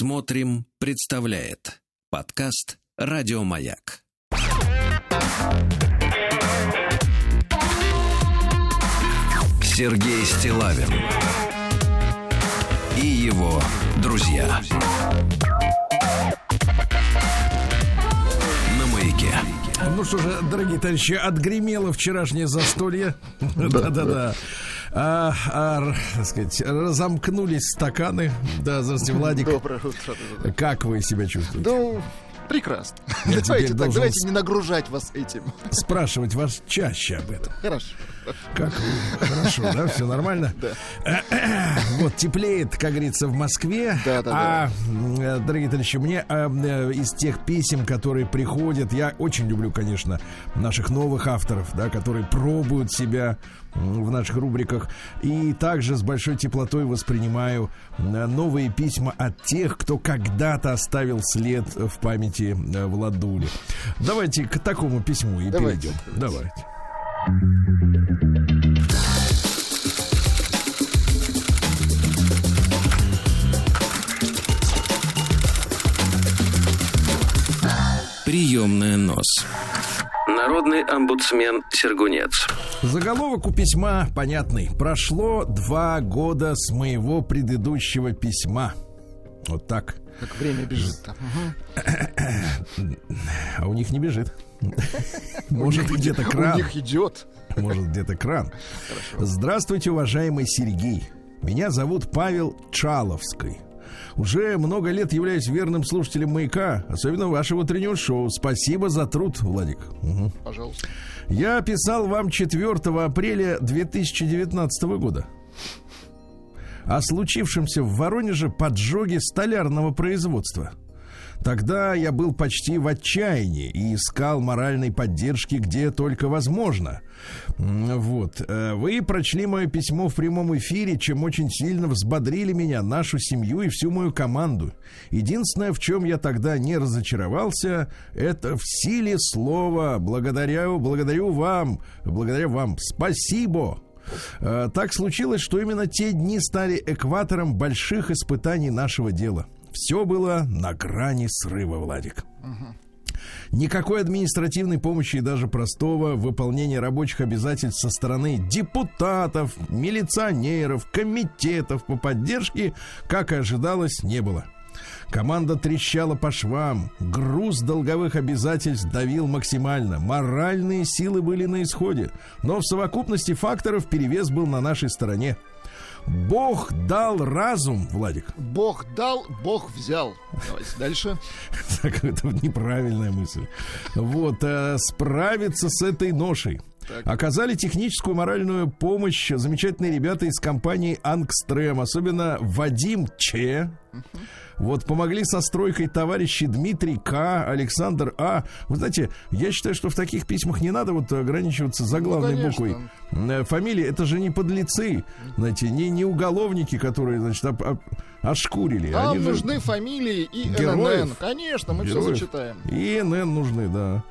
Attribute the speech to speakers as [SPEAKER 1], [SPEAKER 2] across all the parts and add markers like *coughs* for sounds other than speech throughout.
[SPEAKER 1] Смотрим, представляет подкаст Радиомаяк. Сергей Стилавин и его друзья. На маяке.
[SPEAKER 2] Ну что же, дорогие товарищи, отгремело вчерашнее застолье. *laughs* Да-да-да. А, а, так сказать, разомкнулись стаканы. Да, здравствуйте, Владик.
[SPEAKER 3] Доброе утро.
[SPEAKER 2] Как вы себя чувствуете?
[SPEAKER 3] Ну, прекрасно.
[SPEAKER 2] Я
[SPEAKER 3] давайте так, давайте не нагружать вас этим.
[SPEAKER 2] Спрашивать вас чаще об этом.
[SPEAKER 3] Хорошо.
[SPEAKER 2] Как вы? Хорошо, да? Все нормально?
[SPEAKER 3] Да. *clears throat*
[SPEAKER 2] Вот, теплеет, как говорится, в Москве.
[SPEAKER 3] Да, да,
[SPEAKER 2] а, дорогие товарищи, мне э, из тех писем, которые приходят, я очень люблю, конечно, наших новых авторов, да, которые пробуют себя в наших рубриках. И также с большой теплотой воспринимаю новые письма от тех, кто когда-то оставил след в памяти э, Владули. Давайте к такому письму и
[SPEAKER 3] Давайте.
[SPEAKER 2] перейдем. Давайте.
[SPEAKER 1] Приемная нос. Народный омбудсмен Сергунец.
[SPEAKER 2] Заголовок у письма понятный. Прошло два года с моего предыдущего письма. Вот так.
[SPEAKER 3] Как время бежит там.
[SPEAKER 2] А у них не бежит. *laughs* Может, где-то
[SPEAKER 3] У
[SPEAKER 2] кран.
[SPEAKER 3] них идет.
[SPEAKER 2] Может, где-то кран. Здравствуйте, уважаемый Сергей. Меня зовут Павел Чаловский. Уже много лет являюсь верным слушателем «Маяка», особенно вашего утреннего шоу. Спасибо за труд, Владик. Мгм.
[SPEAKER 3] Пожалуйста.
[SPEAKER 2] Я писал вам 4 апреля 2019 года о случившемся в Воронеже поджоге столярного производства. Тогда я был почти в отчаянии и искал моральной поддержки где только возможно. Вот. Э, Вы прочли мое письмо в прямом эфире, чем очень сильно взбодрили меня, нашу семью и всю мою команду. Единственное, в чем я тогда не разочаровался, это в силе слова. Благодарю, благодарю вам, благодарю вам. Спасибо. Э, Так случилось, что именно те дни стали экватором больших испытаний нашего дела. Все было на грани срыва, Владик. Никакой административной помощи и даже простого выполнения рабочих обязательств со стороны депутатов, милиционеров, комитетов по поддержке, как и ожидалось, не было. Команда трещала по швам, груз долговых обязательств давил максимально, моральные силы были на исходе, но в совокупности факторов перевес был на нашей стороне. Бог дал разум, Владик.
[SPEAKER 3] Бог дал, Бог взял. Давайте дальше. *laughs*
[SPEAKER 2] Так, это неправильная мысль. Вот, э, справиться с этой ношей.
[SPEAKER 3] Так.
[SPEAKER 2] Оказали техническую моральную помощь замечательные ребята из компании Ангстрем, особенно Вадим Че. Вот помогли со стройкой товарищи Дмитрий К, Александр А. Вы знаете, я считаю, что в таких письмах не надо вот ограничиваться заглавной
[SPEAKER 3] Ну, конечно.
[SPEAKER 2] буквой. Э, Фамилии это же не подлецы, знаете, не, не уголовники, которые, значит, об- об- ошкурили.
[SPEAKER 3] Нам
[SPEAKER 2] Они же-
[SPEAKER 3] нужны фамилии и
[SPEAKER 2] Героев?
[SPEAKER 3] ННН. Конечно, мы все
[SPEAKER 2] Героев.
[SPEAKER 3] зачитаем.
[SPEAKER 2] И НН нужны, да.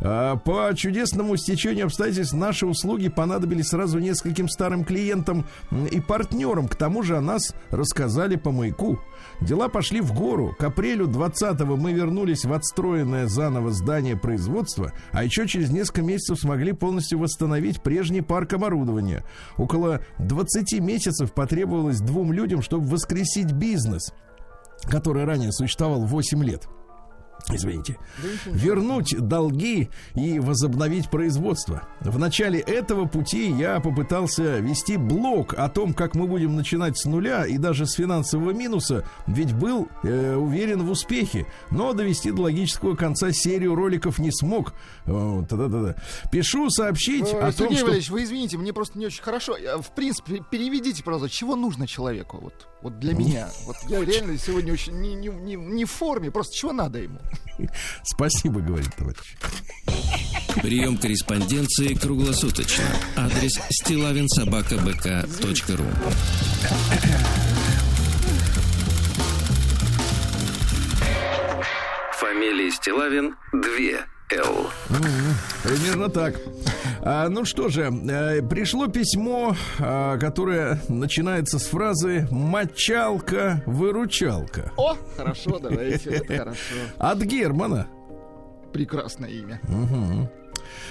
[SPEAKER 2] А, По чудесному стечению обстоятельств наши услуги понадобились сразу нескольким старым клиентам и партнерам. К тому же о нас рассказали по маяку. Дела пошли в гору. К апрелю 20-го мы вернулись в отстроенное заново здание производства, а еще через несколько месяцев смогли полностью восстановить прежний парк оборудования. Около 20 месяцев потребовалось двум людям, чтобы воскресить бизнес который ранее существовал 8 лет. Извините. Вернуть долги и возобновить производство. В начале этого пути я попытался вести блог о том, как мы будем начинать с нуля и даже с финансового минуса, ведь был э, уверен в успехе, но довести до логического конца серию роликов не смог. Да-да-да. Пишу сообщить
[SPEAKER 3] Э,
[SPEAKER 2] о том, что...
[SPEAKER 3] Валерьевич, вы извините, мне просто не очень хорошо. Я, В принципе, переведите, пожалуйста, чего нужно человеку? Вот, вот для меня. Вот я реально сегодня очень не, не, не, не в форме, просто чего надо ему? *laughs*
[SPEAKER 2] Спасибо, говорит товарищ.
[SPEAKER 1] Прием корреспонденции круглосуточно. Адрес стилавинсобакабк.ру Фамилия Стилавин 2 Л.
[SPEAKER 2] Примерно так. А, ну что же, э, пришло письмо, а, которое начинается с фразы «мочалка-выручалка».
[SPEAKER 3] О, хорошо, давайте, это хорошо.
[SPEAKER 2] От Германа.
[SPEAKER 3] Прекрасное имя.
[SPEAKER 2] Угу.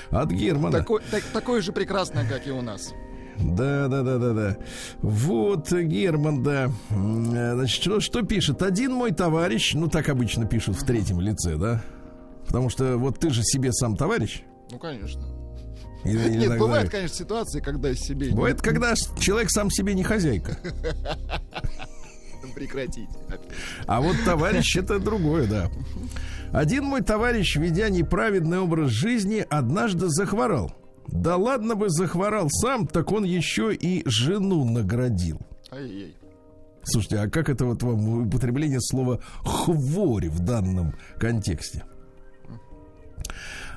[SPEAKER 2] От Германа.
[SPEAKER 3] Такой, так, такое же прекрасное, как и у нас.
[SPEAKER 2] Да, да, да, да, да. Вот, Герман, да. Э, значит, что, что пишет? Один мой товарищ, ну так обычно пишут в третьем лице, да? Потому что вот ты же себе сам товарищ.
[SPEAKER 3] Ну, конечно.
[SPEAKER 2] Или- или
[SPEAKER 3] Нет, бывают, конечно, ситуации, когда себе...
[SPEAKER 2] Бывает, когда *laughs* человек сам себе не хозяйка.
[SPEAKER 3] Прекратите.
[SPEAKER 2] А вот товарищ это другое, да. Один мой товарищ, ведя неправедный образ жизни, однажды захворал. Да ладно бы захворал сам, так он еще и жену наградил.
[SPEAKER 3] Ай-яй.
[SPEAKER 2] Слушайте, а как это вот вам употребление слова хворь в данном контексте?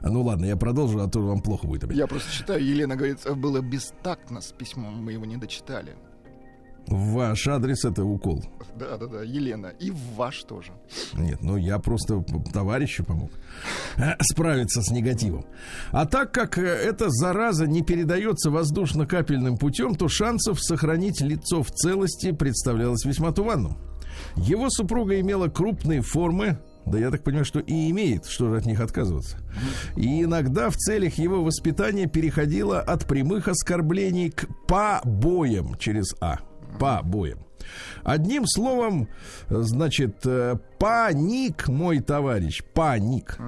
[SPEAKER 2] Ну ладно, я продолжу, а то вам плохо будет опять.
[SPEAKER 3] Я просто читаю, Елена говорит, было бестактно с письмом, мы его не дочитали.
[SPEAKER 2] Ваш адрес это укол.
[SPEAKER 3] Да, да, да, Елена. И ваш тоже.
[SPEAKER 2] Нет, ну я просто товарищу помог э, справиться с негативом. А так как э, эта зараза не передается воздушно-капельным путем, то шансов сохранить лицо в целости представлялось весьма туманным. Его супруга имела крупные формы, да я так понимаю, что и имеет, что же от них отказываться. И иногда в целях его воспитания переходила от прямых оскорблений к побоям через А. Побоям. Одним словом, значит, э, паник, мой товарищ, паник.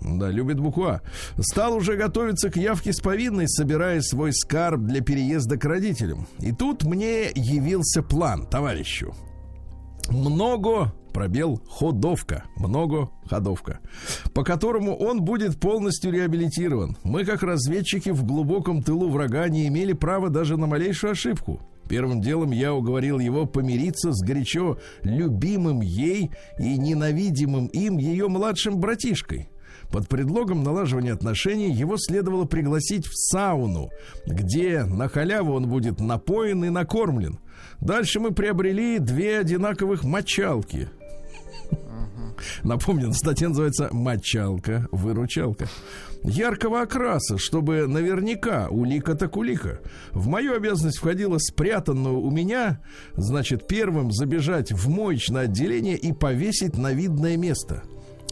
[SPEAKER 2] Да, любит букву А. Стал уже готовиться к явке с повинной, собирая свой скарб для переезда к родителям. И тут мне явился план товарищу. Много пробел ходовка, много ходовка, по которому он будет полностью реабилитирован. Мы, как разведчики в глубоком тылу врага, не имели права даже на малейшую ошибку. Первым делом я уговорил его помириться с горячо любимым ей и ненавидимым им ее младшим братишкой. Под предлогом налаживания отношений его следовало пригласить в сауну, где на халяву он будет напоен и накормлен. Дальше мы приобрели две одинаковых мочалки. Напомню, статья называется «Мочалка, выручалка». Яркого окраса, чтобы наверняка улика так улика. В мою обязанность входило спрятанную у меня, значит, первым забежать в моечное отделение и повесить на видное место.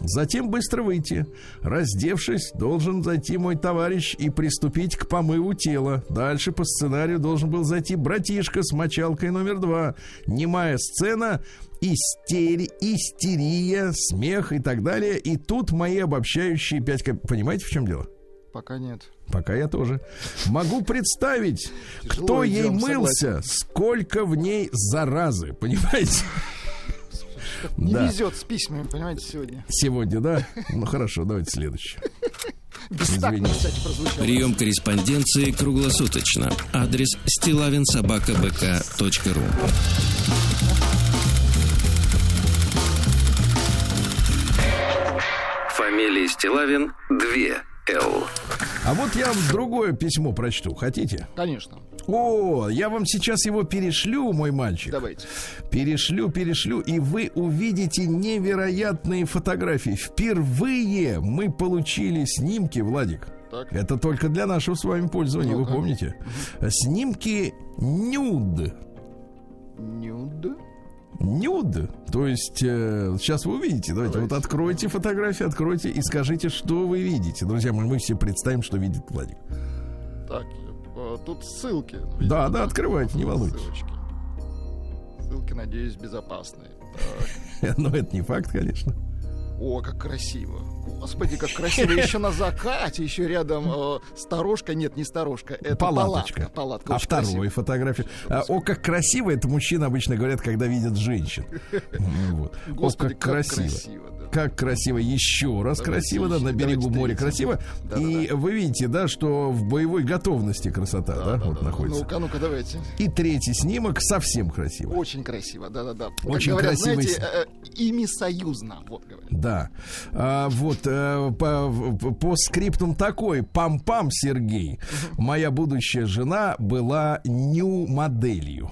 [SPEAKER 2] Затем быстро выйти. Раздевшись, должен зайти мой товарищ и приступить к помыву тела. Дальше по сценарию должен был зайти братишка с мочалкой номер два. Немая сцена, истери, истерия, смех и так далее. И тут мои обобщающие пять... коп- Понимаете, в чем дело?
[SPEAKER 3] Пока нет.
[SPEAKER 2] Пока я тоже. Могу представить,
[SPEAKER 3] Тяжело
[SPEAKER 2] кто ей
[SPEAKER 3] идем,
[SPEAKER 2] мылся, сколько в ней заразы. Понимаете?
[SPEAKER 3] Не
[SPEAKER 2] Да.
[SPEAKER 3] везет с письмами, понимаете, сегодня.
[SPEAKER 2] Сегодня, да? Ну хорошо, давайте следующий.
[SPEAKER 3] Бестактно, кстати, прозвучало.
[SPEAKER 1] Прием корреспонденции круглосуточно. Адрес стилавинсобакабк.ру Фамилия Стилавин 2 Л.
[SPEAKER 2] А вот я вам другое письмо прочту. Хотите?
[SPEAKER 3] Конечно.
[SPEAKER 2] О, я вам сейчас его перешлю, мой мальчик.
[SPEAKER 3] Давайте.
[SPEAKER 2] Перешлю, перешлю, и вы увидите невероятные фотографии. Впервые мы получили снимки, Владик.
[SPEAKER 3] Так.
[SPEAKER 2] Это только для нашего с вами пользования, вы
[SPEAKER 3] Ну-ка.
[SPEAKER 2] помните? Снимки нюд.
[SPEAKER 3] Нюд.
[SPEAKER 2] Нюд. То есть, э, сейчас вы увидите. Давайте,
[SPEAKER 3] Давайте.
[SPEAKER 2] вот откройте фотографии, откройте и скажите, что вы видите. Друзья мои, мы все представим, что видит Владик.
[SPEAKER 3] Так, э, тут ссылки.
[SPEAKER 2] Да, да, открывайте, не волнуйтесь.
[SPEAKER 3] Ссылочки. Ссылки, надеюсь, безопасные. *laughs*
[SPEAKER 2] Но это не факт, конечно.
[SPEAKER 3] О, как красиво. Господи, как красиво. Еще на закате, еще рядом э, сторожка. Нет, не сторожка. Это
[SPEAKER 2] Палаточка.
[SPEAKER 3] палатка. Палатка.
[SPEAKER 2] А второй
[SPEAKER 3] красиво.
[SPEAKER 2] фотография. А, о, как красиво, это мужчины обычно говорят, когда видят женщин. Ну Вот.
[SPEAKER 3] Господи,
[SPEAKER 2] о, как красиво.
[SPEAKER 3] да.
[SPEAKER 2] Как красиво, еще раз
[SPEAKER 3] Давайте
[SPEAKER 2] красиво, да, на берегу моря красиво.
[SPEAKER 3] Да-да-да.
[SPEAKER 2] И вы видите, да, что в боевой готовности красота, да,
[SPEAKER 3] Да,
[SPEAKER 2] вот
[SPEAKER 3] да, да.
[SPEAKER 2] находится.
[SPEAKER 3] Ну-ка, ну-ка, давайте.
[SPEAKER 2] И третий снимок совсем красиво.
[SPEAKER 3] Очень красиво, да-да-да. Как
[SPEAKER 2] Очень
[SPEAKER 3] говорят,
[SPEAKER 2] красивый
[SPEAKER 3] знаете, э, ими союзно, вот говорят.
[SPEAKER 2] Да. А, вот э, по, в- по скриптум такой. Пам-пам, Сергей. Моя будущая жена была нью-моделью.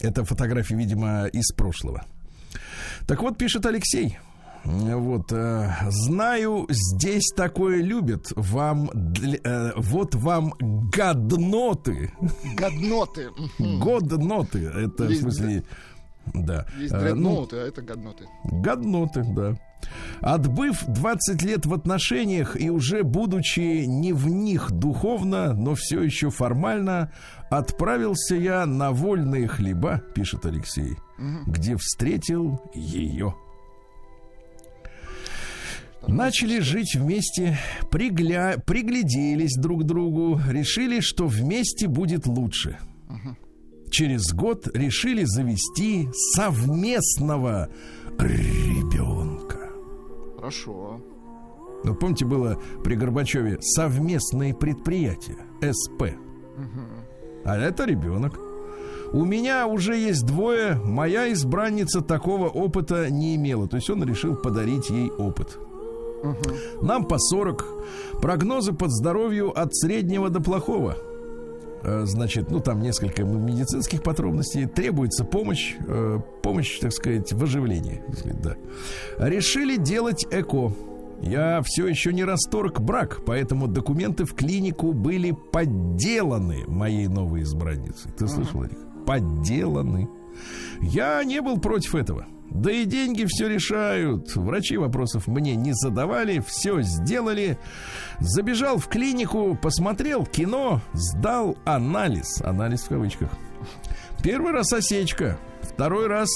[SPEAKER 2] Это фотография, видимо, из прошлого. Так вот, пишет Алексей. Вот, э, знаю, здесь такое любят. Вам, э, вот вам годноты.
[SPEAKER 3] Годноты.
[SPEAKER 2] Годноты. Это, в
[SPEAKER 3] Есть
[SPEAKER 2] смысле, да.
[SPEAKER 3] Есть
[SPEAKER 2] Э, ну,
[SPEAKER 3] дредноуты, а это годноты.
[SPEAKER 2] Годноты, да. Отбыв 20 лет в отношениях и уже будучи не в них духовно, но все еще формально, отправился я на вольные хлеба, пишет Алексей, где встретил ее. Начали жить вместе, пригля... пригляделись друг к другу, решили, что вместе будет лучше. Через год решили завести совместного ребенка.
[SPEAKER 3] Хорошо.
[SPEAKER 2] Ну, помните, было при Горбачеве совместные предприятия, СП. А это ребенок. У меня уже есть двое, моя избранница такого опыта не имела. То есть он решил подарить ей опыт. Нам по 40. Прогнозы под здоровью от среднего до плохого. Э, Значит, ну там несколько медицинских подробностей. Требуется помощь, э, помощь, так сказать, в оживлении. так сказать, да. Решили делать ЭКО. Я все еще не расторг брак, поэтому документы в клинику были подделаны моей новой избранницей. Ты слышал, Эрик? Подделаны. Я не был против этого. Да и деньги все решают. Врачи вопросов мне не задавали, все сделали. Забежал в клинику, посмотрел кино, сдал анализ. Анализ в кавычках. Первый раз осечка, второй раз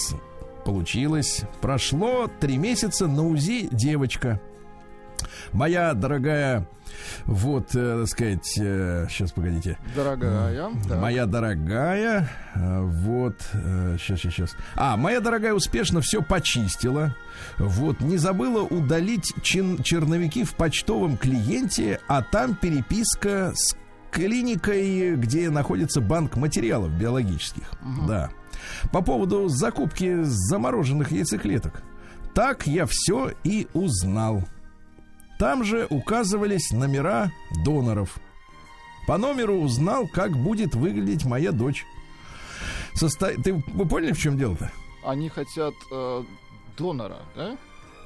[SPEAKER 2] получилось. Прошло три месяца на УЗИ девочка. Моя дорогая, вот, э, так сказать, сейчас погодите.
[SPEAKER 3] Дорогая. да.
[SPEAKER 2] Моя дорогая, э, вот, сейчас, сейчас, сейчас. А, моя дорогая успешно все почистила. Вот, не забыла удалить чин- черновики в почтовом клиенте, а там переписка с клиникой, где находится банк материалов биологических. Да. По поводу закупки замороженных яйцеклеток. Так я все и узнал. Там же указывались номера доноров. По номеру узнал, как будет выглядеть моя дочь. Состо... Ты вы поняли, в чем дело-то?
[SPEAKER 3] Они хотят э, донора, да?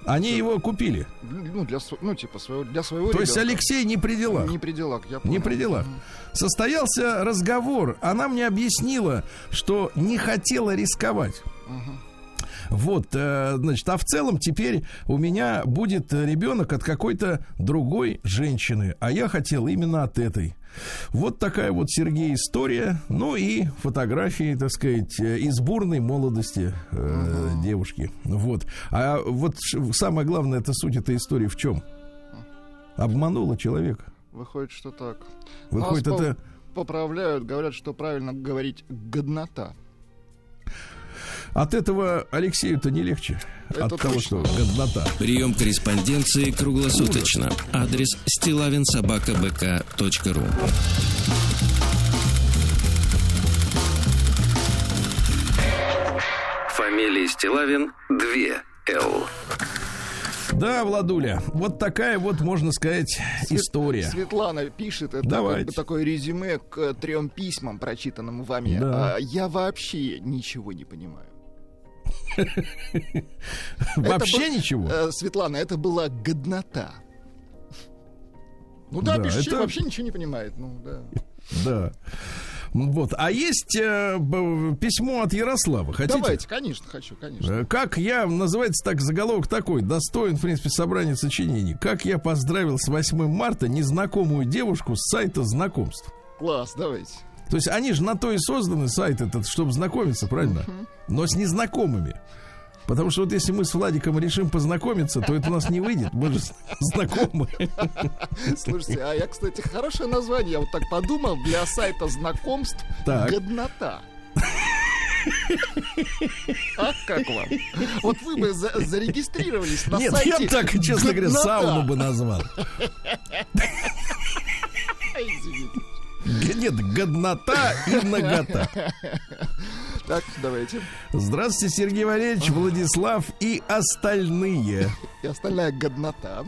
[SPEAKER 2] Они его купили.
[SPEAKER 3] Ну, для, ну, типа, своего, для своего
[SPEAKER 2] То есть
[SPEAKER 3] ребенка.
[SPEAKER 2] Алексей не при делах.
[SPEAKER 3] Не при делах, я понял.
[SPEAKER 2] Не при делах. Состоялся разговор. Она мне объяснила, что не хотела рисковать. Вот, э, значит, а в целом теперь у меня будет ребенок от какой-то другой женщины, а я хотел именно от этой. Вот такая вот, Сергей, история. Ну и фотографии, так сказать, э, из бурной молодости э, девушки. Вот. А вот самое главное, это суть этой истории в чем? Обманула человека.
[SPEAKER 3] Выходит, что так.
[SPEAKER 2] Выходит,
[SPEAKER 3] Нас
[SPEAKER 2] это...
[SPEAKER 3] Поправляют, говорят, что правильно говорить годнота.
[SPEAKER 2] От этого Алексею-то не легче.
[SPEAKER 3] Это
[SPEAKER 2] от того,
[SPEAKER 3] точно.
[SPEAKER 2] что годнота.
[SPEAKER 1] Прием корреспонденции круглосуточно. Адрес стилавинсобакабк.ру Фамилия Стилавин 2 Л.
[SPEAKER 2] Да, Владуля, вот такая вот, можно сказать, история.
[SPEAKER 3] Светлана пишет это
[SPEAKER 2] Давайте.
[SPEAKER 3] как бы такое резюме к трем письмам, прочитанным вами.
[SPEAKER 2] Да.
[SPEAKER 3] А, я вообще ничего не понимаю.
[SPEAKER 2] Вообще ничего.
[SPEAKER 3] Э, Светлана, это была годнота. Ну да,
[SPEAKER 2] Да, это-
[SPEAKER 3] вообще ничего не понимает. Ну да.
[SPEAKER 2] Да. Вот. А есть э, письмо от Ярослава. Хотите?
[SPEAKER 3] Давайте, конечно, хочу, конечно.
[SPEAKER 2] Э, Как я, называется так заголовок такой, достоин, в принципе, собрания сочинений. Как я поздравил с 8 марта незнакомую девушку с сайта знакомств.
[SPEAKER 3] Класс, давайте.
[SPEAKER 2] То есть они же на то и созданы, сайт этот, чтобы знакомиться, правильно? Но с незнакомыми. Потому что вот если мы с Владиком решим познакомиться, то это у нас не выйдет. Мы же *laughs* знакомы.
[SPEAKER 3] Слушайте, а я, кстати, хорошее название, я вот так подумал, для сайта знакомств
[SPEAKER 2] Так.
[SPEAKER 3] годнота. А как вам? Вот вы бы за- зарегистрировались на
[SPEAKER 2] Нет,
[SPEAKER 3] сайте
[SPEAKER 2] я бы так, честно говоря,
[SPEAKER 3] годнота.
[SPEAKER 2] сауну бы назвал. *laughs*
[SPEAKER 3] Извините.
[SPEAKER 2] Нет, годнота и нагота.
[SPEAKER 3] Так, давайте.
[SPEAKER 2] Здравствуйте, Сергей Валерьевич, Владислав и остальные.
[SPEAKER 3] И остальная годнота.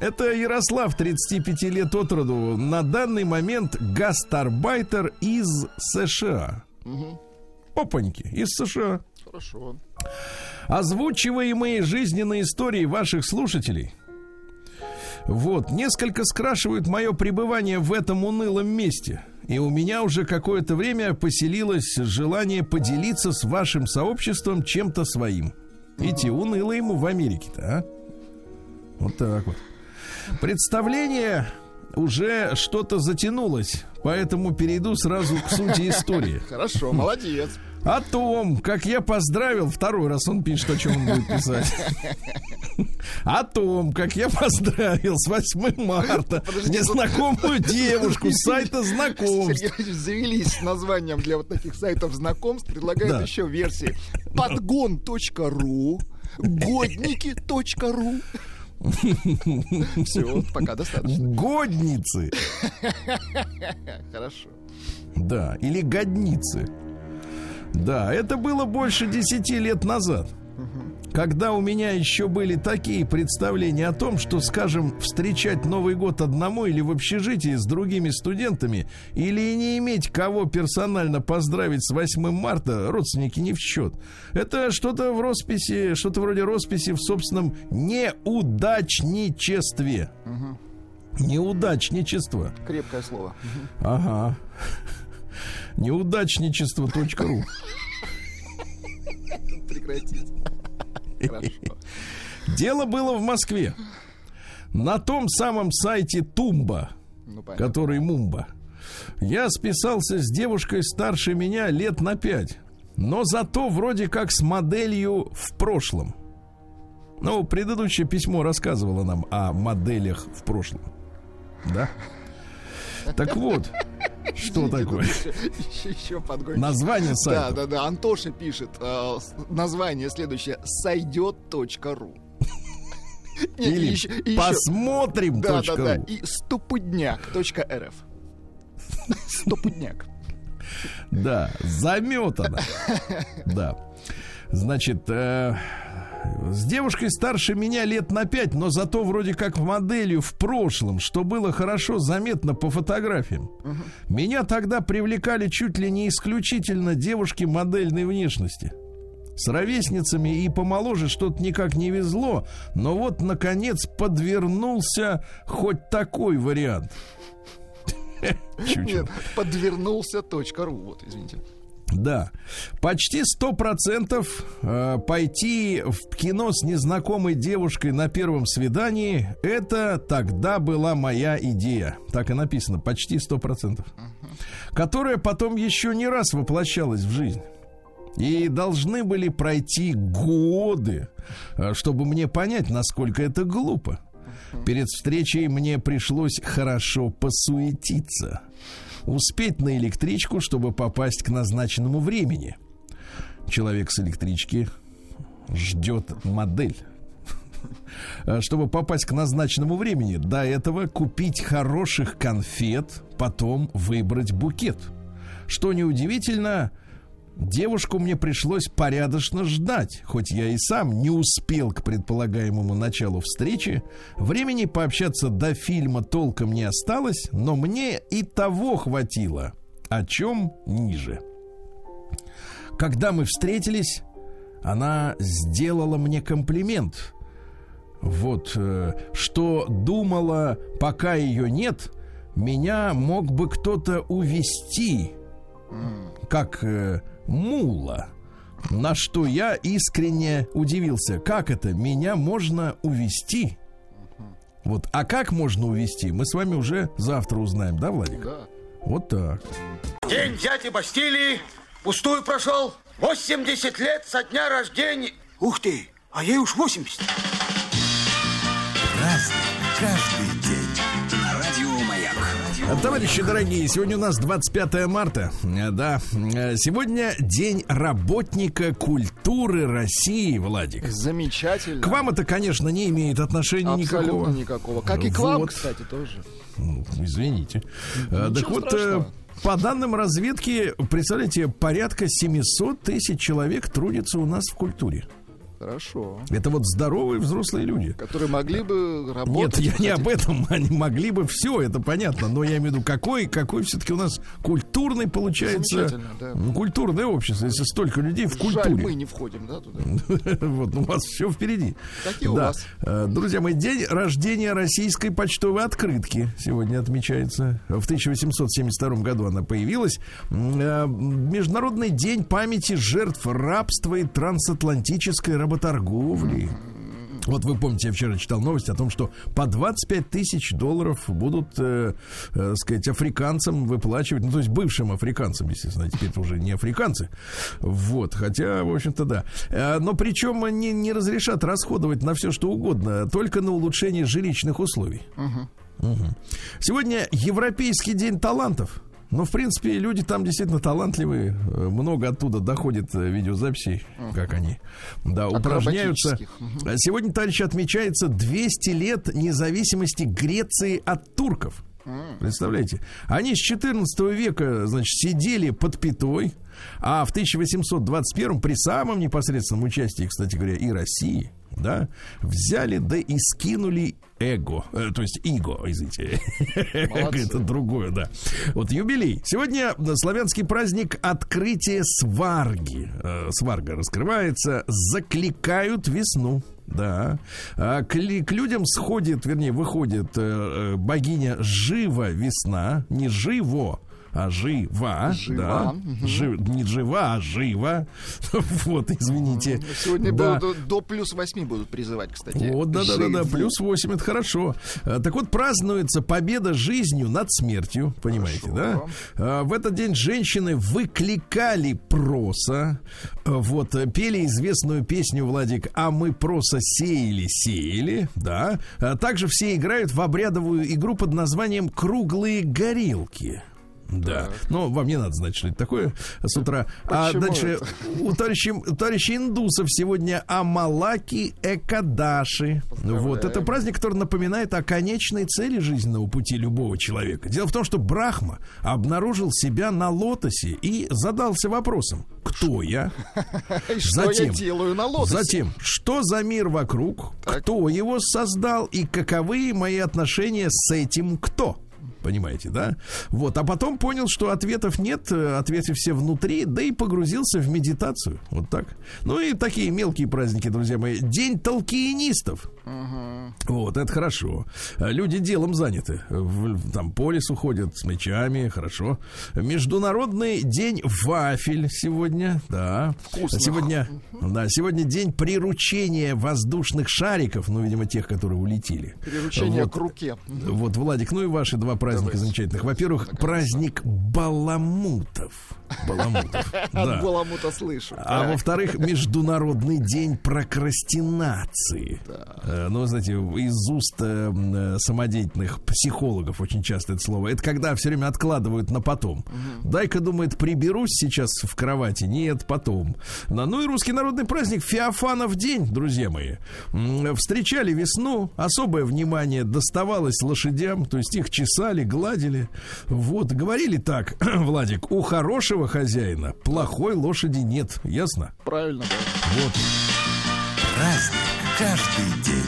[SPEAKER 2] Это Ярослав, 35 лет от роду. На данный момент гастарбайтер из США. Опаньки, из США.
[SPEAKER 3] Хорошо.
[SPEAKER 2] Озвучиваемые жизненные истории ваших слушателей вот, несколько скрашивают мое пребывание в этом унылом месте. И у меня уже какое-то время поселилось желание поделиться с вашим сообществом чем-то своим. Эти уныло ему в Америке-то, а? Вот так вот. Представление уже что-то затянулось, поэтому перейду сразу к сути истории. *laughs*
[SPEAKER 3] Хорошо, молодец.
[SPEAKER 2] О том, как я поздравил, второй раз он пишет, о чем он будет писать. *laughs* О том, как я поздравил с 8 марта *laughs* незнакомую *laughs* девушку с сайта знакомств.
[SPEAKER 3] Завелись с названием для вот таких сайтов знакомств, предлагают еще версии подгон.ру, годники.ру. Все, пока достаточно.
[SPEAKER 2] Годницы.
[SPEAKER 3] Хорошо.
[SPEAKER 2] Да, или годницы. Да, это было больше десяти лет назад. Когда у меня еще были такие представления о том, что, скажем, встречать Новый год одному или в общежитии с другими студентами, или не иметь кого персонально поздравить с 8 марта, родственники не в счет. Это что-то в росписи, что-то вроде росписи в собственном неудачничестве. Угу. Неудачничество.
[SPEAKER 3] Крепкое слово.
[SPEAKER 2] Ага. Неудачничество.ру
[SPEAKER 3] Прекратить.
[SPEAKER 2] Дело было в Москве. На том самом сайте Тумба, ну, который Мумба. Я списался с девушкой старше меня лет на пять. Но зато вроде как с моделью в прошлом. Ну, предыдущее письмо рассказывало нам о моделях в прошлом. Да? Так вот, что такое?
[SPEAKER 3] Еще,
[SPEAKER 2] Название сайта.
[SPEAKER 3] Да, да, да. Антоша пишет. Э, название следующее. Сойдет.ру. *laughs*
[SPEAKER 2] Или еще, посмотрим.
[SPEAKER 3] Да, да, да. И стопудняк.рф. Стопудняк.
[SPEAKER 2] Да, заметано. Да. Значит, э, с девушкой старше меня лет на пять, но зато вроде как моделью в прошлом, что было хорошо заметно по фотографиям. Uh-huh. Меня тогда привлекали чуть ли не исключительно девушки модельной внешности. С ровесницами и помоложе что-то никак не везло, но вот, наконец, подвернулся хоть такой вариант. *laughs*
[SPEAKER 3] Нет, подвернулся .ру, вот, извините.
[SPEAKER 2] Да, почти сто процентов э, пойти в кино с незнакомой девушкой на первом свидании, это тогда была моя идея. Так и написано, почти сто процентов. Которая потом еще не раз воплощалась в жизнь. И должны были пройти годы, э, чтобы мне понять, насколько это глупо. Перед встречей мне пришлось хорошо посуетиться успеть на электричку, чтобы попасть к назначенному времени. Человек с электрички ждет модель. *laughs* Чтобы попасть к назначенному времени, до этого купить хороших конфет, потом выбрать букет. Что неудивительно, Девушку мне пришлось порядочно ждать, хоть я и сам не успел к предполагаемому началу встречи. Времени пообщаться до фильма толком не осталось, но мне и того хватило. О чем ниже. Когда мы встретились, она сделала мне комплимент. Вот, э, что думала, пока ее нет, меня мог бы кто-то увести, как э, мула. На что я искренне удивился. Как это? Меня можно увести? Вот, а как можно увести? Мы с вами уже завтра узнаем, да, Владик?
[SPEAKER 3] Да.
[SPEAKER 2] Вот так.
[SPEAKER 4] День дяди Бастилии пустую прошел. 80 лет со дня рождения. Ух ты, а ей уж 80.
[SPEAKER 1] Разный, каждый
[SPEAKER 2] Товарищи дорогие, сегодня у нас 25 марта. Э, да, э, сегодня день работника культуры России, Владик.
[SPEAKER 3] Замечательно.
[SPEAKER 2] К вам это, конечно, не имеет отношения
[SPEAKER 3] Абсолютно
[SPEAKER 2] никакого.
[SPEAKER 3] никакого. Как и к вам, кстати, тоже.
[SPEAKER 2] Ну, извините.
[SPEAKER 3] Ничего
[SPEAKER 2] так вот,
[SPEAKER 3] страшного.
[SPEAKER 2] по данным разведки, представляете, порядка 700 тысяч человек трудится у нас в культуре.
[SPEAKER 3] Хорошо.
[SPEAKER 2] Это вот здоровые взрослые люди.
[SPEAKER 3] Которые могли бы
[SPEAKER 2] Нет,
[SPEAKER 3] работать.
[SPEAKER 2] я не об этом. *laughs* Они могли бы все, это понятно. Но я имею в виду, какой, какой все-таки у нас культурный получается.
[SPEAKER 3] Да.
[SPEAKER 2] Культурное общество, если столько людей в
[SPEAKER 3] Жаль,
[SPEAKER 2] культуре.
[SPEAKER 3] мы не входим, да, туда. *laughs*
[SPEAKER 2] Вот, у вас все впереди.
[SPEAKER 3] Какие у
[SPEAKER 2] Да.
[SPEAKER 3] вас?
[SPEAKER 2] Э, Друзья мои, день рождения российской почтовой открытки сегодня отмечается. В 1872 году она появилась. Э, Международный день памяти жертв рабства и трансатлантической работорговли. Вот вы помните, я вчера читал новость о том, что по 25 тысяч долларов будут, э, э, сказать, африканцам выплачивать, ну, то есть бывшим африканцам, естественно, теперь это уже не африканцы. Вот, хотя, в общем-то, да. Э, но причем они не разрешат расходовать на все, что угодно, только на улучшение жилищных условий. Мгм. Сегодня Европейский день талантов. Ну, в принципе, люди там действительно талантливые. Э, Много оттуда доходит э, видеозаписей, как они, да, упражняются. А Сегодня, товарищи, отмечается 200 лет независимости Греции от турков. Представляете? Они с 14 века, значит, сидели под пятой, а в 1821 при самом непосредственном участии, кстати говоря, и России, да, взяли, да и скинули эго, э, то есть иго, извините.
[SPEAKER 3] Молодцы.
[SPEAKER 2] Это другое, да. Вот юбилей. Сегодня славянский праздник открытия сварги. Э, Сварга раскрывается, закликают весну. Да. А к, к людям сходит, вернее, выходит э, э, богиня Жива весна, не живо, а жива,
[SPEAKER 3] Жива,
[SPEAKER 2] да,
[SPEAKER 3] мгм.
[SPEAKER 2] Жи- не жива, а жива. *laughs* Вот, извините.
[SPEAKER 3] Сегодня
[SPEAKER 2] Да.
[SPEAKER 3] будут до плюс 8 будут призывать, кстати.
[SPEAKER 2] Вот, да, да, да, да,
[SPEAKER 3] Живу.
[SPEAKER 2] плюс 8, это хорошо. А, Так вот, празднуется победа жизнью над смертью, понимаете,
[SPEAKER 3] Хорошо.
[SPEAKER 2] да? А, В этот день женщины выкликали проса, а, вот, э, пели известную песню, Владик, «А мы проса сеяли, сеяли», да? Также все играют в обрядовую игру под названием «Круглые горелки». Да. Но вам не надо знать, что это такое с утра. А
[SPEAKER 3] Почему
[SPEAKER 2] дальше
[SPEAKER 3] это?
[SPEAKER 2] у товарищей, у товарищей индусов сегодня Амалаки Экадаши. Вот это праздник, который напоминает о конечной цели жизненного пути любого человека. Дело в том, что Брахма обнаружил себя на лотосе и задался вопросом: кто я? *laughs*
[SPEAKER 3] Что
[SPEAKER 2] Затем-
[SPEAKER 3] я делаю на лотосе?
[SPEAKER 2] Затем, что за мир вокруг?
[SPEAKER 3] Так.
[SPEAKER 2] Кто его создал и каковы мои отношения с этим кто? Понимаете, да? Вот, а потом понял, что ответов нет, э, ответы все внутри, да и погрузился в медитацию. Вот так. Ну и такие мелкие праздники, друзья мои. День толкиенистов. Вот, это хорошо. Э, Люди делом заняты. В- Там по лесу ходят с мечами, хорошо. Международный день вафель сегодня, да.
[SPEAKER 3] Вкусно.
[SPEAKER 2] Сегодня, да, сегодня день приручения воздушных шариков, ну, видимо, тех, которые улетели.
[SPEAKER 3] Приручение
[SPEAKER 2] Вот.
[SPEAKER 3] к руке.
[SPEAKER 2] Вот, Владик, ну и ваши два праздника
[SPEAKER 3] Давайте.
[SPEAKER 2] замечательных. Во-первых, праздник Баламутов. Баламутов. *laughs*
[SPEAKER 3] От
[SPEAKER 2] Да.
[SPEAKER 3] Баламута слышу.
[SPEAKER 2] А
[SPEAKER 3] Так.
[SPEAKER 2] во-вторых, Международный день прокрастинации. Э, Ну, знаете, из уст э, э, самодеятельных психологов очень часто это слово. Это когда все время откладывают на потом. Дай-ка, думает, приберусь сейчас в кровати. Нет, потом. Да, Ну и русский народный праздник Феофанов день, друзья мои. Встречали весну, особое внимание доставалось лошадям, то есть их чесали, гладили. Вот, говорили так, *clears throat* Владик, у хорошего хозяина плохой лошади нет, ясно?
[SPEAKER 3] Правильно, да.
[SPEAKER 2] Вот.
[SPEAKER 5] Праздник каждый день.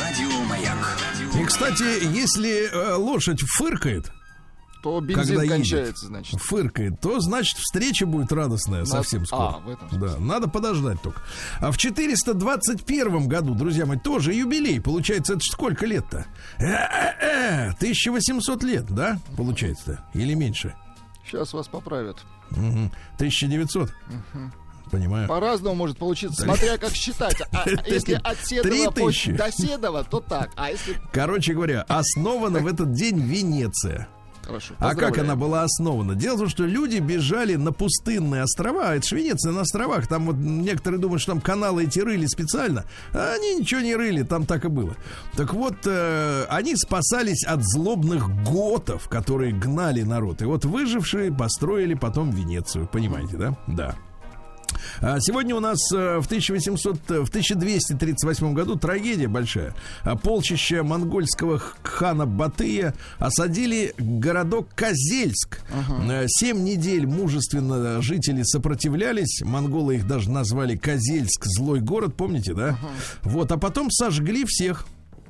[SPEAKER 5] Радио Маяк.
[SPEAKER 2] И, кстати, если э, лошадь фыркает,
[SPEAKER 3] То
[SPEAKER 2] когда
[SPEAKER 3] бензин
[SPEAKER 2] едет,
[SPEAKER 3] кончается, значит.
[SPEAKER 2] фыркает, то значит встреча будет радостная совсем скоро.
[SPEAKER 3] А, в этом
[SPEAKER 2] Да, надо подождать только. А в 421 году, друзья мои, тоже юбилей. Получается, это сколько лет-то? Э-э-э, 1800 лет, да? Получается-то? Или меньше?
[SPEAKER 3] Сейчас вас поправят.
[SPEAKER 2] Мгм. 1900? Понимаю.
[SPEAKER 3] По-разному может получиться, смотря как считать. А *laughs* если от Седова до Седова, то так. А если...
[SPEAKER 2] Короче говоря, основана в этот день Венеция.
[SPEAKER 3] Хорошо.
[SPEAKER 2] А как она была основана? Дело в том, что люди бежали на пустынные острова. Это Швеция на островах. Там вот некоторые думают, что там каналы эти рыли специально. А они ничего не рыли, там так и было. Так вот, э, они спасались от злобных готов, которые гнали народ. И вот выжившие построили потом Венецию. Понимаете, да? Да. А Сегодня у нас э, в 1800, э, в 1238 году трагедия большая. А Полчища монгольского хана Батыя осадили городок Козельск. Э, Семь недель мужественно жители сопротивлялись. Монголы их даже назвали Козельск, злой город, помните, да? Вот, а потом сожгли всех.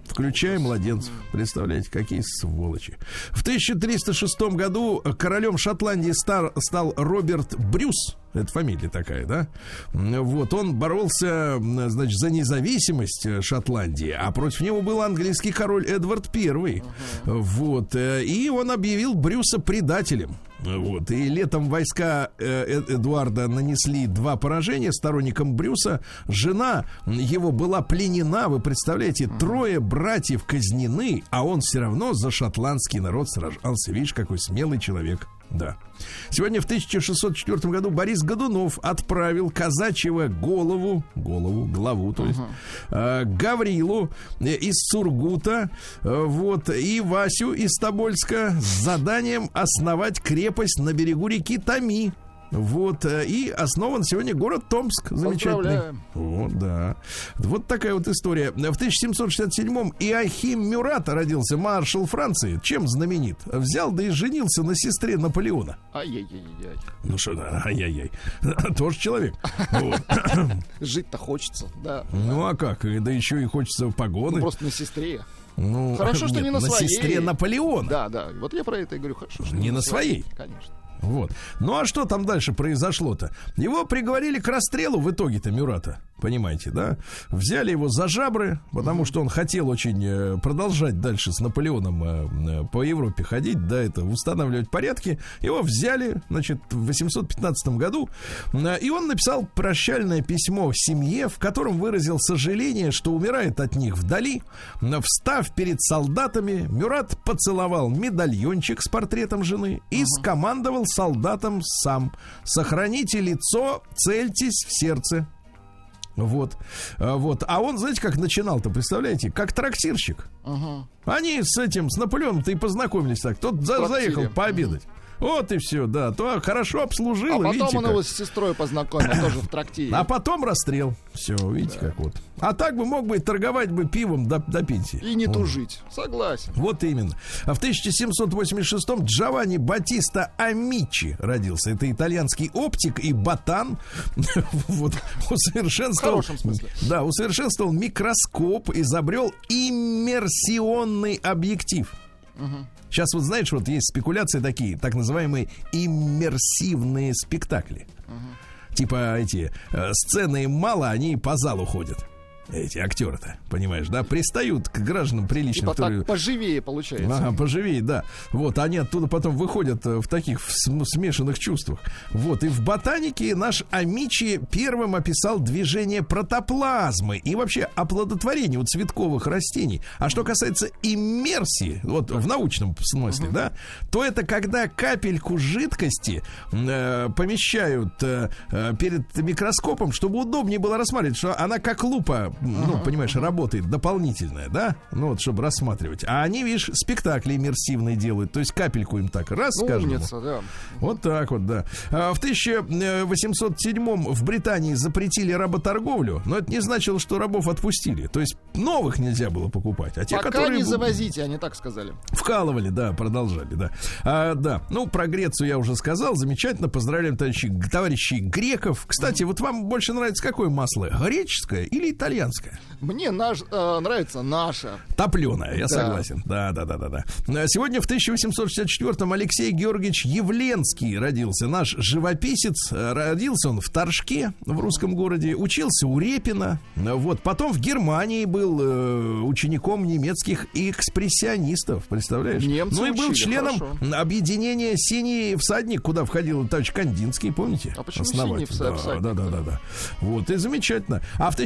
[SPEAKER 2] Включая младенцев. Представляете, какие сволочи. В 1306 году королем Шотландии стар- стал Роберт Брюс. Это фамилия такая, да? Вот, он боролся, значит, за независимость э, Шотландии, а против него был английский король Эдвард I. Вот, э, и он объявил Брюса предателем. Вот, и летом войска Э- Эдуарда нанесли два поражения сторонникам Брюса. Жена его была пленена, вы представляете, трое братьев казнены, а он все равно за шотландский народ сражался. Видишь, какой смелый человек. Да. Сегодня в 1604 году Борис Годунов отправил казачьего голову, голову, главу, то есть, э, Гаврилу э, из Сургута, э, вот, и Васю из Тобольска с заданием основать крепость на берегу реки Тами. Вот, э, и основан сегодня город Томск. Замечательный. Вот, да. Вот такая вот история. В 1767-м Иохим Мюрат родился, маршал Франции. Чем знаменит? Взял да и женился на сестре Наполеона.
[SPEAKER 3] Ай-яй-яй-яй.
[SPEAKER 2] Ну что, да, ай-яй-яй. *laughs* Тоже человек. Вот. *laughs*
[SPEAKER 3] Жить-то хочется, да.
[SPEAKER 2] Ну а как? Да еще и хочется
[SPEAKER 3] Ну,
[SPEAKER 2] погоны.
[SPEAKER 3] просто на сестре.
[SPEAKER 2] Ну,
[SPEAKER 3] Хорошо, что *laughs* не на своей.
[SPEAKER 2] сестре Наполеона.
[SPEAKER 3] Да, да. Вот я про это и говорю. Хорошо, что
[SPEAKER 2] Не на своей.
[SPEAKER 3] Конечно.
[SPEAKER 2] Вот. Ну а что там дальше произошло-то? Его приговорили к расстрелу в итоге-то Мюрата. Понимаете, да? Взяли его за жабры, потому что он хотел очень э, продолжать дальше с Наполеоном э, э, по Европе ходить, да, это устанавливать порядки. Его взяли, значит, в 815 году, и он написал прощальное письмо семье, в котором выразил сожаление, что умирает от них вдали. Встав перед солдатами, Мюрат поцеловал медальончик с портретом жены и скомандовал солдатам сам. Сохраните лицо, цельтесь в сердце. Вот. А, вот. А он, знаете, как начинал-то, представляете? Как трактирщик. Они с этим, с Наполеоном-то и познакомились так. Тот за- заехал пообедать. Вот и все, да. То хорошо обслужил,
[SPEAKER 3] А потом
[SPEAKER 2] видите,
[SPEAKER 3] он
[SPEAKER 2] как.
[SPEAKER 3] его с сестрой познакомил, *coughs* тоже в трактире.
[SPEAKER 2] А потом расстрел. Все, видите, как вот. А так бы мог бы торговать бы пивом до, до пенсии.
[SPEAKER 3] И не
[SPEAKER 2] Вот.
[SPEAKER 3] тужить. Согласен.
[SPEAKER 2] Вот именно. А в 1786-м Джованни Батиста Амичи родился. Это итальянский оптик и ботан. *laughs* Вот. Усовершенствовал...
[SPEAKER 3] В хорошем смысле.
[SPEAKER 2] Да, усовершенствовал микроскоп, изобрел иммерсионный объектив. Сейчас вот знаешь, вот есть спекуляции такие, так называемые иммерсивные спектакли. Типа эти э, сцены мало, они по залу ходят. Эти актеры-то, понимаешь, да, пристают к гражданам приличным,
[SPEAKER 3] Типа
[SPEAKER 2] которые
[SPEAKER 3] так поживее получается.
[SPEAKER 2] Ага, поживее, да. Вот, они оттуда потом выходят э, в таких в см- смешанных чувствах. Вот, и в ботанике наш Амичи первым описал движение протоплазмы и вообще оплодотворение у цветковых растений. А что касается иммерсии, вот в научном смысле, да, то это когда капельку жидкости э, помещают э, э, перед микроскопом, чтобы удобнее было рассматривать, что она как лупа, ну, понимаешь, работает дополнительная, да, ну вот, чтобы рассматривать. А они, видишь, спектакли иммерсивные делают, то есть капельку им так раз
[SPEAKER 3] Ну,
[SPEAKER 2] скажем.
[SPEAKER 3] умница, да.
[SPEAKER 2] Вот так вот, да. А в 1807 в Британии запретили работорговлю, но это не значило, что рабов отпустили. То есть новых нельзя было покупать, а те,
[SPEAKER 3] Пока
[SPEAKER 2] которые
[SPEAKER 3] не завозите, они так сказали.
[SPEAKER 2] Вкалывали, да, продолжали, да. А, да, ну, про Грецию я уже сказал. Замечательно. Поздравляем товарищи, товарищей греков. Кстати, вот вам больше нравится какое масло? Греческое или итальянское?
[SPEAKER 3] Мне наш, э, нравится наша.
[SPEAKER 2] Топленое, я
[SPEAKER 3] Да.
[SPEAKER 2] согласен. Да, да, да, да, да. А Сегодня в 1864-м Алексей Георгиевич Явленский родился. Наш живописец. Э, Родился он в Торжке, в русском городе. Учился у Репина. Вот. Потом в Германии был э, учеником немецких экспрессионистов. Представляешь?
[SPEAKER 3] Немцы
[SPEAKER 2] ну и был
[SPEAKER 3] учили,
[SPEAKER 2] членом
[SPEAKER 3] хорошо.
[SPEAKER 2] объединения «Синий всадник», куда входил товарищ Кандинский, помните?
[SPEAKER 3] А почему
[SPEAKER 2] Основатель.
[SPEAKER 3] «Синий вса- всадник»?
[SPEAKER 2] Да, да, да, да, да. Вот, и замечательно. А в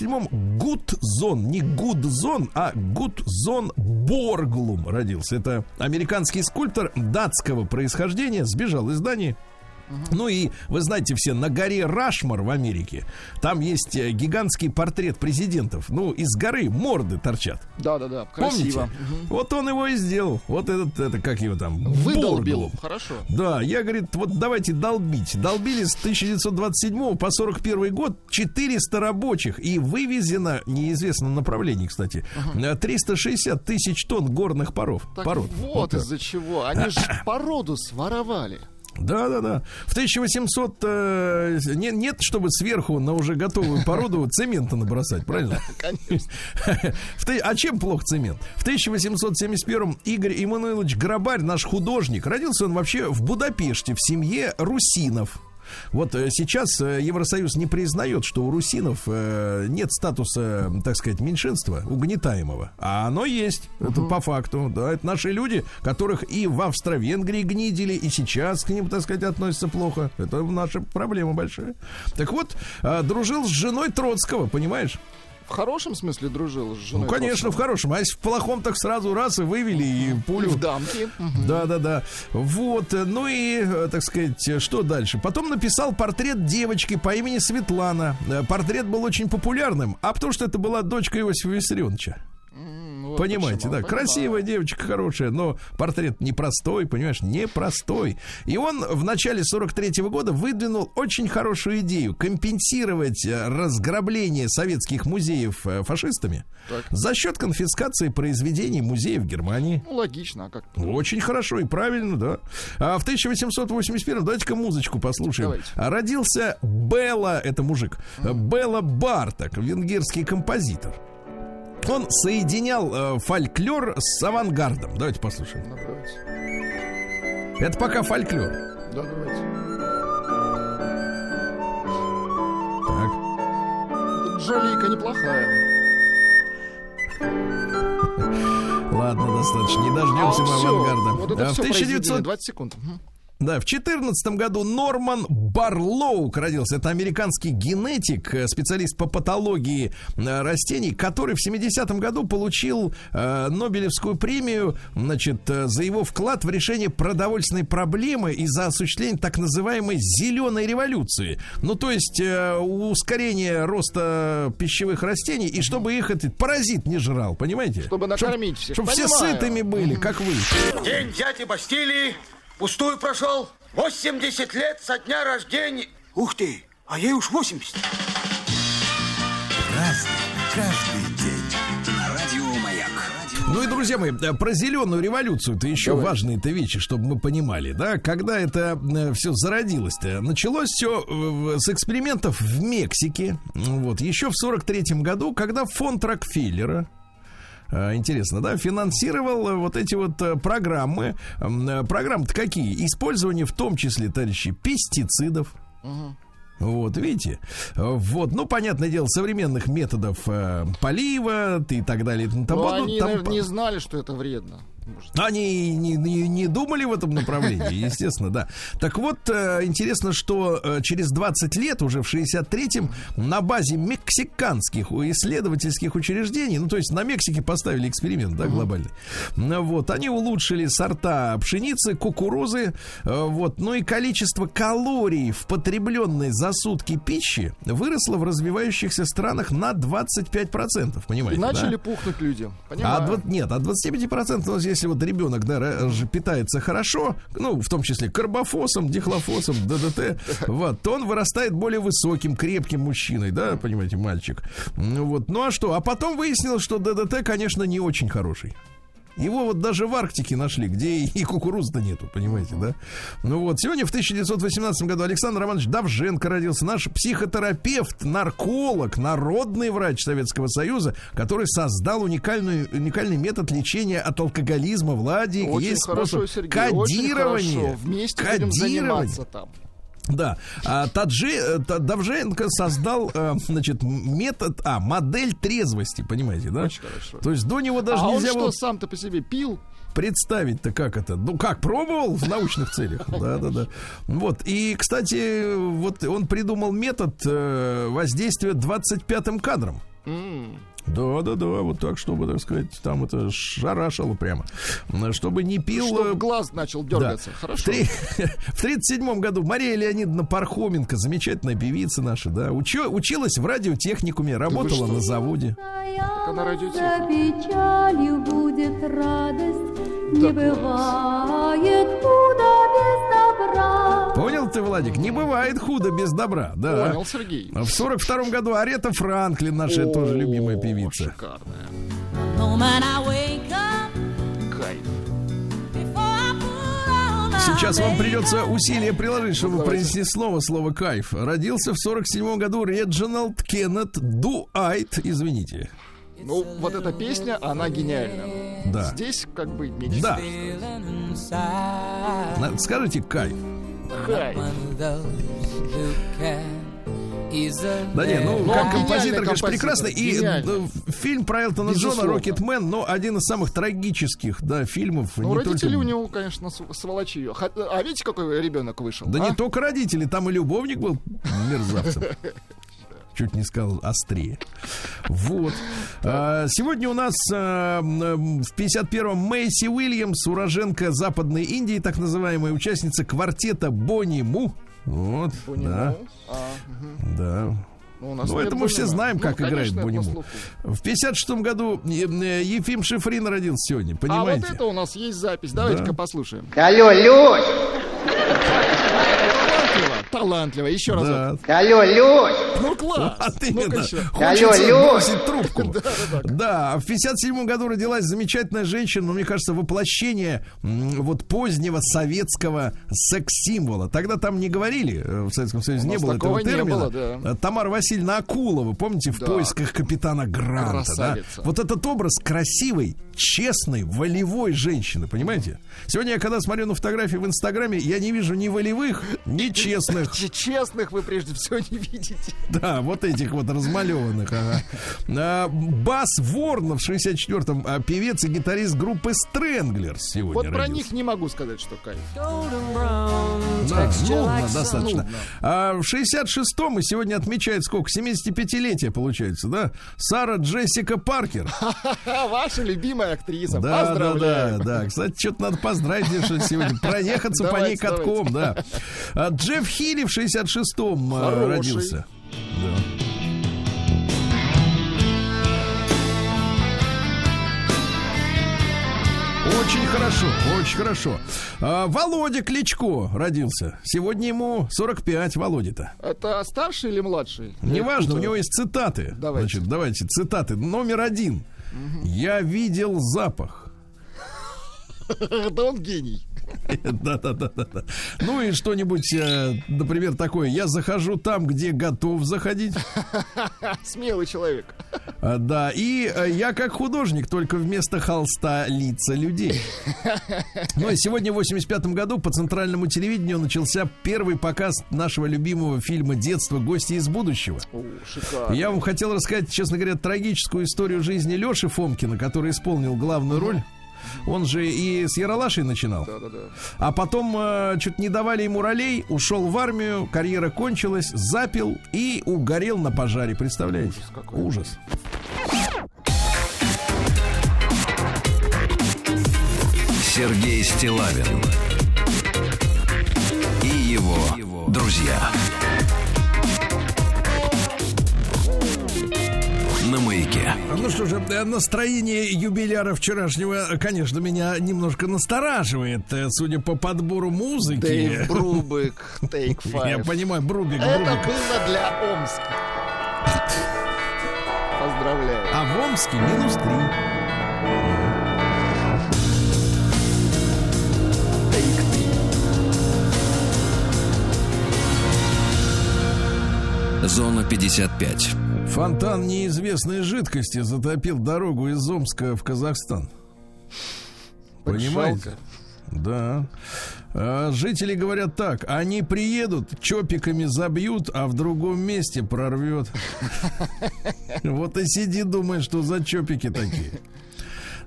[SPEAKER 2] 1867-м Гудзон, не Гудзон, а Гудзон Борглум родился. Это американский скульптор датского происхождения, сбежал из Дании. Ну и вы знаете все, на горе Рашмар в Америке там есть э, гигантский портрет президентов. Ну, из горы морды торчат.
[SPEAKER 3] Да-да-да,
[SPEAKER 2] Помните?
[SPEAKER 3] красиво. Мгм.
[SPEAKER 2] Вот он его и сделал. Вот этот, это как его там?
[SPEAKER 3] Выдолбил.
[SPEAKER 2] Борглум.
[SPEAKER 3] Хорошо.
[SPEAKER 2] Да, я, говорит, вот давайте долбить. Долбили с 1927 по 41 год 400 рабочих и вывезено, неизвестно направлении, кстати, э, 360 тысяч тонн горных паров.
[SPEAKER 3] Так
[SPEAKER 2] пород.
[SPEAKER 3] вот
[SPEAKER 2] так.
[SPEAKER 3] из-за чего. Они же *coughs* породу своровали.
[SPEAKER 2] Да, да, да. В 1800 э, не- нет, чтобы сверху на уже готовую породу *laughs* цемента набросать, правильно?
[SPEAKER 3] Конечно. *laughs*
[SPEAKER 2] А чем плох цемент? В 1871 Игорь Иммануилович Грабарь, наш художник, родился он вообще в Будапеште, в семье русинов. Вот э, сейчас э, Евросоюз не признает, что у русинов э, нет статуса, так сказать, меньшинства, угнетаемого. А оно есть. Это по факту. Да, это наши люди, которых и в Австро-Венгрии гнидили, и сейчас к ним, так сказать, относятся плохо. Это наша проблема большая. Так вот, дружил с женой Троцкого, понимаешь?
[SPEAKER 3] В хорошем смысле дружил с женой.
[SPEAKER 2] Ну, конечно, в хорошем. А если в плохом, так сразу раз и вывели, и
[SPEAKER 3] И
[SPEAKER 2] пулю.
[SPEAKER 3] в дамки.
[SPEAKER 2] Да, да, да. Вот, ну и, э, так сказать, что дальше? Потом написал портрет девочки по имени Светлана. Э, Портрет был очень популярным, а потому что это была дочка Иосифа Виссарионовича.
[SPEAKER 3] Вот
[SPEAKER 2] Понимаете,
[SPEAKER 3] почему.
[SPEAKER 2] да,
[SPEAKER 3] Понимаю.
[SPEAKER 2] красивая девочка, хорошая, но портрет непростой, понимаешь, непростой. И он в начале 43 года выдвинул очень хорошую идею компенсировать э, разграбление советских музеев э, фашистами
[SPEAKER 3] Так.
[SPEAKER 2] за счет конфискации произведений музеев Германии.
[SPEAKER 3] Ну, логично, а как?
[SPEAKER 2] Очень хорошо и правильно, да. А в 1881 давайте-ка музычку послушаем.
[SPEAKER 3] Давайте.
[SPEAKER 2] А Родился Белла, это мужик, Белла Барток, венгерский композитор. Он соединял э, фольклор с авангардом. Давайте послушаем.
[SPEAKER 3] Ну, давайте.
[SPEAKER 2] Это пока фольклор.
[SPEAKER 3] Да, давайте.
[SPEAKER 2] Так.
[SPEAKER 3] Джолика неплохая.
[SPEAKER 2] Ладно, достаточно. Не дождемся
[SPEAKER 3] А,
[SPEAKER 2] мы авангарда.
[SPEAKER 3] Вот
[SPEAKER 2] А в
[SPEAKER 3] все
[SPEAKER 2] 1900
[SPEAKER 3] 20 секунд.
[SPEAKER 2] Да, в 2014 году Норман Барлоук родился. Это американский генетик, э, специалист по патологии э, растений, который в 70-м году получил э, Нобелевскую премию значит, э, за его вклад в решение продовольственной проблемы и за осуществление так называемой зеленой революции. Ну, то есть э, ускорение роста пищевых растений, и чтобы их этот паразит не жрал, понимаете?
[SPEAKER 3] Чтобы накормить всех.
[SPEAKER 2] Чтобы все сытыми были, как вы.
[SPEAKER 4] День дяди Бастилии пустую прошел. 80 лет со дня рождения. Ух ты, а ей уж 80.
[SPEAKER 5] Разный, каждый день. Радио Маяк.
[SPEAKER 2] Ну и, друзья мои, э, про зеленую революцию это еще
[SPEAKER 3] Давай.
[SPEAKER 2] важные-то вещи, чтобы мы понимали, да, когда это все зародилось-то. Началось все с экспериментов в Мексике, вот, еще в 43-м году, когда фонд Рокфеллера, э, Интересно, да, финансировал э, вот эти вот э, программы. Э, Программы-то какие? Использование в том числе, товарищи, пестицидов. Вот, видите? Э, Вот, ну, понятное дело, современных методов э, полива и так далее. и тому
[SPEAKER 3] Но
[SPEAKER 2] подобное.
[SPEAKER 3] они,
[SPEAKER 2] Там
[SPEAKER 3] наверное, не знали, что это вредно. Может,
[SPEAKER 2] они не, не, не думали в этом направлении, *laughs* естественно, да. Так вот, э, интересно, что э, через 20 лет, уже в 63-м, на базе мексиканских исследовательских учреждений, ну, то есть на Мексике поставили эксперимент, да, глобальный, Ну, вот, они улучшили сорта пшеницы, кукурузы, э, вот, ну и количество калорий в потребленной за сутки пищи выросло в развивающихся странах на 25%,
[SPEAKER 3] и
[SPEAKER 2] понимаете, да?
[SPEAKER 3] начали пухнуть люди.
[SPEAKER 2] А
[SPEAKER 3] Понимаю.
[SPEAKER 2] дво- нет, от 25%, ну, если вот ребенок, да, питается хорошо, ну, в том числе карбофосом, дихлофосом, ДДТ, вот, то он вырастает более высоким, крепким мужчиной, да, понимаете, мальчик. Ну, вот, ну, а что? А потом выяснилось, что ДДТ, конечно, не очень хороший. Его вот даже в Арктике нашли, где и, кукурузы-то нету, понимаете, да? Ну вот, сегодня в 1918 году Александр Романович Давженко родился, наш психотерапевт, нарколог, народный врач Советского Союза, который создал уникальную, уникальный метод лечения от алкоголизма. Владик,
[SPEAKER 3] Очень
[SPEAKER 2] есть
[SPEAKER 3] хорошо,
[SPEAKER 2] способ
[SPEAKER 3] Сергей, очень
[SPEAKER 2] кодирования.
[SPEAKER 3] хорошо. Вместе будем
[SPEAKER 2] Кодирование.
[SPEAKER 3] заниматься там.
[SPEAKER 2] Да, а Таджи, э, Давженко создал, э, значит, метод, а, модель трезвости, понимаете, да?
[SPEAKER 3] Очень хорошо.
[SPEAKER 2] То есть до него даже
[SPEAKER 3] а он
[SPEAKER 2] нельзя
[SPEAKER 3] что,
[SPEAKER 2] было
[SPEAKER 3] сам-то по себе пил?
[SPEAKER 2] представить-то как это. Ну как, пробовал в научных целях. *laughs* Да, да, да. Вот. И, кстати, вот он придумал метод э, воздействия 25-м кадром.
[SPEAKER 3] М,
[SPEAKER 2] Да, да, да, вот так, чтобы, так сказать, там это шарашило прямо. Чтобы не пил...
[SPEAKER 3] Чтобы
[SPEAKER 2] э,
[SPEAKER 3] глаз начал
[SPEAKER 2] да.
[SPEAKER 3] дергаться. *laughs*
[SPEAKER 2] В,
[SPEAKER 3] Хорошо.
[SPEAKER 2] в 37 году Мария Леонидовна Пархоменко, замечательная певица наша, да, учё- училась в радиотехникуме, работала
[SPEAKER 3] что?
[SPEAKER 2] на заводе.
[SPEAKER 3] Это на
[SPEAKER 6] За
[SPEAKER 3] радиотехнике.
[SPEAKER 6] печалью будет радость, не
[SPEAKER 3] Да
[SPEAKER 6] бывает худо без добра.
[SPEAKER 2] Понял ты, Владик? Не бывает худо без добра, да.
[SPEAKER 3] Понял, Сергей.
[SPEAKER 2] В 42 году Арета Франклин, наша
[SPEAKER 3] О,
[SPEAKER 2] тоже любимая певица.
[SPEAKER 3] Шикарная.
[SPEAKER 7] wake up,
[SPEAKER 3] Кайф.
[SPEAKER 2] Сейчас вам придется усилие приложить, чтобы
[SPEAKER 3] Давайте.
[SPEAKER 2] произнести слово, слово кайф. Родился в 47 году Реджиналд Кеннет Дуайт, извините.
[SPEAKER 3] Ну, вот эта песня, она гениальна.
[SPEAKER 2] Да.
[SPEAKER 3] Здесь как бы не
[SPEAKER 2] Да. Скажите кайф.
[SPEAKER 3] Кайф.
[SPEAKER 2] Да не, ну,
[SPEAKER 3] Ну,
[SPEAKER 2] как композитор, конечно, прекрасный. И
[SPEAKER 3] гениальный.
[SPEAKER 2] э, фильм про Элтона Джона. Рокетмен, но один из самых трагических, да, фильмов.
[SPEAKER 3] Ну, родители
[SPEAKER 2] только...
[SPEAKER 3] у него, конечно, св- сволочи. Ха- А видите, какой ребенок вышел?
[SPEAKER 2] Да
[SPEAKER 3] а?
[SPEAKER 2] не только родители, там и любовник был мерзавцем. *laughs* Чуть не сказал острее. Вот. А, сегодня у нас а, в 51-м Мэйси Уильямс, уроженка Западной Индии, так называемая участница квартета Бонни Му. Вот,
[SPEAKER 3] Бонни
[SPEAKER 2] да.
[SPEAKER 3] А, мгм.
[SPEAKER 2] да.
[SPEAKER 3] Ну, у нас
[SPEAKER 2] Ну, это мы все знаем,
[SPEAKER 3] Ну,
[SPEAKER 2] как играет
[SPEAKER 3] конечно, это
[SPEAKER 2] Бонни
[SPEAKER 3] на
[SPEAKER 2] Му.
[SPEAKER 3] слуху.
[SPEAKER 2] В 56 году э, э, Ефим Шифрин родился сегодня,
[SPEAKER 3] А вот
[SPEAKER 2] понимаете?
[SPEAKER 3] это у нас есть запись. Давайте-ка
[SPEAKER 2] Да.
[SPEAKER 3] послушаем.
[SPEAKER 8] Алло, Люсь!
[SPEAKER 3] Талантливо. Еще раз.
[SPEAKER 2] Да.
[SPEAKER 8] Алло, Люсь!
[SPEAKER 3] Ну, класс.
[SPEAKER 2] А ты
[SPEAKER 3] Ну-ка
[SPEAKER 2] именно. Хочется
[SPEAKER 8] Алло,
[SPEAKER 2] бросить трубку. *laughs* Да, в 57 году родилась замечательная женщина, но мне кажется, воплощение вот позднего советского секс-символа. Тогда там не говорили, э, в Советском Союзе не было этого
[SPEAKER 3] не
[SPEAKER 2] термина.
[SPEAKER 3] было, да.
[SPEAKER 2] Э, Тамара Васильевна Акулова, помните, в
[SPEAKER 3] Да.
[SPEAKER 2] поисках капитана Гранта, да? Вот этот образ красивой, честной, волевой женщины, понимаете? Сегодня я когда смотрю на фотографии в Инстаграме, я не вижу ни волевых, ни *laughs* честных.
[SPEAKER 3] Ч- Честных вы прежде всего не видите.
[SPEAKER 2] Да, вот этих вот размалеванных. Ага. А, Бас Ворнов в 64-м, а, певец и гитарист группы Странглерс сегодня
[SPEAKER 3] Вот про
[SPEAKER 2] родился.
[SPEAKER 3] них не могу сказать, что кайф.
[SPEAKER 2] Да, нудно достаточно.
[SPEAKER 3] Нудно.
[SPEAKER 2] А в 66-м и сегодня отмечает сколько? 75-летие получается, да? Сара Джессика Паркер. *laughs*
[SPEAKER 3] Ваша любимая актриса.
[SPEAKER 2] Да, да, да,
[SPEAKER 3] Поздравляю.
[SPEAKER 2] да. Кстати, что-то надо поздравить, что сегодня. Проехаться по ней
[SPEAKER 3] Давайте,
[SPEAKER 2] катком, да. А Джефф Хилли в 66-м а,
[SPEAKER 3] Хороший.
[SPEAKER 2] родился. Да. Очень хорошо, очень хорошо. А, Володя Кличко родился. Сегодня ему 45, Володя-то.
[SPEAKER 3] Это старший или младший?
[SPEAKER 2] Неважно, у него есть цитаты.
[SPEAKER 3] Давайте.
[SPEAKER 2] Значит, давайте, цитаты. Номер один. Я видел запах. *laughs*
[SPEAKER 3] Да он гений. *laughs*
[SPEAKER 2] Да-да-да-да. Ну и что-нибудь, э, например, такое. Я захожу там, где готов заходить. *laughs*
[SPEAKER 3] Смелый человек.
[SPEAKER 2] А, Да, и э, я как художник, только вместо холста лица людей. *laughs* Ну и сегодня, в 85 году, по центральному телевидению начался первый показ нашего любимого фильма детства «Гости из будущего».
[SPEAKER 3] О, шикарно.
[SPEAKER 2] Я вам хотел рассказать, честно говоря, трагическую историю жизни Леши Фомкина, который исполнил главную роль. Он же и с Яралашей начинал.
[SPEAKER 3] Да-да-да.
[SPEAKER 2] А потом э, чуть не давали ему ролей, ушел в армию, карьера кончилась, запил и угорел на пожаре. Представляете?
[SPEAKER 3] Ужас какой.
[SPEAKER 2] Ужас.
[SPEAKER 1] Сергей Стилавин и его друзья. На маяке.
[SPEAKER 2] Ну что же, э, настроение юбиляра вчерашнего, э, конечно, меня немножко настораживает, э, судя по подбору музыки.
[SPEAKER 3] Дэйв *laughs* Брубык, Take
[SPEAKER 2] Я
[SPEAKER 3] Five.
[SPEAKER 2] понимаю, Брубик,
[SPEAKER 3] Это
[SPEAKER 2] Брубик.
[SPEAKER 3] было для Омска. Поздравляю.
[SPEAKER 2] А в Омске минус три.
[SPEAKER 1] Зона 55.
[SPEAKER 2] Фонтан неизвестной жидкости затопил дорогу из Омска в Казахстан. Понимаете? Да. А, жители говорят так: они приедут, чопиками забьют, а в другом месте прорвет. *laughs* Вот и сиди, думай, что за чопики такие.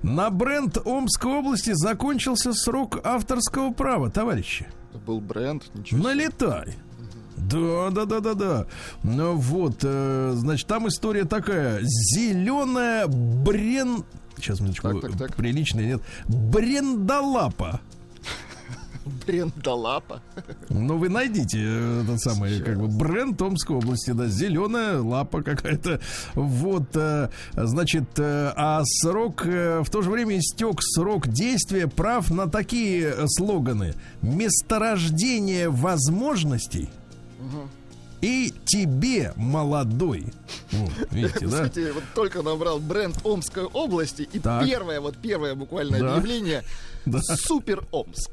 [SPEAKER 2] На бренд Омской области закончился срок авторского права, товарищи.
[SPEAKER 3] Это был бренд. Ничего.
[SPEAKER 2] Налетай. Да, да, да, да, да. Ну вот, э, значит, там история такая. Зеленая брен... Сейчас, минуточку,
[SPEAKER 3] Так, так, так.
[SPEAKER 2] приличная, нет. Брендалапа.
[SPEAKER 3] Брендалапа.
[SPEAKER 2] Ну, вы найдите э, этот самый, как бы, бренд Томской области, да, зеленая лапа какая-то. Вот, э, значит, э, а срок, в то же время истек срок действия прав на такие слоганы. Месторождение возможностей и тебе, молодой. Вот, видите, да?
[SPEAKER 3] Кстати, вот только набрал бренд Омской области, и
[SPEAKER 2] Так.
[SPEAKER 3] первое, вот первое буквально
[SPEAKER 2] Да.
[SPEAKER 3] объявление *laughs*
[SPEAKER 2] Да.
[SPEAKER 3] Супер Омск.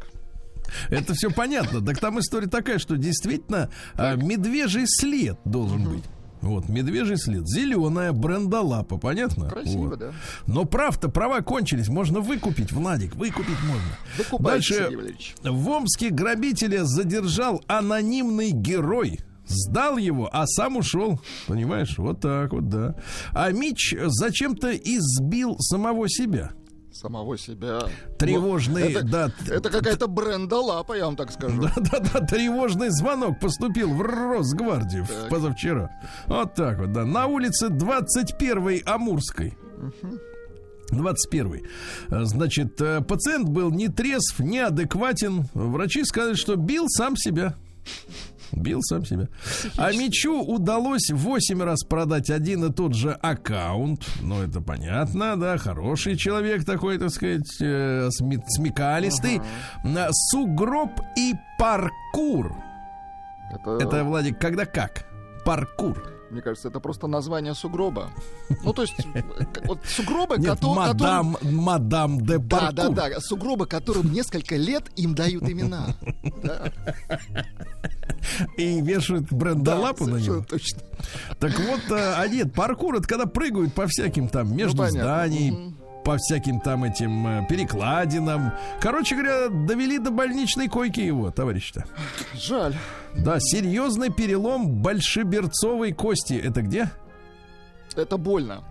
[SPEAKER 2] Это все понятно. Так там история такая, что действительно а, медвежий след должен быть. Вот, медвежий след. Зеленая брендолапа, понятно?
[SPEAKER 3] Красиво,
[SPEAKER 2] Вот.
[SPEAKER 3] да.
[SPEAKER 2] Но прав-то, права кончились. Можно выкупить, Владик, выкупить можно.
[SPEAKER 3] Сергей
[SPEAKER 2] Дальше в Омске грабителя задержал анонимный герой. Сдал его, а сам ушел. Понимаешь? Вот так вот, да. А Мич зачем-то избил самого себя.
[SPEAKER 3] Самого себя.
[SPEAKER 2] Тревожный,
[SPEAKER 3] это,
[SPEAKER 2] да,
[SPEAKER 3] Это какая-то брендалапа, я вам так скажу. *laughs*
[SPEAKER 2] Да-да-да, тревожный звонок поступил в Росгвардию
[SPEAKER 3] Так.
[SPEAKER 2] позавчера. Вот так вот, да. На улице 21-й Амурской. 21 Значит, э, пациент был не трезв, неадекватен. Врачи сказали, что бил сам себя. Бил сам себя. А Мичу удалось 8 раз продать один и тот же аккаунт. Ну, это понятно, да. Хороший человек такой, так сказать, э, смекалистый. На Сугроб и паркур.
[SPEAKER 3] Это,
[SPEAKER 2] Это, Владик, когда как? Паркур.
[SPEAKER 3] Мне кажется, это просто название сугроба. Ну, то есть, *laughs* вот сугробы,
[SPEAKER 2] Нет,
[SPEAKER 3] кото-
[SPEAKER 2] мадам, мадам де
[SPEAKER 3] Да,
[SPEAKER 2] паркур.
[SPEAKER 3] да, да. Сугробы, которым несколько лет им дают имена. Да,
[SPEAKER 2] И вешают брендолапу на
[SPEAKER 3] совершенно
[SPEAKER 2] него.
[SPEAKER 3] точно.
[SPEAKER 2] Так вот, э, а нет, паркур это когда прыгают по всяким там между
[SPEAKER 3] Ну, понятно.
[SPEAKER 2] зданий. По всяким там этим э, перекладинам. Короче говоря, довели до больничной койки его, товарищ-то.
[SPEAKER 3] Жаль.
[SPEAKER 2] Да, серьезный перелом большеберцовой кости. Это где?
[SPEAKER 3] Это больно.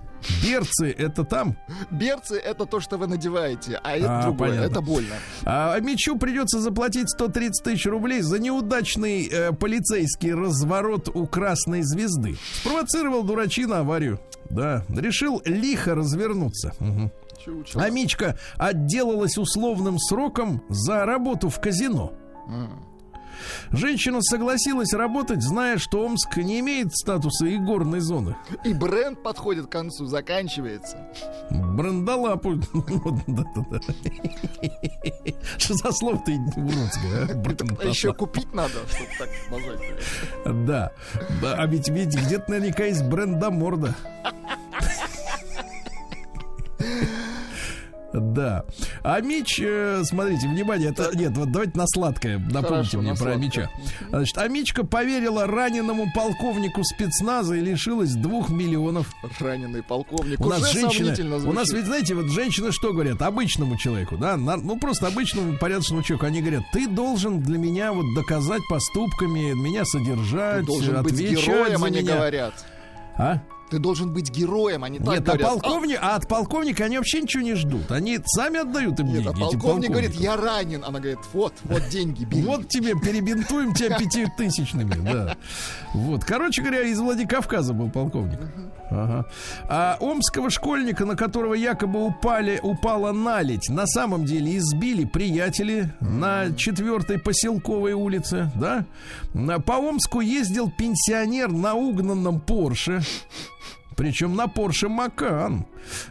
[SPEAKER 2] Берцы это там.
[SPEAKER 3] Берцы это то, что вы надеваете, а это
[SPEAKER 2] А,
[SPEAKER 3] другое.
[SPEAKER 2] понятно.
[SPEAKER 3] Это больно.
[SPEAKER 2] А Мичу придется заплатить 130 тысяч рублей за неудачный э, полицейский разворот у Красной Звезды. Спровоцировал дурачина аварию. Да, решил лихо развернуться. Мгм.
[SPEAKER 3] Чучело.
[SPEAKER 2] А Мичка отделалась условным сроком за работу в казино. Женщина согласилась работать, зная, что Омск не имеет статуса игорной зоны.
[SPEAKER 3] И бренд подходит к концу, заканчивается. *laughs*
[SPEAKER 2] Да-да-да. Что за слово-то уродское, а?
[SPEAKER 3] Еще купить надо, чтобы так назвать.
[SPEAKER 2] Да. Да, А ведь, ведь где-то наверняка есть брендоморда. *laughs* Да. А Мич, э, смотрите, внимание, это нет, вот давайте на сладкое. Напомните
[SPEAKER 3] Хорошо,
[SPEAKER 2] мне про
[SPEAKER 3] сладкое.
[SPEAKER 2] Мича. Значит, а Мичка поверила раненому полковнику спецназа и лишилась двух миллионов.
[SPEAKER 3] Раненый полковник.
[SPEAKER 2] У нас
[SPEAKER 3] Уже
[SPEAKER 2] женщины,
[SPEAKER 3] сомнительно
[SPEAKER 2] у нас ведь, знаете, вот женщины что говорят? Обычному человеку, да, ну просто обычному порядочному человеку. Они говорят, ты должен для меня вот доказать поступками, меня содержать,
[SPEAKER 3] Ты должен быть
[SPEAKER 2] отвечать
[SPEAKER 3] героем,
[SPEAKER 2] за
[SPEAKER 3] они
[SPEAKER 2] меня.
[SPEAKER 3] говорят.
[SPEAKER 2] А?
[SPEAKER 3] Ты должен быть героем, они так
[SPEAKER 2] Нет, а,
[SPEAKER 3] говорят.
[SPEAKER 2] полковник, а от полковника они вообще ничего не ждут. Они сами отдают им
[SPEAKER 3] Нет,
[SPEAKER 2] деньги.
[SPEAKER 3] а полковник говорит, я ранен. Она говорит, вот, вот деньги, бери.
[SPEAKER 2] Вот тебе перебинтуем тебя пятитысячными, да. Вот, короче говоря, из Владикавказа был полковник. Ага. А омского школьника, на которого якобы упали, упала наледь, на самом деле избили приятели на четвертой поселковой улице, да? По Омску ездил пенсионер на угнанном Порше. Причем на Порше Макан.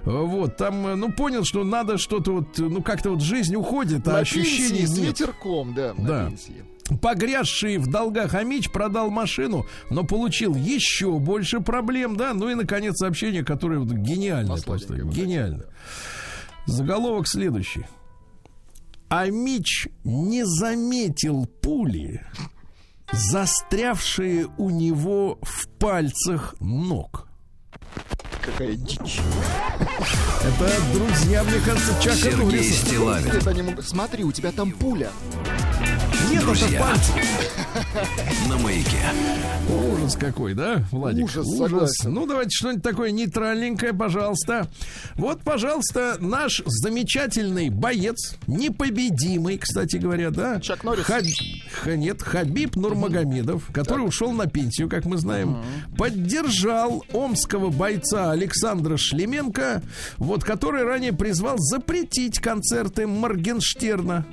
[SPEAKER 2] Вот, там, э, ну, понял, что надо что-то вот, ну, как-то вот жизнь уходит, а
[SPEAKER 3] на
[SPEAKER 2] ощущений
[SPEAKER 3] пенсии с
[SPEAKER 2] нет.
[SPEAKER 3] ветерком, да, на
[SPEAKER 2] Да.
[SPEAKER 3] пенсии.
[SPEAKER 2] Погрязший в долгах Амич продал машину, но получил еще больше проблем, да. Ну и, наконец, сообщение, которое вот гениальное
[SPEAKER 3] На
[SPEAKER 2] просто. Гениально. Заголовок следующий. Амич не заметил пули, застрявшие у него в пальцах ног.
[SPEAKER 3] Какая дичь.
[SPEAKER 2] Это, друзья, мне кажется, Чака
[SPEAKER 1] Сергей. Стилавин
[SPEAKER 3] Смотри, у тебя там пуля.
[SPEAKER 2] Нет, это
[SPEAKER 1] Друзья.
[SPEAKER 2] пальцы.
[SPEAKER 1] На маяке.
[SPEAKER 2] Ужас какой, да, Владик?
[SPEAKER 3] Ужас, согласен.
[SPEAKER 2] Ну, давайте что-нибудь такое нейтральненькое, пожалуйста. Вот, пожалуйста, наш замечательный боец, непобедимый, кстати говоря, да?
[SPEAKER 3] Чак Норрис?
[SPEAKER 2] Хаб- Ха- Нет, Хабиб Нурмагомедов, который ушел на пенсию, как мы знаем, поддержал омского бойца Александра Шлеменко, вот, который ранее призвал запретить концерты Моргенштерна.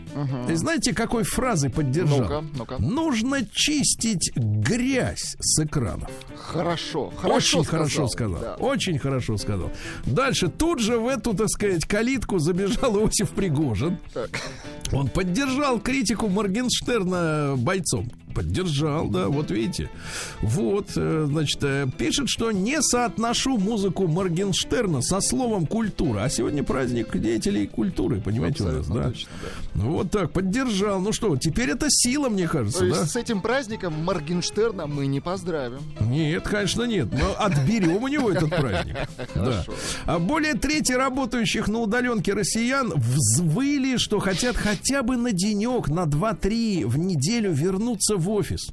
[SPEAKER 2] И знаете, какой фразой поддержал?
[SPEAKER 3] Ну-ка, ну-ка.
[SPEAKER 2] Нужно чистить грязь с экранов.
[SPEAKER 3] Хорошо, хорошо
[SPEAKER 2] Очень хорошо сказал.
[SPEAKER 3] Да.
[SPEAKER 2] Очень хорошо сказал. Дальше тут же в эту, так сказать, калитку забежал *laughs* Иосиф Пригожин.
[SPEAKER 3] Так.
[SPEAKER 2] Он поддержал критику Моргенштерна бойцом. Поддержал, да, вот видите. Вот, э, значит, э, пишет, что не соотношу музыку Моргенштерна со словом культура. А сегодня праздник деятелей культуры, понимаете, у нас,
[SPEAKER 3] Абсолютно
[SPEAKER 2] да.
[SPEAKER 3] точно, да.
[SPEAKER 2] Ну, Вот так, поддержал. Ну что, теперь это сила, мне кажется,
[SPEAKER 3] То есть
[SPEAKER 2] да?
[SPEAKER 3] с этим праздником Моргенштерна мы не поздравим.
[SPEAKER 2] Нет, конечно, нет. Но отберем у него этот праздник. *laughs* Да. А более трети работающих на удаленке россиян взвыли, что хотят хотя бы на денек, на 2-3 в неделю вернуться в офис.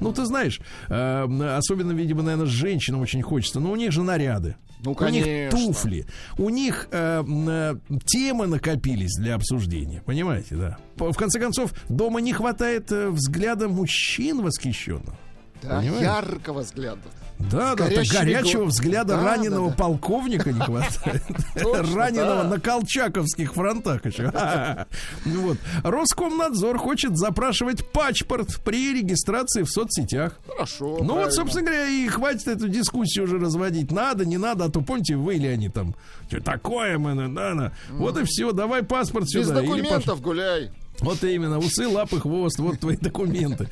[SPEAKER 2] Ну, ты знаешь, э, особенно, видимо, наверное, женщинам очень хочется, но у них же наряды.
[SPEAKER 3] Ну,
[SPEAKER 2] У них
[SPEAKER 3] конечно.
[SPEAKER 2] туфли, у них э, м, э, темы накопились для обсуждения, понимаете, да. В конце концов, дома не хватает э, взгляда мужчин восхищенных.
[SPEAKER 3] Да, яркого взгляда.
[SPEAKER 2] Да, да, так горячего
[SPEAKER 3] гла-
[SPEAKER 2] взгляда
[SPEAKER 3] Да,
[SPEAKER 2] раненого
[SPEAKER 3] да, да.
[SPEAKER 2] полковника не хватает. *laughs* *laughs* Раненого на колчаковских фронтах еще. *laughs* Вот. Роскомнадзор хочет запрашивать паспорт при регистрации в соцсетях.
[SPEAKER 3] Хорошо.
[SPEAKER 2] Ну вот, собственно говоря, и хватит эту дискуссию уже разводить. Надо, не надо, а то помните, выли они там. Что такое, мы, да, да. Вот и все, давай паспорт
[SPEAKER 3] Без
[SPEAKER 2] сюда. Или
[SPEAKER 3] документов гуляй.
[SPEAKER 2] Вот именно, усы, лапы, хвост, вот твои документы.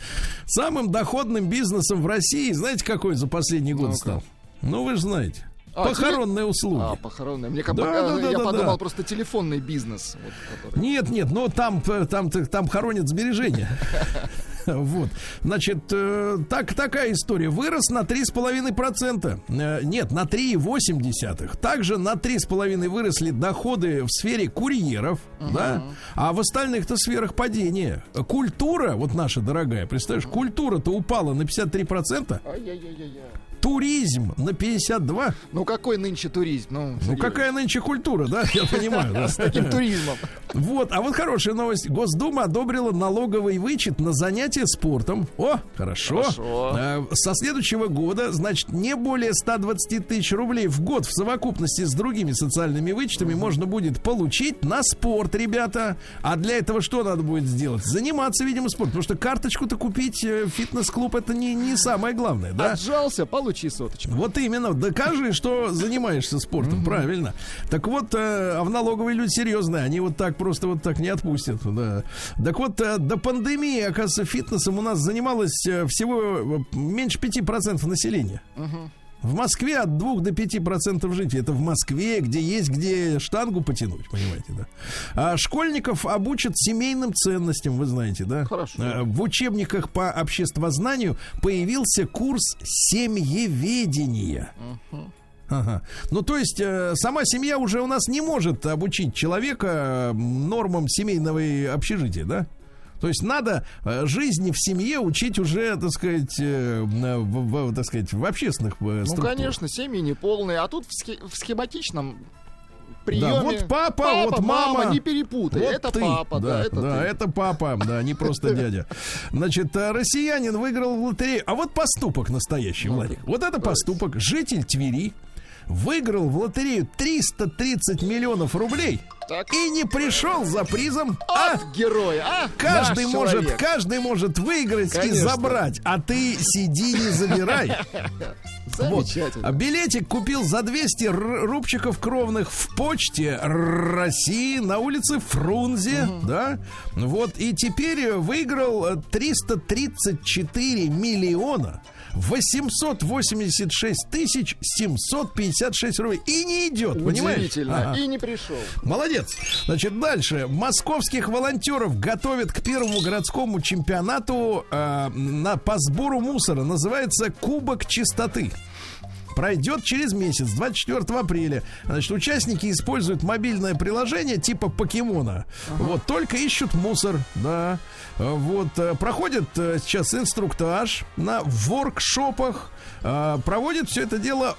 [SPEAKER 2] Самым доходным бизнесом в России, знаете, какой за последний год
[SPEAKER 3] Ну-ка.
[SPEAKER 2] стал? Ну, вы же знаете.
[SPEAKER 3] А,
[SPEAKER 2] Похоронные услуги.
[SPEAKER 3] А, похоронные. Мне как
[SPEAKER 2] Да,
[SPEAKER 3] пока-
[SPEAKER 2] да, да,
[SPEAKER 3] я
[SPEAKER 2] да,
[SPEAKER 3] подумал
[SPEAKER 2] да.
[SPEAKER 3] просто телефонный бизнес. вот, который-
[SPEAKER 2] Нет, нет, но там, э, там, там хоронят сбережения. *laughs* Вот. Значит, э, так, такая история. Вырос на 3,5%. Э, Нет, на 3,8%. Также на 3,5% выросли доходы в сфере курьеров, да? А в остальных-то сферах падение. Культура, вот наша дорогая, представляешь, культура-то упала на 53%,
[SPEAKER 3] Ай-яй-яй-яй.
[SPEAKER 2] Туризм на 52%.
[SPEAKER 3] Ну какой нынче туризм? Ну,
[SPEAKER 2] Ну, какая нынче культура, да? Я *laughs* понимаю, да.
[SPEAKER 3] С таким туризмом.
[SPEAKER 2] Вот, а вот хорошая новость. Госдума одобрила налоговый вычет на занятия спортом. О, хорошо.
[SPEAKER 3] Хорошо.
[SPEAKER 2] Э, Со следующего года, значит, не более 120 тысяч рублей в год в совокупности с другими социальными вычетами можно будет получить на спорт, ребята. А для этого что надо будет сделать? Заниматься, видимо, спортом. Потому что карточку-то купить э, фитнес-клуб это не, не самое главное, да?
[SPEAKER 3] Отжался, получи соточку.
[SPEAKER 2] Вот именно, докажи, что занимаешься спортом, правильно. Так вот, э, а в налоговые люди серьезные, они вот так просто вот так не отпустят. Да. Так вот, э, до пандемии, оказывается, фитнесом у нас занималось э, всего меньше 5% населения. В Москве от 2 до 5% жителей. Это в Москве, где есть где штангу потянуть, понимаете, да. А школьников обучат семейным ценностям, вы знаете, да.
[SPEAKER 3] Хорошо.
[SPEAKER 2] А, В учебниках по обществознанию появился курс семьеведения. Ага. Ну, то есть, э, сама семья уже у нас не может обучить человека нормам семейного общежития, да? То есть надо э, жизни в семье учить уже, так сказать, э, в, в- так сказать, в общественных э,
[SPEAKER 3] Ну,
[SPEAKER 2] структурах.
[SPEAKER 3] конечно, семьи неполные, а тут в, схе- в схематичном
[SPEAKER 2] Да,
[SPEAKER 3] приеме.
[SPEAKER 2] вот папа, вот мама.
[SPEAKER 3] не перепутай.
[SPEAKER 2] Вот
[SPEAKER 3] это
[SPEAKER 2] ты.
[SPEAKER 3] папа, да, это
[SPEAKER 2] да,
[SPEAKER 3] ты.
[SPEAKER 2] это папа, да, не просто *laughs* дядя. Значит, россиянин выиграл в лотерею. А вот поступок настоящий, Владик. Вот это поступок. Житель Твери выиграл в лотерею 330 миллионов рублей
[SPEAKER 3] Так.
[SPEAKER 2] и не пришел за призом, а
[SPEAKER 3] От героя, а?
[SPEAKER 2] Каждый
[SPEAKER 3] Наш
[SPEAKER 2] может,
[SPEAKER 3] человек.
[SPEAKER 2] каждый может выиграть и
[SPEAKER 3] Конечно.
[SPEAKER 2] забрать, а ты сиди не забирай. *laughs* Вот.
[SPEAKER 3] Замечательно.
[SPEAKER 2] А билетик купил за 200 р- рубчиков кровных в почте России на улице Фрунзе, да? Вот, и теперь выиграл э, 334 миллиона 886 тысяч 756 рублей. И не идет, понимаешь?
[SPEAKER 3] Удивительно.
[SPEAKER 2] Ага.
[SPEAKER 3] И не пришел.
[SPEAKER 2] Молодец. Значит, дальше. Московских волонтеров готовят к первому городскому чемпионату э, на, по сбору мусора. Называется Кубок чистоты. Пройдет через месяц, 24 апреля. Значит, участники используют мобильное приложение типа покемона. Вот, только ищут мусор, да. Э, Вот, э, проходит э, сейчас инструктаж на воркшопах. э, Проводит все это дело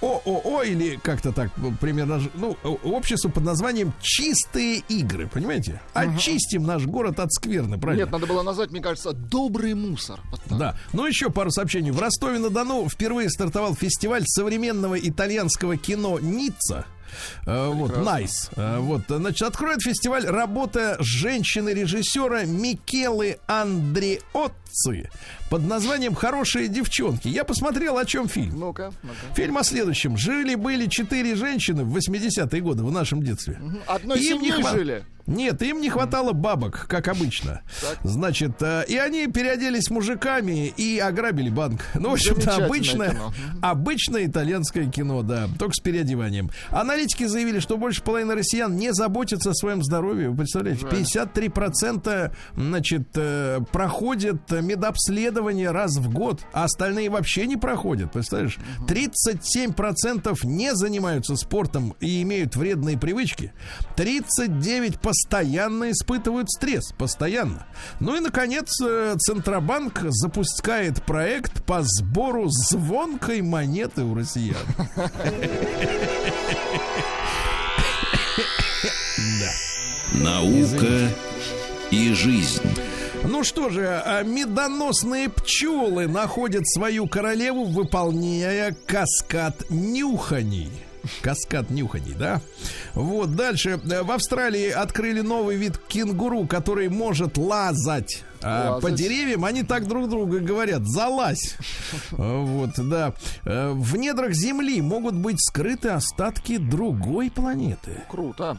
[SPEAKER 2] ООО или как-то так ну, примерно, ну, общество под названием «Чистые игры», понимаете? Очистим наш город от скверны, правильно?
[SPEAKER 3] Нет, надо было назвать, мне кажется, добрый мусор. Вот так.
[SPEAKER 2] Да. Ну, еще пару сообщений. В Ростове-на-Дону впервые стартовал фестиваль современного итальянского кино «Ницца». Э, Вот, Nice. Э, Вот, значит, откроет фестиваль работа женщины-режиссера Микелы Андреотци под названием «Хорошие девчонки». Я посмотрел, о чем фильм.
[SPEAKER 3] Ну-ка, ну-ка.
[SPEAKER 2] Фильм о следующем. Жили-были четыре женщины в 80-е годы, в нашем детстве.
[SPEAKER 3] Одной
[SPEAKER 2] Им не
[SPEAKER 3] семьей
[SPEAKER 2] хва-
[SPEAKER 3] жили.
[SPEAKER 2] Нет, им не хватало бабок, как обычно. Значит, э, и они переоделись мужиками и ограбили банк. Ну, в общем-то, обычное,
[SPEAKER 3] кино.
[SPEAKER 2] обычное итальянское кино, да, только с переодеванием. Аналитики заявили, что больше половины россиян не заботятся о своем здоровье. Вы представляете, 53% значит, э, проходят медобследование раз в год, а остальные вообще не проходят, представляешь? 37% не занимаются спортом и имеют вредные привычки. 39 постоянно испытывают стресс, постоянно. Ну и, наконец, э, Центробанк запускает проект по сбору звонкой монеты у россиян.
[SPEAKER 1] Наука и жизнь.
[SPEAKER 2] Ну что же, а медоносные пчелы находят свою королеву, выполняя каскад нюханий. Каскад нюханий, да? Вот, дальше. Э, В Австралии открыли новый вид кенгуру, который может лазать. А, по деревьям они так друг друга говорят, залазь. *laughs* Вот, да. Э, В недрах Земли могут быть скрыты остатки другой планеты.
[SPEAKER 3] Круто.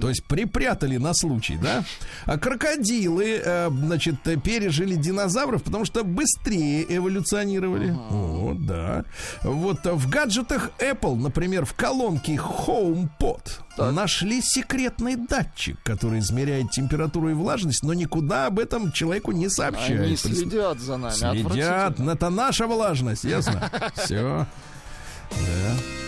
[SPEAKER 2] То есть припрятали на случай, да? А крокодилы, э, значит, пережили динозавров, потому что быстрее эволюционировали. Вот, да. Вот в гаджетах Apple, например, в колонке HomePod нашли секретный датчик, который измеряет температуру и влажность, но никуда об этом человеку не сообщает.
[SPEAKER 3] Они следят за нами.
[SPEAKER 2] Следят. Это наша влажность, ясно? *laughs* Все. Да.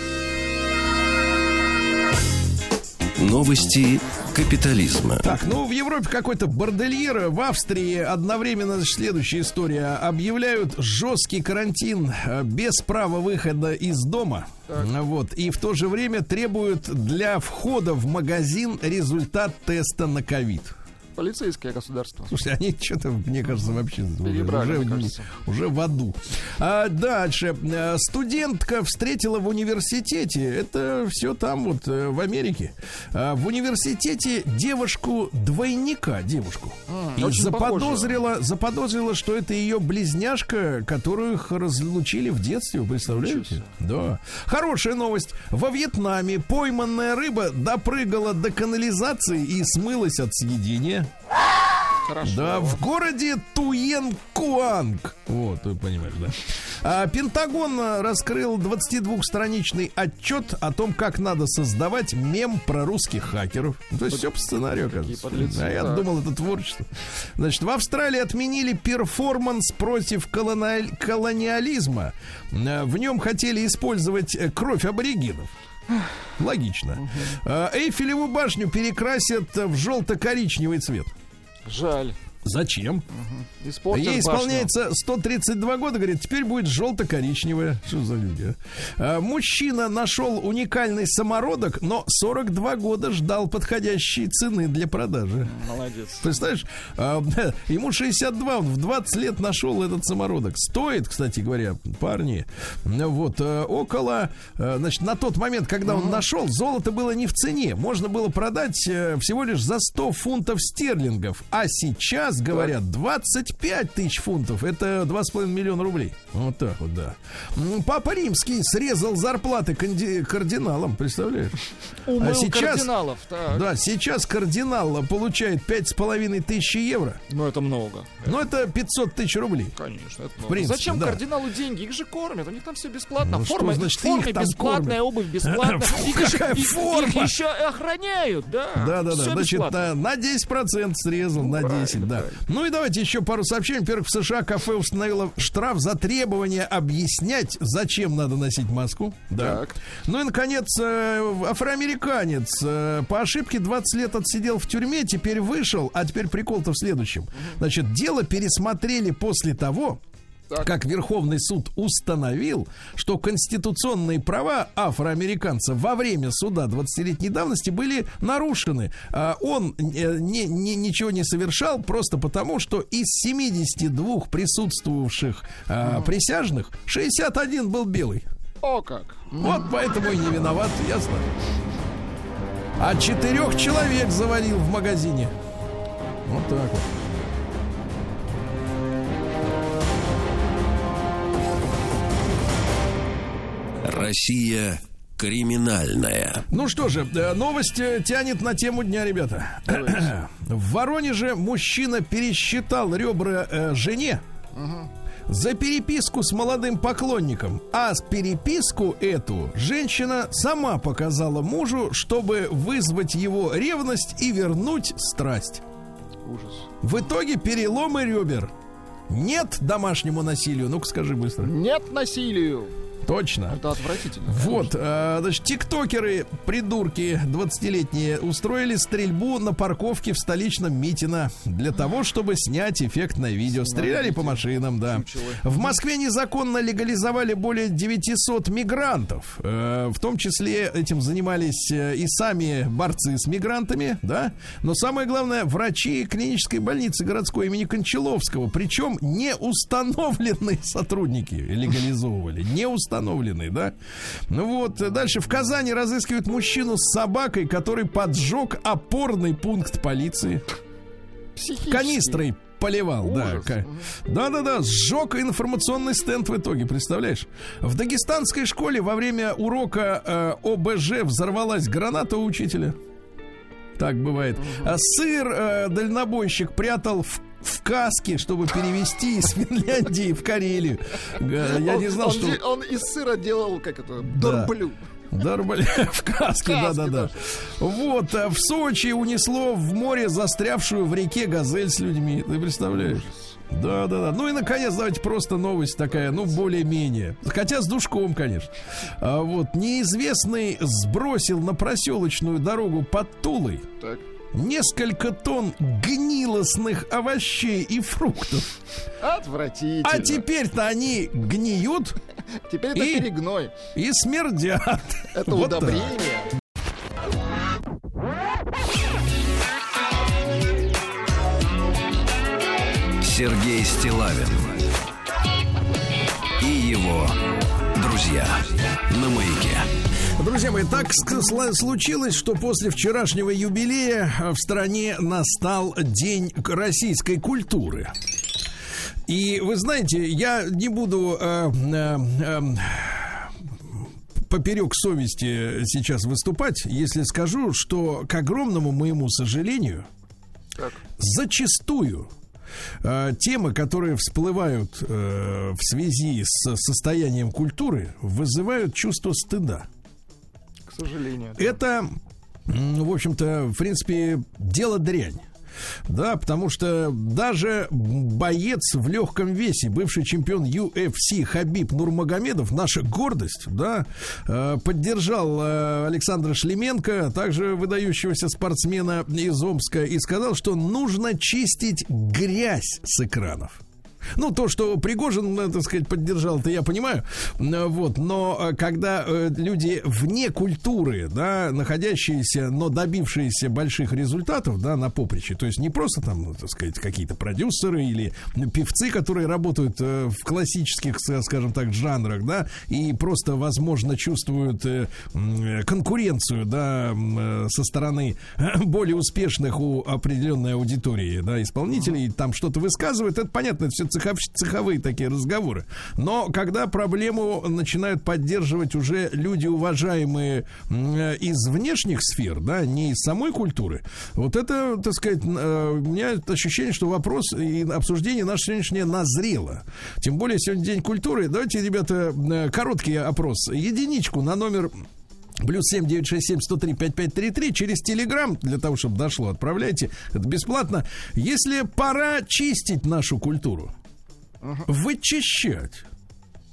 [SPEAKER 1] Новости капитализма.
[SPEAKER 2] Так, ну в Европе какой-то бордельер, в Австрии одновременно значит, следующая история. Объявляют жесткий карантин э, без права выхода из дома. Вот. И в то же время требуют для входа в магазин результат теста на ковид.
[SPEAKER 3] Полицейское государство.
[SPEAKER 2] Слушайте, они что-то, мне кажется, вообще уже,
[SPEAKER 3] Перебрали,
[SPEAKER 2] уже,
[SPEAKER 3] кажется.
[SPEAKER 2] уже в аду. А дальше. Э, Студентка встретила в университете, это все там вот э, в Америке, А, в университете девушку-двойника, девушку. И
[SPEAKER 3] очень
[SPEAKER 2] заподозрила, заподозрила, что это ее близняшка, которую их разлучили в детстве, вы представляете? Да. Хорошая новость. Во Вьетнаме пойманная рыба допрыгала до канализации и смылась от съедения.
[SPEAKER 3] Хорошо.
[SPEAKER 2] Да, в городе Туен-Куанг. Вот, вы понимаешь, да. А, Пентагон раскрыл 22-страничный отчет о том, как надо создавать мем про русских хакеров. То есть все по сценарию, оказывается.
[SPEAKER 3] подлецы,
[SPEAKER 2] А я
[SPEAKER 3] так.
[SPEAKER 2] думал, это творчество. Значит, в Австралии отменили перформанс против колониаль- колониализма. А, В нем хотели использовать э, кровь аборигенов. Логично. А, Эйфелеву башню перекрасят в желто-коричневый цвет.
[SPEAKER 3] Жаль.
[SPEAKER 2] Зачем?
[SPEAKER 3] Испортят
[SPEAKER 2] Ей исполняется 132 года, говорит, теперь будет желто-коричневая. Что за люди? а? А, Мужчина нашел уникальный самородок, но 42 года ждал подходящей цены для продажи.
[SPEAKER 3] Молодец.
[SPEAKER 2] Представляешь, а, *laughs* ему 62, он в 20 лет нашел этот самородок. Стоит, кстати говоря, парни, вот, э, около, э, значит, на тот момент, когда он нашел, золото было не в цене. Можно было продать э, всего лишь за 100 фунтов стерлингов. А сейчас, говорят, 25 тысяч фунтов. Это 2,5 миллиона рублей. Вот так вот, да. Папа Римский срезал зарплаты канди- кардиналам, представляешь?
[SPEAKER 3] Умыл
[SPEAKER 2] А сейчас-
[SPEAKER 3] кардиналов. Так.
[SPEAKER 2] Да, сейчас кардинал получает пять с половиной тысяч евро.
[SPEAKER 3] Ну, это много.
[SPEAKER 2] Ну, это 500 тысяч рублей.
[SPEAKER 3] Конечно, это много.
[SPEAKER 2] принципе,
[SPEAKER 3] Зачем
[SPEAKER 2] да.
[SPEAKER 3] кардиналу деньги? Их же кормят, у них там все бесплатно.
[SPEAKER 2] Ну, что
[SPEAKER 3] форма,
[SPEAKER 2] значит,
[SPEAKER 3] форма бесплатная,
[SPEAKER 2] кормят?
[SPEAKER 3] обувь бесплатная.
[SPEAKER 2] Фу, *laughs*
[SPEAKER 3] Их еще-
[SPEAKER 2] какая
[SPEAKER 3] их-
[SPEAKER 2] форма?
[SPEAKER 3] Их еще охраняют, да.
[SPEAKER 2] Да, да, да. Значит,
[SPEAKER 3] бесплатно.
[SPEAKER 2] на, на 10% срезал, на 10, да. Ну и давайте еще пару сообщений. Во-первых, в США кафе установило штраф за требование объяснять, зачем надо носить маску. Да.
[SPEAKER 3] Так.
[SPEAKER 2] Ну и, наконец, э, афроамериканец э, по ошибке 20 лет отсидел в тюрьме, теперь вышел, а теперь прикол-то в следующем. Значит, дело пересмотрели после того,
[SPEAKER 3] Так.
[SPEAKER 2] как Верховный суд установил, что конституционные права афроамериканца во время суда 20-летней давности были нарушены. А Он э, не, не- ничего не совершал просто потому, что из 72 присутствовавших а, присяжных 61 был белый.
[SPEAKER 3] О как.
[SPEAKER 2] Вот поэтому и не виноват, ясно? А четырех человек завалил в магазине. Вот так вот.
[SPEAKER 1] Россия криминальная.
[SPEAKER 2] Ну что же, э, новость тянет на тему дня, ребята. В Воронеже мужчина пересчитал ребра э, жене за переписку с молодым поклонником. А с переписку эту женщина сама показала мужу, чтобы вызвать его ревность и вернуть страсть.
[SPEAKER 3] Ужас.
[SPEAKER 2] В итоге переломы ребер. Нет домашнему насилию. Ну-ка скажи быстро.
[SPEAKER 3] Нет насилию.
[SPEAKER 2] Точно.
[SPEAKER 3] Это отвратительно.
[SPEAKER 2] Вот, э, значит, тиктокеры, придурки 20-летние, устроили стрельбу на парковке в столичном Митино для того, чтобы снять эффектное видео. Стреляли по машинам, да. В Москве незаконно легализовали более 900 мигрантов. Э, В том числе этим занимались э, и сами борцы с мигрантами, да. Но самое главное, врачи клинической больницы городской имени Кончаловского. Причем не установленные *laughs* сотрудники легализовывали. Не установленные, да. Ну вот, дальше в Казани разыскивают мужчину с собакой, который поджег опорный пункт полиции. Канистрой поливал, да.
[SPEAKER 3] Ужас.
[SPEAKER 2] ка- Да-да-да, сжег информационный стенд в итоге, представляешь? В дагестанской школе во время урока э, ОБЖ взорвалась граната у учителя. Так бывает. А сыр э, дальнобойщик прятал в, в каске, чтобы перевести из Финляндии в Карелию. Я
[SPEAKER 3] Он-
[SPEAKER 2] не знал,
[SPEAKER 3] он,
[SPEAKER 2] что...
[SPEAKER 3] он из сыра делал, как это,
[SPEAKER 2] Да.
[SPEAKER 3] дорблю.
[SPEAKER 2] Дарбаль *laughs* в каске, да-да-да. Вот, а в Сочи унесло в море застрявшую в реке газель с людьми. Ты представляешь? Да-да-да. Ну и, наконец, давайте просто новость такая, ну, более-менее. Хотя с душком, конечно. А вот неизвестный сбросил на проселочную дорогу под Тулой
[SPEAKER 3] Так.
[SPEAKER 2] Несколько тонн гнилостных овощей и фруктов.
[SPEAKER 3] Отвратительно.
[SPEAKER 2] А теперь-то они гниют
[SPEAKER 3] Теперь это
[SPEAKER 2] и-
[SPEAKER 3] перегной.
[SPEAKER 2] и смердят.
[SPEAKER 3] Это
[SPEAKER 2] Вот так.
[SPEAKER 3] удобрение.
[SPEAKER 1] Сергей Стилавин и его друзья на маяке.
[SPEAKER 2] Друзья мои, так случилось, что после вчерашнего юбилея э, в стране настал День российской культуры. И вы знаете, я не буду э, э, э, поперек совести сейчас выступать, если скажу, что к огромному моему сожалению,
[SPEAKER 3] Так.
[SPEAKER 2] зачастую э, темы, которые всплывают э, в связи с состоянием культуры, вызывают чувство стыда.
[SPEAKER 3] Сожалению.
[SPEAKER 2] Это, м, в общем-то, в принципе, дело дрянь. Да, потому что даже боец в легком весе, бывший чемпион UFC Хабиб Нурмагомедов, наша гордость, да, э, поддержал э, Александра Шлеменко, также выдающегося спортсмена из Омска, и сказал, что нужно чистить грязь с экранов. Ну, то, что Пригожин, э, так сказать, поддержал, это я понимаю. Э, Вот, но э, когда люди вне культуры, да, находящиеся, но добившиеся больших результатов, да, на поприще, то есть не просто там, ну, так сказать, какие-то продюсеры или певцы, которые работают в классических, скажем так, жанрах, да, и просто, возможно, чувствуют конкуренцию, да, со стороны более успешных у определенной аудитории, да, исполнителей, там что-то высказывают, это понятно, это все цеховые такие разговоры. Но когда проблему начинают поддерживать уже люди, уважаемые э, из внешних сфер, да, не из самой культуры, вот это, так сказать, э, у меня ощущение, что вопрос и обсуждение наше сегодняшнее назрело. Тем более сегодня День культуры. Давайте, ребята, э, короткий опрос. Единичку на номер Плюс 7 967 103 5533 через Телеграм для того, чтобы дошло, отправляйте. Это бесплатно. Если пора чистить нашу культуру, вычищать.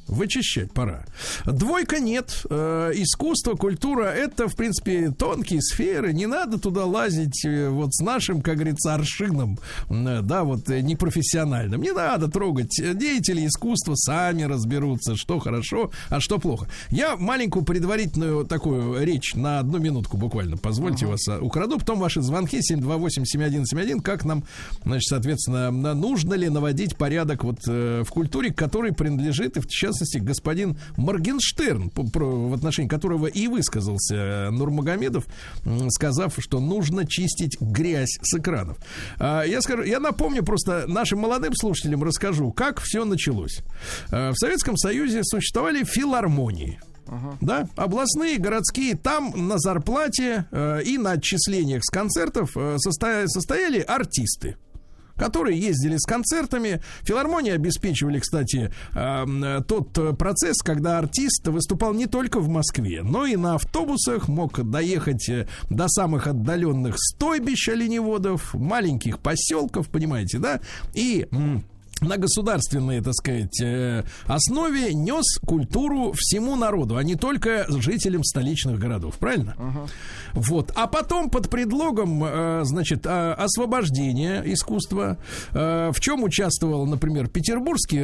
[SPEAKER 2] Вычищать пора. Двойка нет. Э, искусство, культура это, в принципе, тонкие сферы. Не надо туда лазить э, вот с нашим, как говорится, аршином, э, да, вот э, непрофессиональным. Не надо трогать. Деятели искусства сами разберутся, что хорошо, а что плохо. Я маленькую предварительную такую речь на одну минутку буквально, позвольте вас а, украду. Потом ваши звонки 728-7171. Как нам, значит, соответственно, нужно ли наводить порядок вот э, в культуре, к которой принадлежит, и в частности, господин Моргенштерн, в отношении которого и высказался э, Нурмагомедов, сказав, что нужно чистить грязь с экранов. А, Я скажу, я напомню просто нашим молодым слушателям расскажу, как все началось. А, В Советском Союзе существовали филармонии. Да, областные, городские, там на зарплате э, и на отчислениях с концертов э, состоя- состояли артисты которые ездили с концертами. Филармонии обеспечивали, кстати, э, тот э, процесс, когда артист выступал не только в Москве, но и на автобусах, мог доехать э, до самых отдаленных стойбищ оленеводов, маленьких поселков, понимаете, да? И на государственной, так сказать, э, основе нес культуру всему народу, а не только жителям столичных городов, правильно? Вот. А потом под предлогом, э, значит, э, освобождения искусства, э, в чем участвовал, например, петербургский,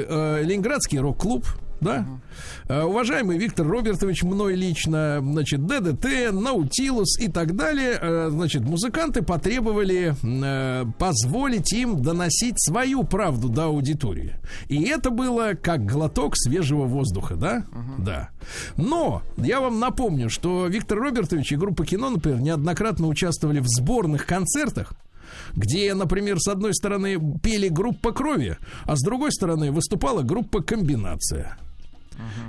[SPEAKER 2] ленинградский рок-клуб, да? Э, Уважаемый Виктор Робертович, мной лично, значит, ДДТ, Наутилус и так далее, э, значит, музыканты потребовали э, позволить им доносить свою правду до аудитории. И это было как глоток свежего воздуха, да? Да. Но я вам напомню, что Виктор Робертович и группа кино, например, неоднократно участвовали в сборных концертах, где, например, с одной стороны пели группа крови, а с другой стороны выступала группа комбинация.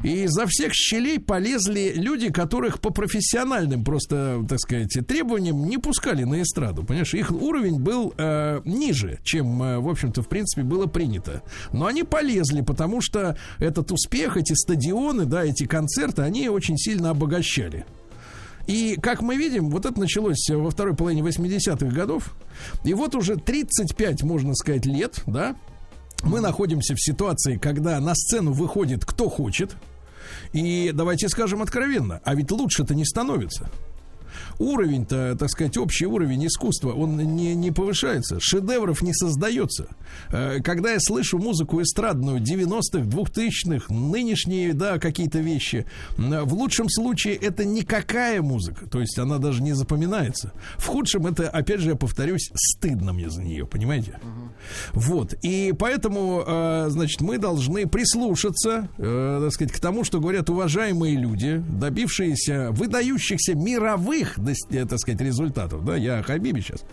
[SPEAKER 2] И изо всех щелей полезли люди, которых по профессиональным просто, так сказать, требованиям не пускали на эстраду. Понимаешь, их уровень был э, ниже, чем, э, в общем-то, в принципе, было принято. Но они полезли, потому что этот успех, эти стадионы, да, эти концерты, они очень сильно обогащали. И, как мы видим, вот это началось во второй половине 80-х годов. И вот уже 35, можно сказать, лет, да, мы находимся в ситуации, когда на сцену выходит кто хочет. И давайте скажем откровенно, а ведь лучше-то не становится. Уровень-то, так сказать, общий уровень искусства, он не, не повышается, шедевров не создается. Э, Когда я слышу музыку эстрадную 90-х, 2000-х, нынешние, да, какие-то вещи, м, в лучшем случае это никакая музыка, то есть она даже не запоминается. В худшем это, опять же, я повторюсь, стыдно мне за нее, понимаете? Вот, и поэтому, э, значит, мы должны прислушаться, э, так сказать, к тому, что говорят уважаемые люди, добившиеся выдающихся мировых, э, так сказать, результатов, да, я о Хабибе сейчас,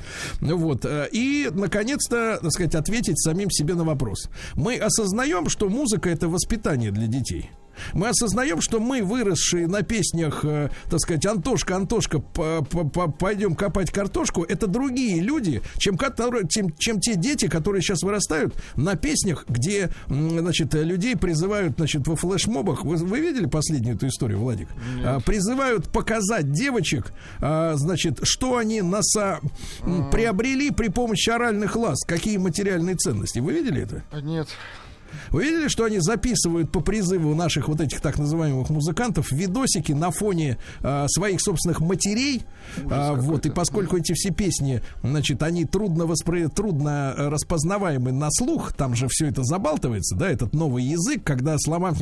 [SPEAKER 2] вот, э, и, наконец-то, так сказать, ответить самим себе на вопрос. Мы осознаем, что музыка это воспитание для детей. Мы осознаем, что мы, выросшие на песнях, э, так сказать, Антошка, Антошка, пойдем копать картошку, это другие люди, чем, которые, чем, чем те дети, которые сейчас вырастают на песнях, где, значит, людей призывают, значит, во флешмобах. Вы, вы видели последнюю эту историю, Владик? А, призывают показать девочек, а, значит, что они носа м, приобрели при помощи оральных ласк, какие материальные ценности. Вы видели это?
[SPEAKER 3] А, Нет.
[SPEAKER 2] Вы видели, что они записывают по призыву наших вот этих так называемых музыкантов видосики на фоне а, своих собственных матерей? А, вот, и поскольку эти все песни, значит, они трудно, воспри... трудно э, распознаваемы на слух, там же все это забалтывается, да, этот новый язык, когда слова...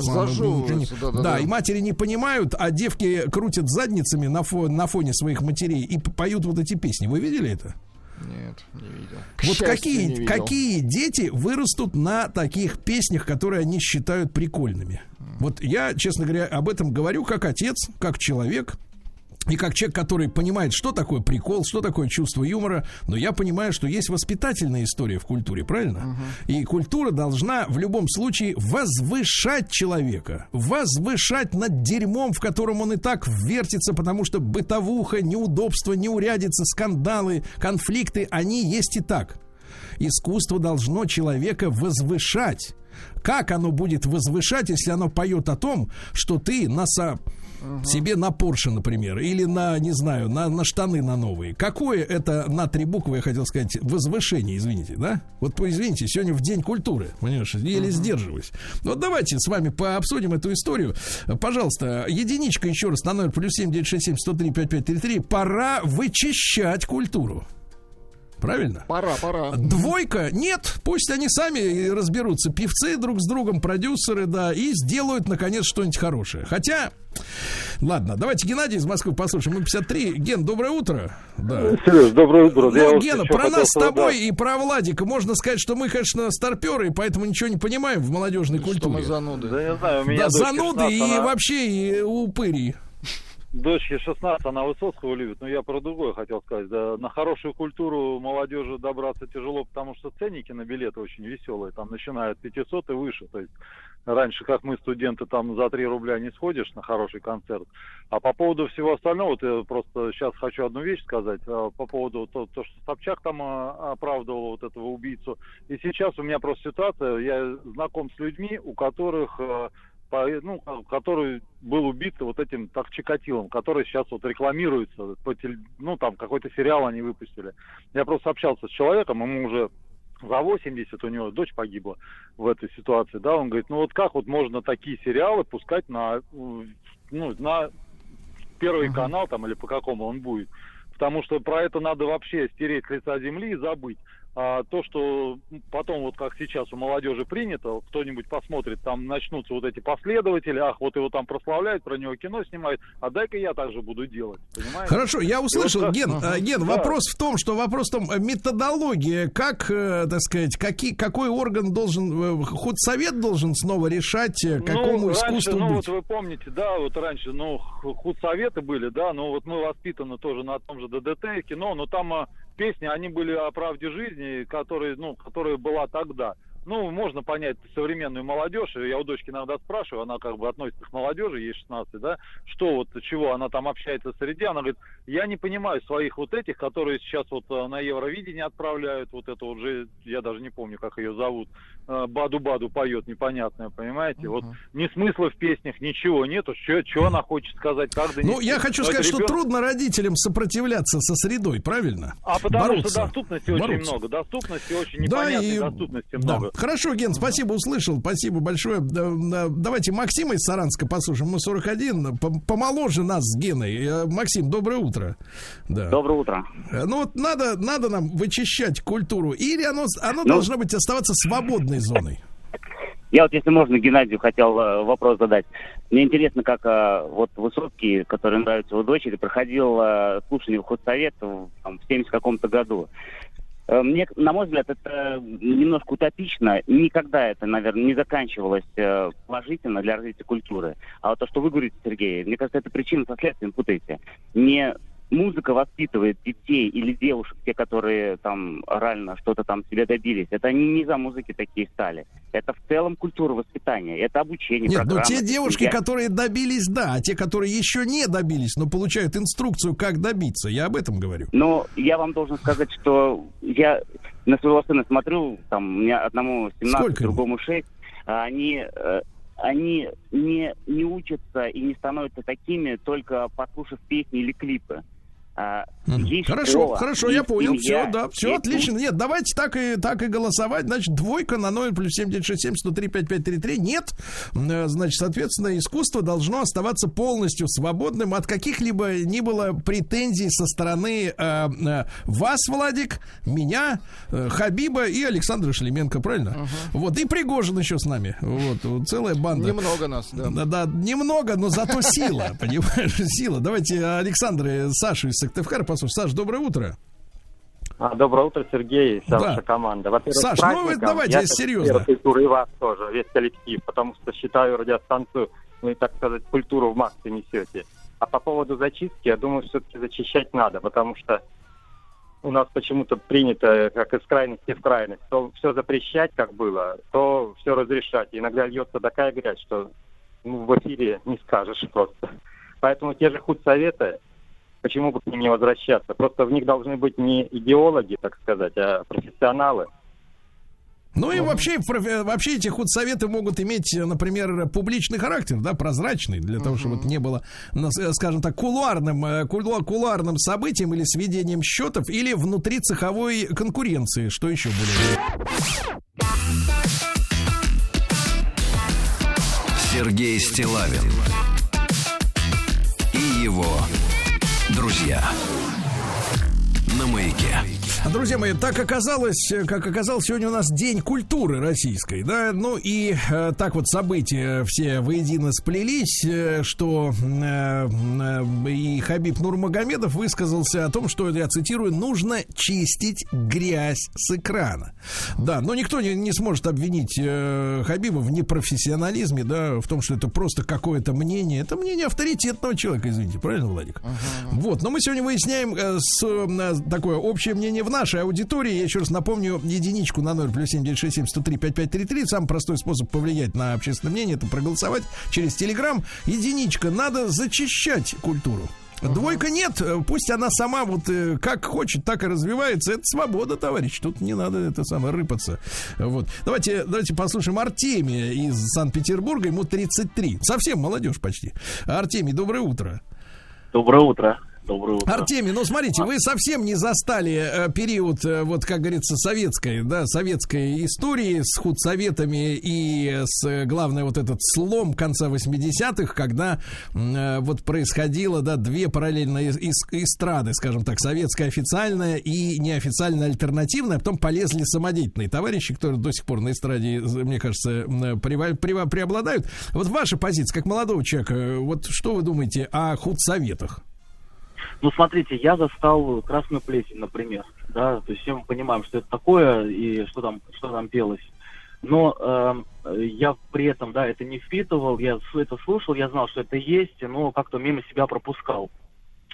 [SPEAKER 3] Зажевываются, да-да-да.
[SPEAKER 2] Да, и матери не понимают, а девки крутят задницами на, фо- на фоне своих матерей и поют вот эти песни. Вы видели это?
[SPEAKER 3] Нет, не видел. К
[SPEAKER 2] Вот какие,
[SPEAKER 3] не видел.
[SPEAKER 2] какие дети вырастут на таких песнях, которые они считают прикольными? Вот я, честно говоря, об этом говорю как отец, как человек. И как человек, который понимает, что такое прикол, что такое чувство юмора, но я понимаю, что есть воспитательная история в культуре, правильно? И культура должна в любом случае возвышать человека, возвышать над дерьмом, в котором он и так вертится, потому что бытовуха, неудобства, неурядицы, скандалы, конфликты, они есть и так. Искусство должно человека возвышать. Как оно будет возвышать, если оно поет о том, что ты носа себе на Порше, например, или на, не знаю, на, на штаны на новые. Какое это на три буквы, я хотел сказать, возвышение, извините, да? Вот, извините, сегодня в День культуры, понимаешь, еле сдерживаюсь. Вот давайте с вами пообсудим эту историю. Пожалуйста, единичка еще раз на номер плюс семь девять шесть семь сто три пять пять три три. Пора вычищать культуру. Правильно?
[SPEAKER 3] Пора, пора.
[SPEAKER 2] Двойка? Нет, пусть они сами разберутся, певцы друг с другом, продюсеры, да, и сделают, наконец, что-нибудь хорошее. Хотя, ладно, давайте Геннадий из Москвы послушаем. Мы 53. Ген, доброе утро. Да.
[SPEAKER 8] Сереж, доброе утро.
[SPEAKER 2] Ну, Гена, про нас с тобой и про Владика можно сказать, что мы, конечно, старперы, и поэтому ничего не понимаем в молодежной
[SPEAKER 3] Что мы
[SPEAKER 2] культуре.
[SPEAKER 3] зануды.
[SPEAKER 8] Да, не знаю, у меня
[SPEAKER 2] Да, зануды
[SPEAKER 8] 16,
[SPEAKER 2] и
[SPEAKER 8] она-
[SPEAKER 2] вообще и упыри.
[SPEAKER 8] Дочке 16, она Высоцкого любит, но я про другое хотел сказать. Да, на хорошую культуру молодежи добраться тяжело, потому что ценники на билеты очень веселые, там начинают 500 и выше. То есть раньше, как мы, студенты, там за 3 рубля не сходишь на хороший концерт. А по поводу всего остального, вот я просто сейчас хочу одну вещь сказать, а, по поводу то, то, что Собчак там а, оправдывал вот этого убийцу. И сейчас у меня просто ситуация, я знаком с людьми, у которых а, по- ну, ко- который был убит вот этим так Чикатилом, который сейчас вот рекламируется, по теле- ну, там какой-то сериал они выпустили. Я просто общался с человеком, ему уже за 80, у него дочь погибла в этой ситуации, да, он говорит, ну вот как вот можно такие сериалы пускать на, ну, на первый канал там или по какому он будет, потому что про это надо вообще стереть с лица земли и забыть. А то, что потом, вот как сейчас у молодежи принято, кто-нибудь посмотрит, там начнутся вот эти последователи, ах, вот его там прославляют, про него кино снимают, а дай-ка я так же буду делать, понимаете?
[SPEAKER 2] Хорошо, я услышал,
[SPEAKER 8] И вот
[SPEAKER 2] Ген, э, Ген,
[SPEAKER 8] Да.
[SPEAKER 2] вопрос в том, что вопрос в том, э, методология, как, э, так сказать, какие, какой орган должен, э, худсовет должен снова решать, э, какому
[SPEAKER 8] ну,
[SPEAKER 2] искусству
[SPEAKER 8] раньше, ну,
[SPEAKER 2] быть?
[SPEAKER 8] вот вы помните, да, вот раньше, ну, худсоветы были, да, ну, вот мы воспитаны тоже на том же ДДТ кино, но там а, песни, они были о правде жизни, которые, ну, которая была тогда. Ну, можно понять современную молодежь. Я у дочки иногда спрашиваю, она как бы относится к молодежи, ей 16, да, что вот, чего она там общается среди. Она говорит, я не понимаю своих вот этих, которые сейчас вот э, на Евровидение отправляют, вот это вот же, я даже не помню, как ее зовут, Баду-Баду поет, непонятное, понимаете? Вот ни смысла в песнях, ничего нету, что она хочет сказать, как донести.
[SPEAKER 2] Ну, я хочу сказать,
[SPEAKER 8] это
[SPEAKER 2] что
[SPEAKER 8] ребенок-
[SPEAKER 2] трудно родителям сопротивляться со средой, правильно?
[SPEAKER 8] А потому
[SPEAKER 2] Бороться.
[SPEAKER 8] что доступности очень
[SPEAKER 2] Бороться.
[SPEAKER 8] много, доступности очень
[SPEAKER 2] Да,
[SPEAKER 8] непонятной
[SPEAKER 2] и-
[SPEAKER 8] доступности
[SPEAKER 2] да.
[SPEAKER 8] много.
[SPEAKER 2] Хорошо, Ген, спасибо, услышал. Спасибо большое. Да, да, Давайте Максима из Саранска послушаем. Мы 41, по- помоложе нас с Геной. Э, Максим, доброе утро. Да.
[SPEAKER 9] Доброе утро.
[SPEAKER 2] Э, Ну вот надо, надо нам вычищать культуру. Или оно, оно
[SPEAKER 9] Ну-
[SPEAKER 2] должно быть оставаться свободной зоной.
[SPEAKER 9] Я вот, если можно, Геннадию хотел э, вопрос задать. Мне интересно, как э, вот Высоцкий, который нравится его дочери, проходил э, слушание в худсовет в, там, в 70 каком-то году. Мне, на мой взгляд, это немножко утопично. Никогда это, наверное, не заканчивалось положительно для развития культуры. А вот то, что вы говорите, Сергей, мне кажется, это причина со следствием путаете. Не музыка воспитывает детей или девушек, те, которые там реально что-то там себе добились. Это они не за музыки такие стали. Это в целом культура воспитания, это обучение.
[SPEAKER 2] Нет, но
[SPEAKER 9] программы,
[SPEAKER 2] те девушки,
[SPEAKER 9] семья.
[SPEAKER 2] которые добились, да, а те, которые еще не добились, но получают инструкцию, как добиться. Я об этом говорю.
[SPEAKER 9] Но я вам должен сказать, что я на своего сына смотрю, там, у меня одному 17,
[SPEAKER 2] Сколько
[SPEAKER 9] другому 6, а они, э, они не, не учатся и не становятся такими, только послушав песни или клипы. А,
[SPEAKER 2] Мгм.
[SPEAKER 9] Есть
[SPEAKER 2] Хорошо,
[SPEAKER 9] школа,
[SPEAKER 2] хорошо,
[SPEAKER 9] есть
[SPEAKER 2] я понял.
[SPEAKER 9] семья,
[SPEAKER 2] Все, да, все
[SPEAKER 9] есть
[SPEAKER 2] отлично. Нет, давайте так и так и голосовать. Значит, двойка на 0 плюс 7967 103 5533. Нет. Э, Значит, соответственно, искусство должно оставаться полностью свободным от каких-либо ни было претензий со стороны э, э, вас, Владик, меня, э, Хабиба и Александра Шлеменко, правильно? Вот, и Пригожин еще с нами. Вот, вот целая банда.
[SPEAKER 3] Немного нас, да.
[SPEAKER 2] Да, да, немного, но зато сила, *laughs* понимаешь, сила. Давайте Александр и Сашу из Сыктывкара послушаем. Саш, доброе утро.
[SPEAKER 10] А, доброе утро, Сергей и вся
[SPEAKER 2] Да.
[SPEAKER 10] ваша команда. Во-первых,
[SPEAKER 2] Саш, ну вы давайте
[SPEAKER 10] Я
[SPEAKER 2] серьезно.
[SPEAKER 10] культуры и вас тоже, весь коллектив, потому что считаю радиостанцию, ну и так сказать, культуру в массы несете. А по поводу зачистки, я думаю, все-таки зачищать надо, потому что у нас почему-то принято, как из крайности в крайность, то все запрещать, как было, то все разрешать. И иногда льется такая грязь, что ну, в эфире не скажешь просто. Поэтому те же худсоветы, почему бы к ним не возвращаться? Просто в них должны быть не идеологи, так сказать, а профессионалы.
[SPEAKER 2] Ну и вообще, вообще эти худсоветы могут иметь, например, публичный характер, да, прозрачный, для того, чтобы это не было, нас- э, скажем так, кулуарным, э, кулу- кулуарным событием или сведением счетов, или внутри цеховой конкуренции, что еще более.
[SPEAKER 1] Сергей Стилавин и его друзья на маяке.
[SPEAKER 2] Друзья мои, так оказалось, э, как оказалось, сегодня у нас День культуры российской, да, ну и э, так вот события все воедино сплелись, э, что э, э, и Хабиб Нурмагомедов высказался о том, что, я цитирую, нужно чистить грязь с экрана. Да, но никто не, не сможет обвинить э, Хабиба в непрофессионализме, да, в том, что это просто какое-то мнение, это мнение авторитетного человека, извините, правильно, Владик? Вот, но мы сегодня выясняем э, с, э, такое общее мнение в нашей аудитории. Я еще раз напомню, единичку на 0 плюс 7 967 103 5533. Самый простой способ повлиять на общественное мнение это проголосовать через Телеграм. Единичка, надо зачищать культуру. Двойка нет, пусть она сама вот э, как хочет, так и развивается. Это свобода, товарищ. Тут не надо это самое рыпаться. Вот. Давайте, давайте послушаем Артемия из Санкт-Петербурга. Ему 33. Совсем молодежь почти. Артемий, доброе утро.
[SPEAKER 11] Доброе утро. Доброе утро.
[SPEAKER 2] Артемий, ну смотрите, вы совсем не застали э, период, э, вот как говорится, советской, да, советской истории с худсоветами и с, э, главное, вот этот слом конца 80-х, когда вот происходило, да, две параллельные эс- эс- эстрады, скажем так, советская официальная и неофициальная альтернативная, а потом полезли самодеятельные товарищи, которые до сих пор на эстраде, мне кажется, преобладают. Вот ваша позиция, как молодого человека, вот что вы думаете о худсоветах?
[SPEAKER 11] Ну, смотрите, я застал красную плесень, например, да, то есть все мы понимаем, что это такое и что там, что там пелось. Но эм, я при этом, да, это не впитывал, я это слушал, я знал, что это есть, но как-то мимо себя пропускал.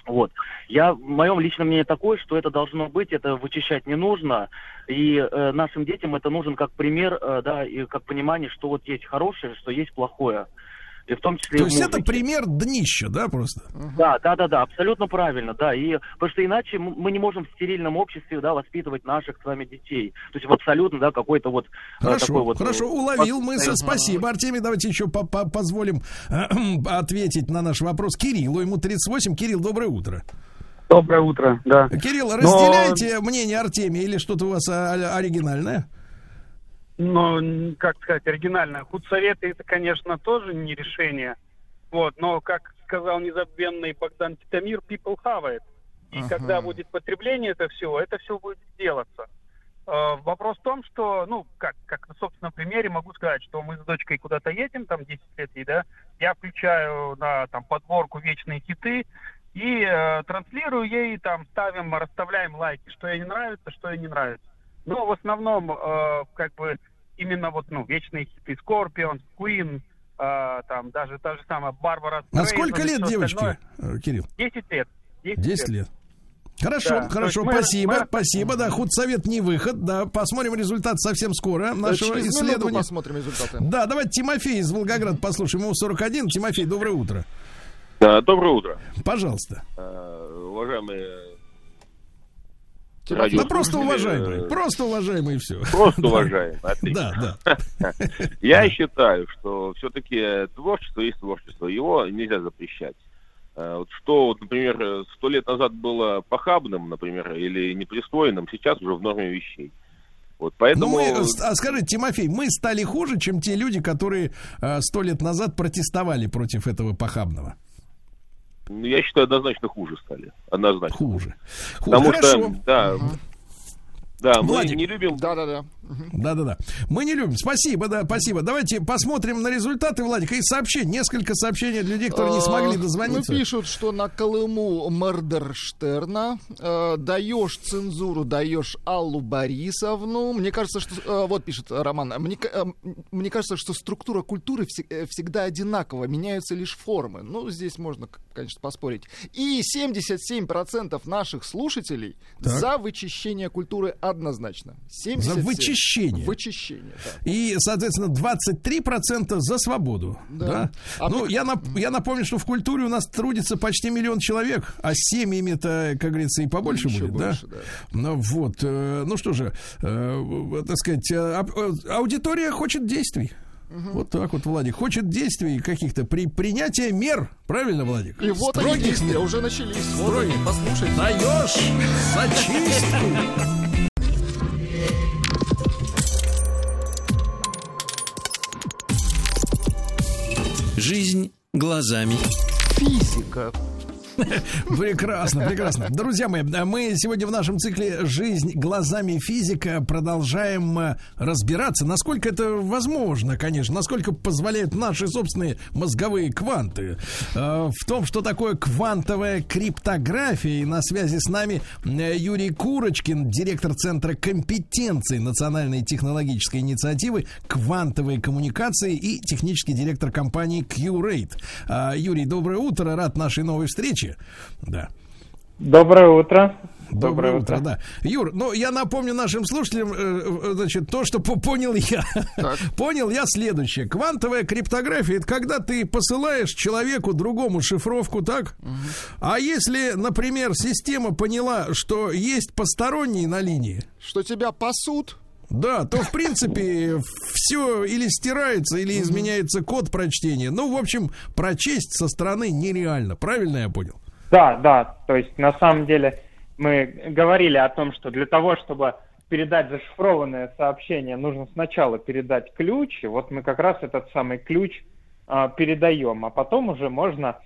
[SPEAKER 11] Вот. Я, в моем личном мнении такое, что это должно быть, это вычищать не нужно, и э, нашим детям это нужен как пример, э, да, и как понимание, что вот есть хорошее, что есть плохое. И в том числе
[SPEAKER 2] То
[SPEAKER 11] в
[SPEAKER 2] есть это пример днища, да, просто?
[SPEAKER 11] Да, да, да, да, абсолютно правильно, да. И потому что иначе мы не можем в стерильном обществе, да, воспитывать наших с вами детей. То есть в абсолютно, да, какой-то вот э,
[SPEAKER 2] Хорошо,
[SPEAKER 11] такой вот.
[SPEAKER 2] хорошо,
[SPEAKER 11] э,
[SPEAKER 2] уловил
[SPEAKER 11] под-
[SPEAKER 2] мысль. Спасибо, Артемий. Давайте еще по- по- позволим э, *clears throat* ответить на наш вопрос Кириллу. Ему 38. Кирилл, доброе утро.
[SPEAKER 12] Доброе утро, да.
[SPEAKER 2] Кирилл,
[SPEAKER 12] Но-
[SPEAKER 2] разделяете мнение Артемия или что-то у вас оригинальное?
[SPEAKER 12] М, как сказать, оригинально. Худсоветы это, конечно, тоже не решение. Вот, но, как сказал незабвенный Богдан Титамир, people have it. И
[SPEAKER 3] Ага.
[SPEAKER 12] когда будет потребление это всего, это все будет делаться. Э, Вопрос в том, что, ну, как, как на собственном примере могу сказать, что мы с дочкой куда-то едем, там 10 лет ей, да, я включаю на там подборку вечные хиты и э, транслирую ей, там ставим, расставляем лайки, что ей не нравится, что ей не нравится. Но в основном, э, как бы, именно вот, ну, вечные хиты Scorpions, Queen, э, там, даже та же самая Барбара
[SPEAKER 2] На
[SPEAKER 12] Стрейзен
[SPEAKER 2] сколько лет девочки,
[SPEAKER 12] остальное.
[SPEAKER 2] э, Кирилл?
[SPEAKER 12] 10 лет. 10,
[SPEAKER 2] 10 лет. Хорошо,
[SPEAKER 12] Да,
[SPEAKER 2] хорошо,
[SPEAKER 12] есть мы-
[SPEAKER 2] спасибо,
[SPEAKER 12] мы-
[SPEAKER 2] спасибо, да, худсовет не выход, да, посмотрим результат совсем скоро нашего
[SPEAKER 3] Через
[SPEAKER 2] исследования.
[SPEAKER 3] посмотрим результаты.
[SPEAKER 2] Да, давайте Тимофей из Волгограда послушаем, ему 41. Тимофей, доброе утро.
[SPEAKER 13] Да, доброе утро.
[SPEAKER 2] Пожалуйста.
[SPEAKER 13] Э, Уважаемые
[SPEAKER 2] Да
[SPEAKER 13] радиослушатели,
[SPEAKER 2] просто уважаемый, просто уважаемый все. *laughs*
[SPEAKER 13] Просто уважаемый, отлично.
[SPEAKER 2] Да, да. *laughs*
[SPEAKER 13] Я считаю, что все-таки творчество есть творчество. Его нельзя запрещать. Э, вот Что, вот, например, сто лет назад было похабным, например, или непристойным, сейчас уже в норме вещей. Вот
[SPEAKER 2] Ну,
[SPEAKER 13] поэтому...
[SPEAKER 2] мы, э, с- а скажите, Тимофей, мы стали хуже, чем те люди, которые э, сто лет назад протестовали против этого похабного.
[SPEAKER 13] Ну, Я считаю, однозначно хуже стали. Однозначно.
[SPEAKER 2] Хуже.
[SPEAKER 13] Потому
[SPEAKER 2] Хорошо.
[SPEAKER 13] что, да, да, мы
[SPEAKER 2] Владик.
[SPEAKER 13] не любим...
[SPEAKER 3] Да-да-да.
[SPEAKER 2] Да-да-да. Мы не любим. Спасибо, да, спасибо. Давайте посмотрим на результаты, Владик, и сообщений. Несколько сообщений от людей, которые не смогли
[SPEAKER 3] А,
[SPEAKER 2] дозвониться.
[SPEAKER 3] Ну, пишут, что на Колыму Мордерштерна э, даешь цензуру, даешь Аллу Борисовну. Мне кажется, что... э, вот пишет Роман. Мне, э, мне кажется, что структура культуры все- э, всегда одинакова. Меняются лишь формы. Ну, здесь можно, конечно, поспорить. И 77% наших слушателей
[SPEAKER 2] Так.
[SPEAKER 3] за вычищение культуры однозначно.
[SPEAKER 2] За
[SPEAKER 3] 77.
[SPEAKER 2] вычищение.
[SPEAKER 3] Вычищение, да.
[SPEAKER 2] И, соответственно, 23% за свободу. Да.
[SPEAKER 3] Да. А
[SPEAKER 2] ну, я, нап- я напомню, что в культуре у нас трудится почти миллион человек, а семьями-то, как говорится, и побольше
[SPEAKER 3] Еще
[SPEAKER 2] будет,
[SPEAKER 3] больше,
[SPEAKER 2] да?
[SPEAKER 3] да.
[SPEAKER 2] Ну вот, э, ну что же, э, так сказать, э, ап- э, аудитория хочет действий. Вот так вот, Владик. Хочет действий каких-то при принятии мер. Правильно, Владик?
[SPEAKER 3] И вот они действия
[SPEAKER 2] мер.
[SPEAKER 3] уже начались. Вот
[SPEAKER 2] Строгих.
[SPEAKER 3] они, послушайте.
[SPEAKER 2] Даешь зачистку.
[SPEAKER 1] Жизнь глазами.
[SPEAKER 3] Физика. *laughs*
[SPEAKER 2] Прекрасно, прекрасно. Друзья мои, мы сегодня в нашем цикле «Жизнь глазами физика» продолжаем э, разбираться, насколько это возможно, конечно, насколько позволяют наши собственные мозговые кванты. э, В том, что такое квантовая криптография. И на связи с нами э, Юрий Курочкин, директор Центра компетенций Национальной технологической инициативы «Квантовые коммуникации» и технический директор компании Q-Rate. Юрий, доброе утро, рад нашей новой встрече. Да.
[SPEAKER 14] Доброе утро.
[SPEAKER 2] Доброе утро, да. Юр, ну я напомню нашим слушателям, э, э, значит, то, что по- понял я. *laughs* понял я следующее. Квантовая криптография это когда ты посылаешь человеку другому шифровку, так? А если, например, система поняла, что есть посторонний на линии,
[SPEAKER 3] Что тебя пасут,
[SPEAKER 2] да, то в принципе все или стирается, или изменяется код прочтения. Ну, в общем, прочесть со стороны нереально. Правильно я понял?
[SPEAKER 14] Да, да. То есть на самом деле мы говорили о том, что для того, чтобы передать зашифрованное сообщение, нужно сначала передать ключ. И вот мы как раз этот самый ключ а, передаем, а потом уже можно,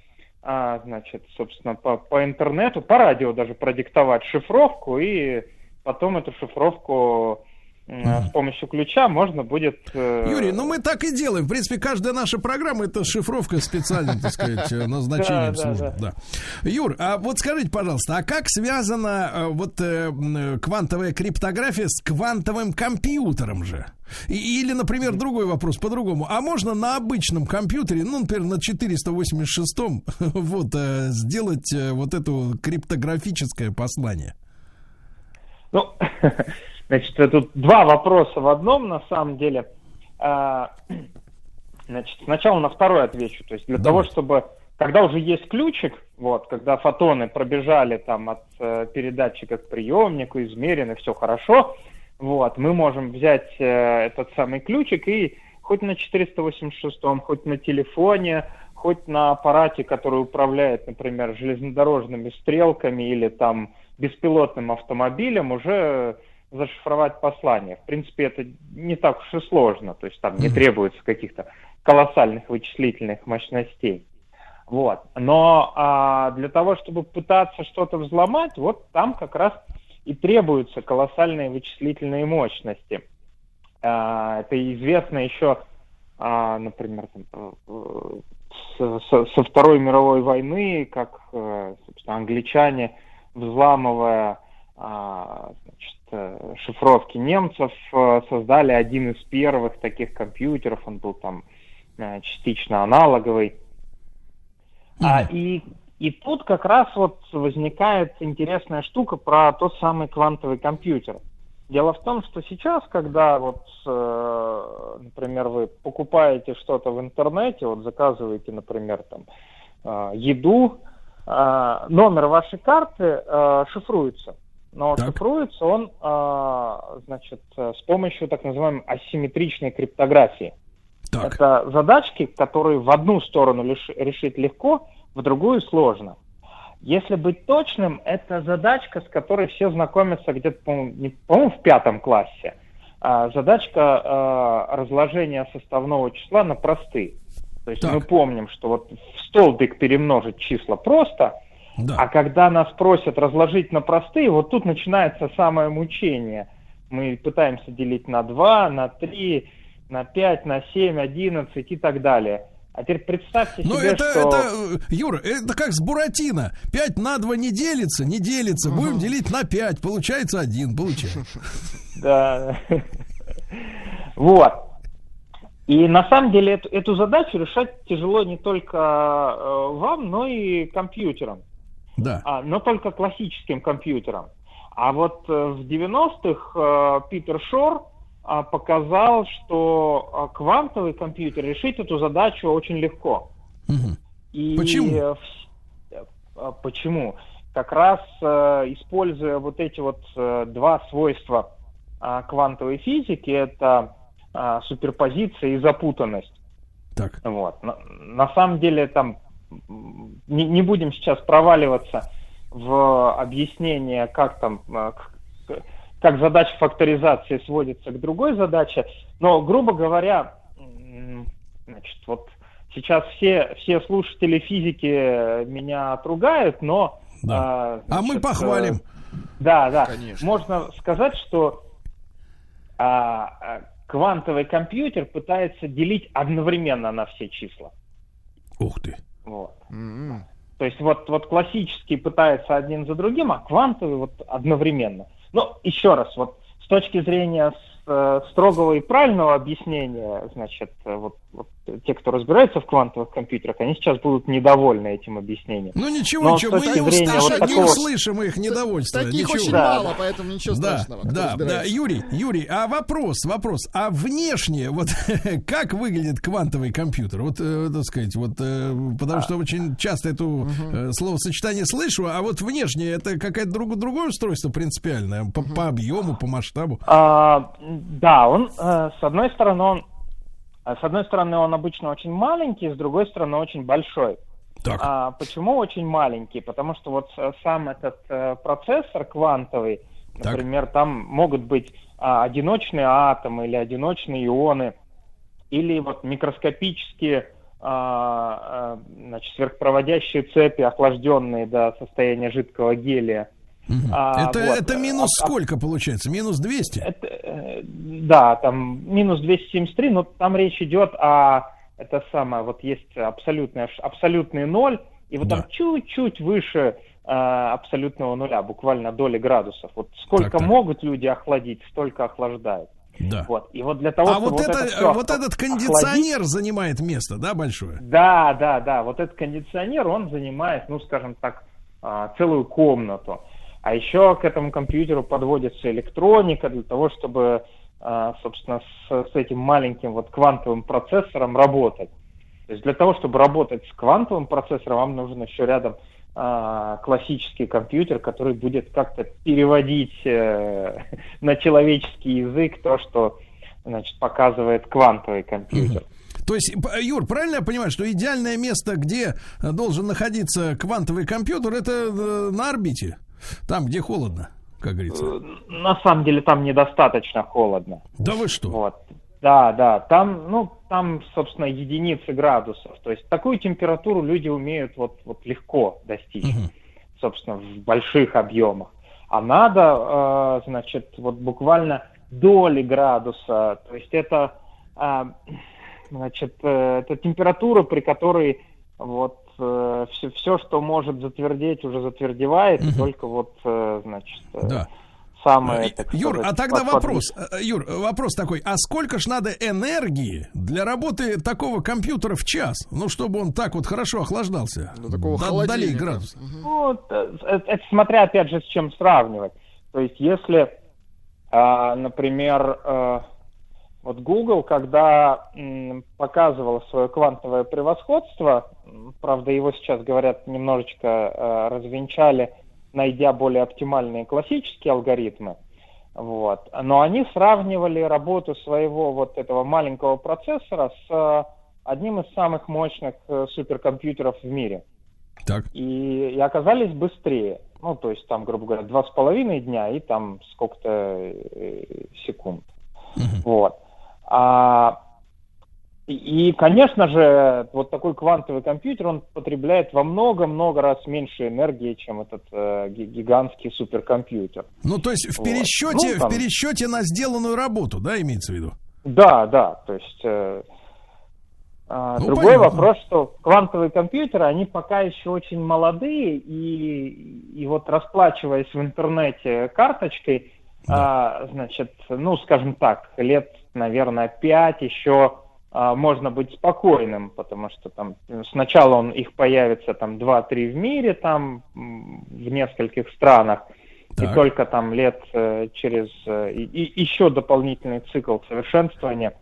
[SPEAKER 14] а, значит, собственно, по, по интернету, по радио даже продиктовать шифровку и потом эту шифровку с помощью ключа можно будет... э,
[SPEAKER 2] Юрий, ну мы так и делаем. В принципе, каждая наша программа это шифровка специальным, так сказать, э, назначением службы. Да. Юр, а вот скажите, пожалуйста, а как связана э, вот квантовая криптография с квантовым компьютером же? Или, например, другой вопрос по-другому. А можно на обычном компьютере, ну, например, на 486-м, *laughs* вот, сделать вот это криптографическое послание?
[SPEAKER 14] Ну, *laughs* значит, тут два вопроса в одном, на самом деле. А, Значит, сначала на второй отвечу. То есть для того, чтобы, когда уже есть ключик, вот, когда фотоны пробежали там от э, передатчика к приемнику, измерены, все хорошо, вот, мы можем взять э, этот самый ключик и хоть на 486, хоть на телефоне, хоть на аппарате, который управляет, например, железнодорожными стрелками или там беспилотным автомобилем, уже зашифровать послание. В принципе, это не так уж и сложно, то есть там не требуется каких-то колоссальных вычислительных мощностей. Вот. Но а, для того, чтобы пытаться что-то взломать, вот там как раз и требуются колоссальные вычислительные мощности. А, это известно еще, а, например, там, э, э, со, со Второй мировой войны, как, э, собственно, англичане, взламывая а, значит, шифровки немцев, э, создали один из первых таких компьютеров, он был там э, частично аналоговый. А, и, и тут как раз вот возникает интересная штука про тот самый квантовый компьютер. Дело в том, что сейчас, когда вот, э, например, вы покупаете что-то в интернете, вот заказываете, например, там э, еду, э, номер вашей карты э, шифруется. Но шифруется он, э, значит, э, с помощью так называемой асимметричной криптографии. Это задачки, которые в одну сторону решить легко, в другую сложно. Если быть точным, это задачка, с которой все знакомятся где-то, по-моему, по-моему, в пятом классе. А, задачка а, разложения составного числа на простые. То есть мы помним, что вот в столбик перемножить числа просто, а когда нас просят разложить на простые, вот тут начинается самое мучение. Мы пытаемся делить на 2, на 3, на 5, на 7, 11 и так далее. А теперь представьте
[SPEAKER 2] Ну,
[SPEAKER 14] себе,
[SPEAKER 2] это,
[SPEAKER 14] что...
[SPEAKER 2] это, э, Юра, это как с Буратино. 5 на 2 не делится, не делится. Будем делить на 5. Получается 1. Получаем. *laughs*
[SPEAKER 14] Да. Вот. И на самом деле эту, эту задачу решать тяжело не только э, вам, но и компьютерам.
[SPEAKER 2] Да.
[SPEAKER 14] А, но только классическим компьютерам. А вот э, в 90-х э, Питер Шор а, показал, что а, квантовый компьютер решить эту задачу очень легко. И
[SPEAKER 2] Почему?
[SPEAKER 14] э, э, Почему? Как раз используя вот эти вот два свойства а, квантовой физики, это суперпозиция и запутанность.
[SPEAKER 2] Так.
[SPEAKER 14] Вот. На, на самом деле там не, не будем сейчас проваливаться в объяснение, как там э, как задача факторизации сводится к другой задаче, но, грубо говоря, значит, вот сейчас все, все слушатели физики меня отругают, но... а,
[SPEAKER 2] А мы
[SPEAKER 14] значит,
[SPEAKER 2] похвалим.
[SPEAKER 14] э, Да, да.
[SPEAKER 2] Конечно.
[SPEAKER 14] Можно сказать, что а, а, квантовый компьютер пытается делить одновременно на все числа.
[SPEAKER 2] Ух ты.
[SPEAKER 14] Вот. То есть вот, вот классический пытается один за другим, а квантовый вот одновременно. Но еще раз, вот с точки зрения э, строгого и правильного объяснения, значит, э, вот, вот те, кто разбирается в квантовых компьютерах, они сейчас будут недовольны этим объяснением.
[SPEAKER 2] Ну ничего,
[SPEAKER 14] Но
[SPEAKER 2] ничего, мы не,
[SPEAKER 14] зрения
[SPEAKER 2] услышим,
[SPEAKER 14] вот
[SPEAKER 2] не
[SPEAKER 14] такого-
[SPEAKER 2] услышим их недовольства.
[SPEAKER 3] Таких
[SPEAKER 2] ничего.
[SPEAKER 3] очень мало, поэтому ничего
[SPEAKER 2] Да,
[SPEAKER 3] страшного.
[SPEAKER 2] да, да. Юрий, Юрий, а вопрос, вопрос, а внешне, вот *laughs* как выглядит квантовый компьютер? Вот, э, так сказать, вот, э, потому что очень часто это э, словосочетание слышу, а вот внешне это какое-то друг, другое устройство принципиальное, по, по объему, по масштабу.
[SPEAKER 14] А, да, он, э, с одной стороны, он, с одной стороны, он обычно очень маленький, с другой стороны, очень большой. А, почему очень маленький? Потому что вот э, сам этот э, процессор квантовый, например, там могут быть а, одиночные атомы или одиночные ионы, или вот микроскопические а, а, значит, сверхпроводящие цепи, охлажденные до состояния жидкого гелия. А,
[SPEAKER 2] это,
[SPEAKER 14] вот.
[SPEAKER 2] это минус
[SPEAKER 14] А- а-
[SPEAKER 2] сколько получается? Минус 200?
[SPEAKER 14] Э, Да, там минус 273, но там речь идет о это самое, вот есть абсолютный, абсолютный ноль, и вот там чуть-чуть выше э, абсолютного нуля, буквально доли градусов. Вот сколько
[SPEAKER 2] Так, так.
[SPEAKER 14] могут люди охладить, столько охлаждают.
[SPEAKER 2] Да.
[SPEAKER 14] Вот. И вот для того,
[SPEAKER 2] а
[SPEAKER 14] чтобы
[SPEAKER 2] вот, это,
[SPEAKER 14] всё
[SPEAKER 2] вот этот
[SPEAKER 14] охладить-
[SPEAKER 2] кондиционер занимает место, да, большое?
[SPEAKER 14] да, да, да. Вот этот кондиционер, он занимает, ну, скажем так, а, целую комнату. А еще к этому компьютеру подводится электроника для того, чтобы, а, собственно, с, с этим маленьким вот квантовым процессором работать. То есть для того, чтобы работать с квантовым процессором, вам нужен еще рядом а, классический компьютер, который будет как-то переводить э, *laughs* на человеческий язык то, что значит, показывает квантовый компьютер.
[SPEAKER 2] То есть, Юр, правильно я понимаю, что идеальное место, где э, должен находиться квантовый компьютер, это э, на орбите, там, где холодно, как говорится.
[SPEAKER 14] На самом деле там недостаточно холодно.
[SPEAKER 2] Да вы что?
[SPEAKER 14] Вот. Да, да, там, ну, там, собственно, единицы градусов. То есть такую температуру люди умеют вот, вот легко достичь, собственно, в больших объемах. А надо, э, значит, вот буквально доли градуса. То есть это, э, значит, э, это температура, при которой вот все, все, что может затвердеть, уже затвердевает, и только вот, э, значит, э,
[SPEAKER 2] Да.
[SPEAKER 14] самое...
[SPEAKER 2] Э,
[SPEAKER 14] так
[SPEAKER 2] Юр,
[SPEAKER 14] сказать,
[SPEAKER 2] а тогда
[SPEAKER 14] под-
[SPEAKER 2] вопрос, э, Юр, вопрос такой, а сколько ж надо энергии для работы такого компьютера в час? Ну, чтобы он так вот хорошо охлаждался.
[SPEAKER 3] такого
[SPEAKER 2] до
[SPEAKER 3] холодильника.
[SPEAKER 2] градусов.
[SPEAKER 14] Ну, это, это- смотря опять же с чем сравнивать. То есть если, а, например, э, вот Google, когда показывал свое квантовое превосходство, правда его сейчас, говорят, немножечко э, развенчали, найдя более оптимальные классические алгоритмы, вот. Но они сравнивали работу своего вот этого маленького процессора с э, одним из самых мощных э, суперкомпьютеров в мире
[SPEAKER 2] Так.
[SPEAKER 14] и, и оказались быстрее. Ну, то есть там, грубо говоря, два с половиной дня и там сколько-то секунд. Вот. А, и, конечно же, вот такой квантовый компьютер, он потребляет во много-много раз меньше энергии, чем этот э, ги- гигантский суперкомпьютер.
[SPEAKER 2] Ну, то есть в
[SPEAKER 14] Вот.
[SPEAKER 2] пересчете,
[SPEAKER 14] Ну, там-
[SPEAKER 2] в пересчете на сделанную работу, да, имеется в виду?
[SPEAKER 14] Да, да, то есть э, а,
[SPEAKER 2] Ну,
[SPEAKER 14] другой
[SPEAKER 2] понятно.
[SPEAKER 14] вопрос, что квантовые компьютеры, они пока еще очень молодые, и, и вот расплачиваясь в интернете карточкой, а, значит, ну, скажем так, лет, наверное, пять еще а, можно быть спокойным, потому что там сначала он, их появится там 2-3 в мире, там в нескольких странах, И
[SPEAKER 2] Так.
[SPEAKER 14] только там лет э, через э, и, и еще дополнительный цикл совершенствования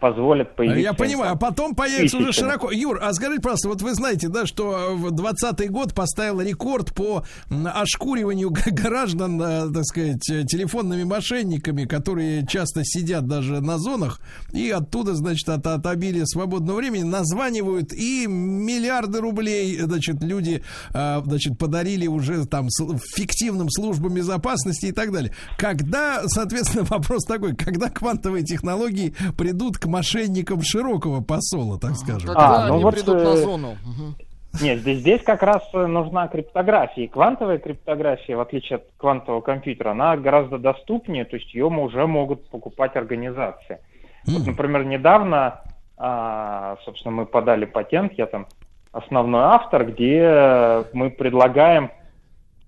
[SPEAKER 14] позволит появиться...
[SPEAKER 2] Я понимаю, а потом появится уже
[SPEAKER 14] тысячами.
[SPEAKER 2] широко. Юр, а скажите, просто, вот вы знаете, да, что в 20 год поставил рекорд по ошкуриванию граждан, э, так сказать, э, телефонными мошенниками, которые часто сидят даже на зонах и оттуда, значит, от, от обилия свободного времени названивают и миллиарды рублей, значит, люди, э, значит, подарили уже там фиктивным службам безопасности и так далее. Когда, соответственно, *laughs* вопрос такой, когда квантовые технологии придут к мошенникам широкого посола, так скажем?
[SPEAKER 3] Когда
[SPEAKER 14] А, ну
[SPEAKER 3] они
[SPEAKER 14] вот,
[SPEAKER 3] придут на
[SPEAKER 14] э,
[SPEAKER 3] зону. Мгм.
[SPEAKER 14] Нет, здесь, здесь как раз э, нужна криптография. И квантовая криптография, в отличие от квантового компьютера, она гораздо доступнее, то есть ее уже могут покупать организации. Вот, например, недавно, а, собственно, мы подали патент, я там основной автор, где мы предлагаем,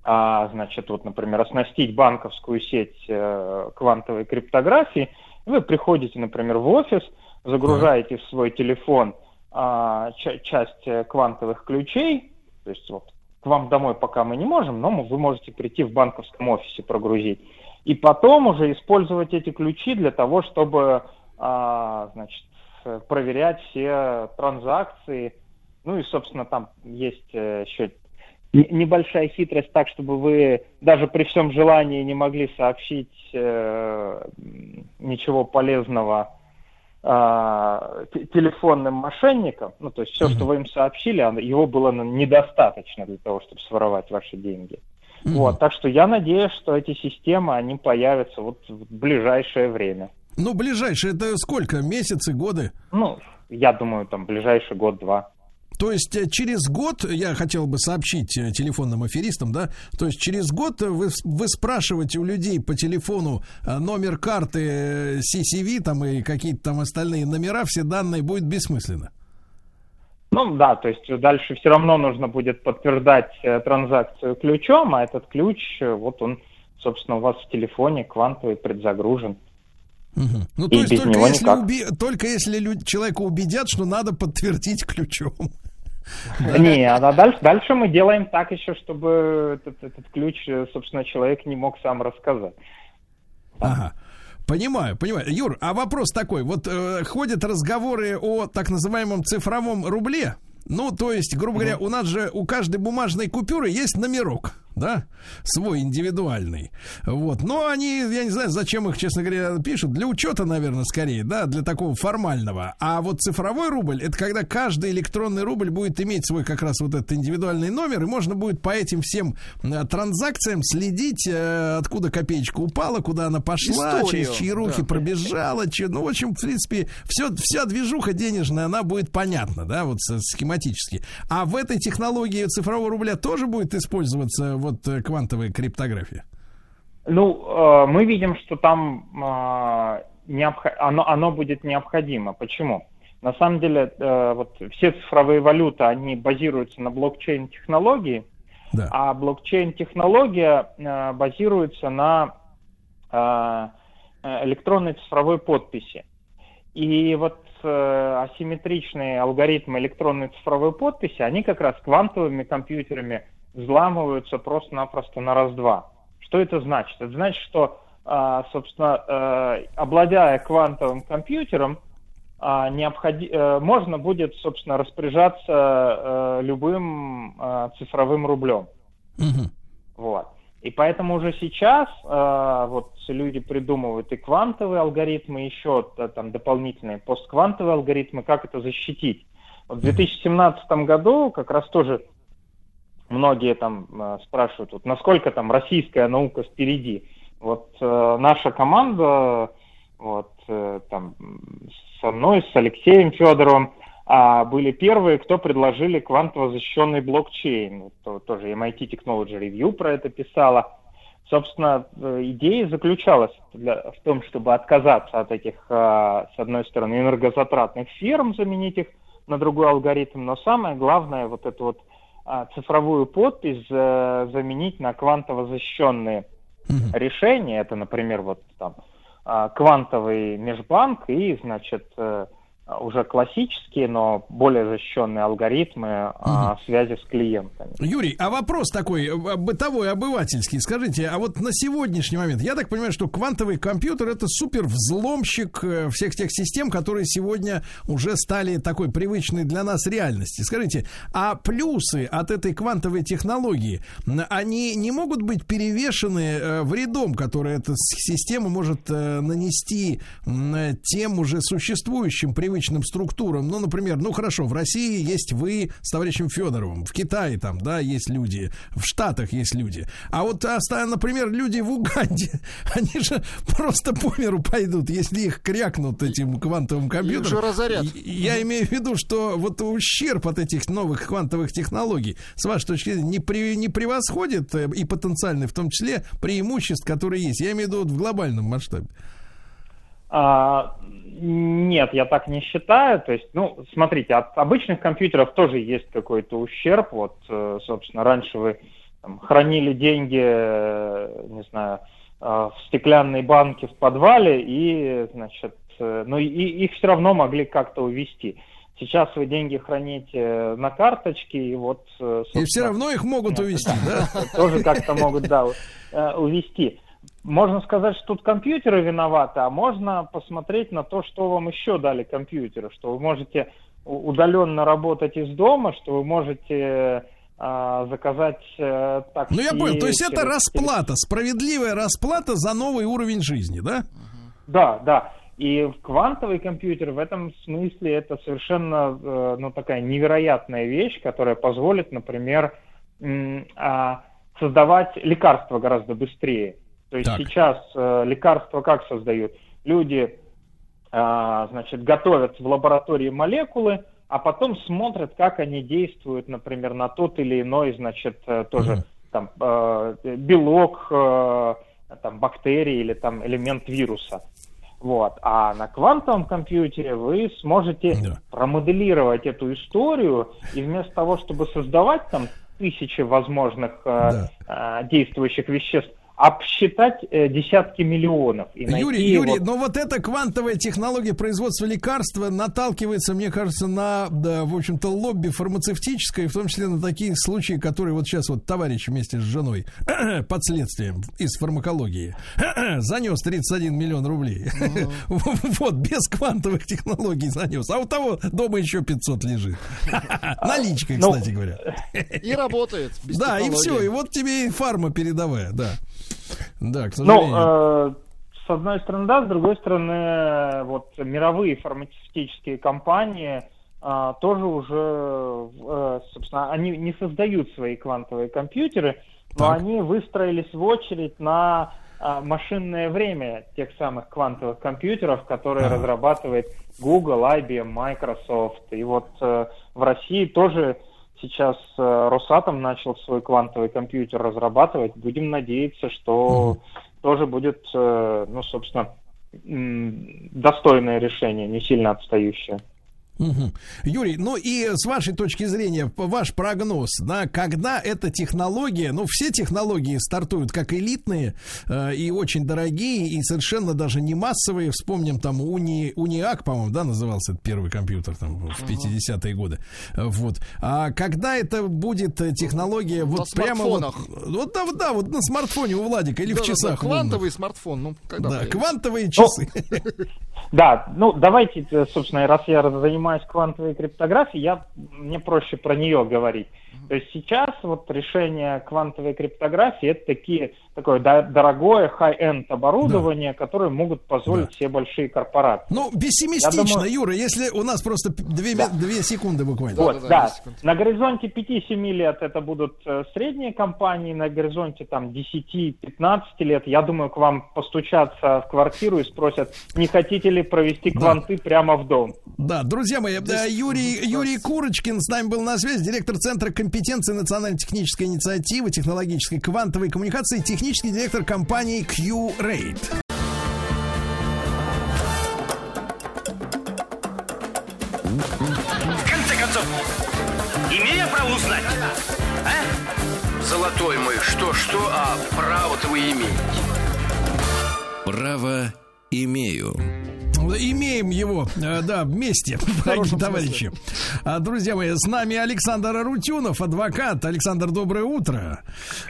[SPEAKER 14] а, значит, вот, например, оснастить банковскую сеть э, квантовой криптографией. Вы приходите, например, в офис, загружаете в свой телефон а, ча- часть э, квантовых ключей, то есть вот к вам домой пока мы не можем, но вы можете прийти в банковском офисе прогрузить. И потом уже использовать эти ключи для того, чтобы а, значит, э, проверять все транзакции. Ну и, собственно, там есть э, еще небольшая хитрость так, чтобы вы даже при всем желании не могли сообщить э, ничего полезного а, т- телефонным мошенникам, ну, то есть все, что вы им сообщили, оно- его было ну, недостаточно для того, чтобы своровать ваши деньги. Вот, так что я надеюсь, что эти системы, они появятся вот в ближайшее время.
[SPEAKER 2] Ну, ближайшие, это сколько? Месяцы, годы?
[SPEAKER 14] Ну, я думаю, там, ближайший год-два.
[SPEAKER 2] То есть э, через год, я хотел бы сообщить э, телефонным аферистам, да, то есть через год вы, с- вы спрашиваете у людей по телефону э, номер карты э, CCV там и какие-то там остальные номера, все данные будет бессмысленно.
[SPEAKER 14] Ну да, то есть дальше все равно нужно будет подтверждать э, транзакцию ключом, а этот ключ, э, вот он, собственно, у вас в телефоне квантовый предзагружен.
[SPEAKER 2] Ну,
[SPEAKER 14] И
[SPEAKER 2] то есть только если, уби- только если лю- человека убедят, что надо подтвердить ключом. *laughs*
[SPEAKER 14] Не, а дальше, дальше мы делаем так еще, чтобы этот, этот ключ, э, собственно, человек не мог сам рассказать.
[SPEAKER 2] Ага. Понимаю, понимаю. Юр, а вопрос такой. Вот э, ходят разговоры о так называемом цифровом рубле. Ну, то есть, грубо говоря, у нас же у каждой бумажной купюры есть номерок, да, свой индивидуальный. Вот. Но они, я не знаю, зачем их, честно говоря, пишут. Для учета, наверное, скорее, да, для такого формального. А вот цифровой рубль, это когда каждый электронный рубль будет иметь свой как раз вот этот индивидуальный номер, и можно будет по этим всем э, транзакциям следить, э, откуда копеечка упала, куда она пошла,
[SPEAKER 3] Историю,
[SPEAKER 2] через чьи руки
[SPEAKER 3] да.
[SPEAKER 2] пробежала, че- ну, в общем, в принципе, все, вся движуха денежная, она будет понятна, да, вот схематически. А в этой технологии цифрового рубля тоже будет использоваться вот э, квантовая криптография?
[SPEAKER 14] Ну, э, мы видим, что там э, оно, оно будет необходимо. Почему? На самом деле, вот все цифровые валюты, они базируются на блокчейн-технологии, а блокчейн-технология базируется на электронной цифровой подписи. И вот асимметричные алгоритмы электронной цифровой подписи, они как раз квантовыми компьютерами взламываются просто-напросто на раз-два. Что это значит? Это значит, что, а, собственно, э, обладая квантовым компьютером, а, необходи- э, можно будет, собственно, распоряжаться э, любым цифровым рублем. Вот. И поэтому уже сейчас э, вот люди придумывают и квантовые алгоритмы, еще там дополнительные постквантовые алгоритмы, как это защитить. Вот в 2017 году как раз тоже многие там э, спрашивают, вот, насколько там российская наука впереди. Вот э, наша команда, вот э, там со мной, с Алексеем Федоровым, а, были первые, кто предложили квантово защищенный блокчейн. То- тоже MIT Technology Review про это писала. Собственно, э, идея заключалась для- в том, чтобы отказаться от этих, а, с одной стороны, энергозатратных фирм, заменить их на другой алгоритм, но самое главное, вот эту вот цифровую подпись э, заменить на квантово защищенные решения. Это, например, вот там а, квантовый межбанк и, значит, э, а, уже классические, но более защищенные алгоритмы угу. связи с клиентами.
[SPEAKER 2] Юрий, а вопрос такой э, бытовой, обывательский. Скажите, а вот на сегодняшний момент, я так понимаю, что квантовый компьютер это супер взломщик э, всех тех систем, которые сегодня уже стали такой привычной для нас реальности. Скажите, а плюсы от этой квантовой технологии, они не могут быть перевешены вредом, который эта система может нанести тем уже существующим привычным привычным структурам. Ну, например, ну хорошо, в России есть вы с товарищем Федоровым, в Китае там, да, есть люди, в Штатах есть люди. А вот, например, люди в Уганде, *laughs* они же просто по миру пойдут, если их крякнут этим квантовым компьютером. Их
[SPEAKER 3] же разорят.
[SPEAKER 2] Я имею в виду, что вот ущерб от этих новых квантовых технологий, с вашей точки зрения, не, при, не превосходит э, и потенциальный, в том числе, преимуществ, которые есть. Я имею в виду вот в глобальном масштабе.
[SPEAKER 14] А, нет, я так не считаю. То есть, ну, смотрите, от обычных компьютеров тоже есть какой-то ущерб. Вот, э, собственно, раньше вы там, хранили деньги, э, не знаю, э, в стеклянной банке в подвале, и, значит, ну, и их все равно могли как-то увести. Сейчас вы деньги храните на карточке, и вот...
[SPEAKER 2] И все равно их могут *laughs* увести, да?
[SPEAKER 14] Тоже как-то могут, да, увести можно сказать, что тут компьютеры виноваты, а можно посмотреть на то, что вам еще дали компьютеры, что вы можете удаленно работать из дома, что вы можете э, заказать э, такси.
[SPEAKER 2] Ну я понял, то есть через, это расплата, справедливая расплата за новый уровень жизни, да?
[SPEAKER 14] Да, да. И квантовый компьютер в этом смысле это совершенно э, ну, такая невероятная вещь, которая позволит, например, э, создавать лекарства гораздо быстрее. То есть так. сейчас э, лекарства как создают? Люди, э, значит, готовят в лаборатории молекулы, а потом смотрят, как они действуют, например, на тот или иной, значит, э, тоже угу. там э, белок, э, там бактерии или там элемент вируса. Вот. А на квантовом компьютере вы сможете да. промоделировать эту историю, и вместо того, чтобы создавать там тысячи возможных э, да. э, действующих веществ, обсчитать э, десятки миллионов.
[SPEAKER 2] И Юрий, Юрий, вот... но вот эта квантовая технология производства лекарства наталкивается, мне кажется, на, да, в общем-то, лобби фармацевтическое, в том числе на такие случаи, которые вот сейчас вот товарищ вместе с женой *clears throat* под следствием из фармакологии *clears throat* занес 31 миллион рублей. *laughs* Вот, без квантовых технологий занес. А у того дома еще 500 лежит. *laughs* Наличка, ну, кстати говоря.
[SPEAKER 3] И работает.
[SPEAKER 2] Да, и все. И вот тебе и фарма передовая, да.
[SPEAKER 14] Да, к сожалению. Ну, э, с одной стороны, да, с другой стороны, вот мировые фармацевтические компании э, тоже уже, э, собственно, они не создают свои квантовые компьютеры, но так. они выстроились в очередь на э, машинное время тех самых квантовых компьютеров, которые ага. разрабатывает Google, IBM, Microsoft. И вот э, в России тоже сейчас э, Росатом начал свой квантовый компьютер разрабатывать. Будем надеяться, что угу. тоже будет, э, ну, собственно, достойное решение, не сильно отстающее.
[SPEAKER 2] Угу. Юрий, ну и с вашей точки зрения, ваш прогноз, да, когда эта технология, ну все технологии стартуют как элитные э, и очень дорогие, и совершенно даже не массовые. Вспомним там Уни, Униак, по-моему, да, назывался этот первый компьютер там в 50-е годы. Вот. А когда это будет технология
[SPEAKER 3] на
[SPEAKER 2] вот прямо вот, вот да, вот, да, вот на смартфоне у Владика или да, в часах. Да,
[SPEAKER 3] квантовый умных. смартфон, ну когда?
[SPEAKER 2] Да, квантовые часы. *laughs*
[SPEAKER 14] Да, ну давайте, собственно, раз я занимаюсь квантовой криптографией, я, мне проще про нее говорить. То есть сейчас вот решение квантовой криптографии это такие, такое дорогое high-end оборудование, да. которое могут позволить да. все большие корпорации.
[SPEAKER 2] Ну, пессимистично, думаю... Юра, если у нас просто две, да. две секунды буквально.
[SPEAKER 14] Вот, да, да, да. На горизонте 5-7 лет это будут э, средние компании, на горизонте там 10-15 лет, я думаю, к вам постучатся в квартиру и спросят, не хотите ли провести кванты да. прямо в дом.
[SPEAKER 2] Да, друзья мои, да, Юрий, Юрий Курочкин с нами был на связи, директор Центра компетенции национально-технической инициативы, технологической квантовой коммуникации, технический директор компании Q-Rate.
[SPEAKER 15] В конце концов, имею право узнать, а?
[SPEAKER 1] Золотой мой, что-что, а право-то вы имеете. Право имею.
[SPEAKER 2] Имеем его, э, да, вместе, дорогие товарищи. А, Друзья мои, с нами Александр Арутюнов, адвокат. Александр, доброе утро.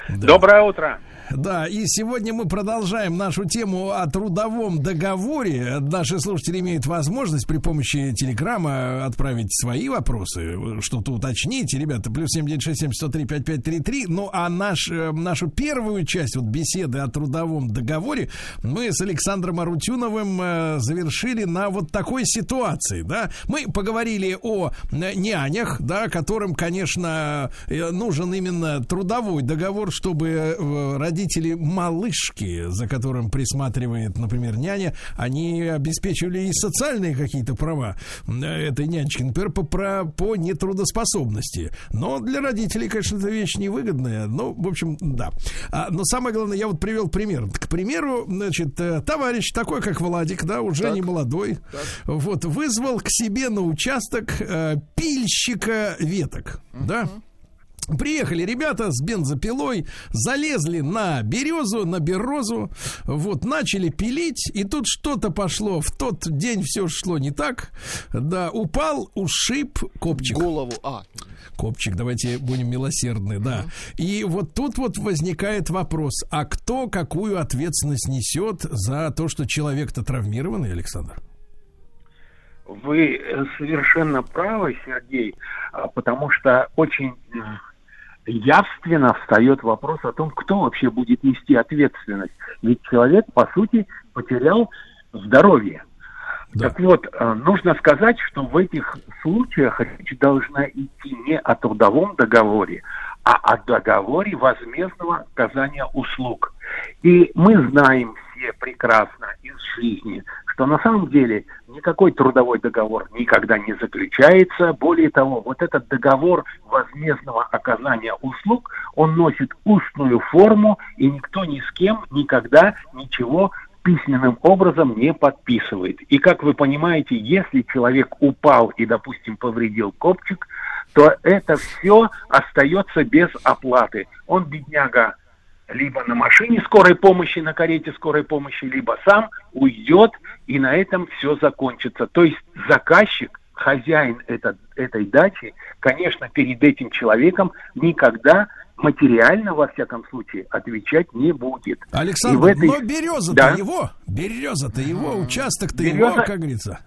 [SPEAKER 2] Да.
[SPEAKER 16] Доброе утро.
[SPEAKER 2] Да, и сегодня мы продолжаем нашу тему о трудовом договоре. Наши слушатели имеют возможность при помощи телеграмма отправить свои вопросы, что-то уточнить. Ребята, плюс семь девять шесть семь сто три пять пять три три. Ну, а наш, э, нашу первую часть вот беседы о трудовом договоре мы с Александром Арутюновым э, завершили на вот такой ситуации, да. Мы поговорили о э, нянях, да, которым, конечно, нужен именно трудовой договор, чтобы родители малышки, за которым присматривает, например, няня, они обеспечивали и социальные какие-то права этой нянечки, например, по, про- по нетрудоспособности. Но для родителей, конечно, это вещь невыгодная. Ну, в общем, да. А, но самое главное, я вот привел пример. К примеру, значит, э, товарищ такой, как Владик, да, уже не молодой, вот, вызвал к себе на участок э, пильщика веток, да. Приехали ребята с бензопилой, залезли на березу, на березу, вот, начали пилить, и тут что-то пошло. В тот день все шло не так. Да, упал, ушиб копчик.
[SPEAKER 3] Голову, а.
[SPEAKER 2] Копчик, давайте будем милосердны, да. И вот тут вот возникает вопрос, а кто какую ответственность несет за то, что человек-то травмированный, Александр?
[SPEAKER 16] Вы э, совершенно правы, Сергей, а, потому что очень явственно встает вопрос о том, кто вообще будет нести ответственность. Ведь человек, по сути, потерял здоровье. Так вот, э, нужно сказать, что в этих случаях речь должна идти не о трудовом договоре, а о договоре возмездного оказания услуг. И мы знаем все прекрасно из жизни, что на самом деле никакой трудовой договор никогда не заключается. Более того, вот этот договор возмездного оказания услуг, он носит устную форму, и никто ни с кем никогда ничего письменным образом не подписывает. И как вы понимаете, если человек упал и, допустим, повредил копчик, то это все остается без оплаты. Он, бедняга, либо на машине скорой помощи, на карете скорой помощи, либо сам уйдет, и на этом все закончится. То есть заказчик, хозяин это, этой дачи, конечно, перед этим человеком никогда материально, во всяком случае, отвечать не будет.
[SPEAKER 2] Александр,
[SPEAKER 16] этой-
[SPEAKER 2] но береза-то
[SPEAKER 16] Да.
[SPEAKER 2] его, береза-то его, участок-то
[SPEAKER 16] Береза-
[SPEAKER 2] его, как говорится.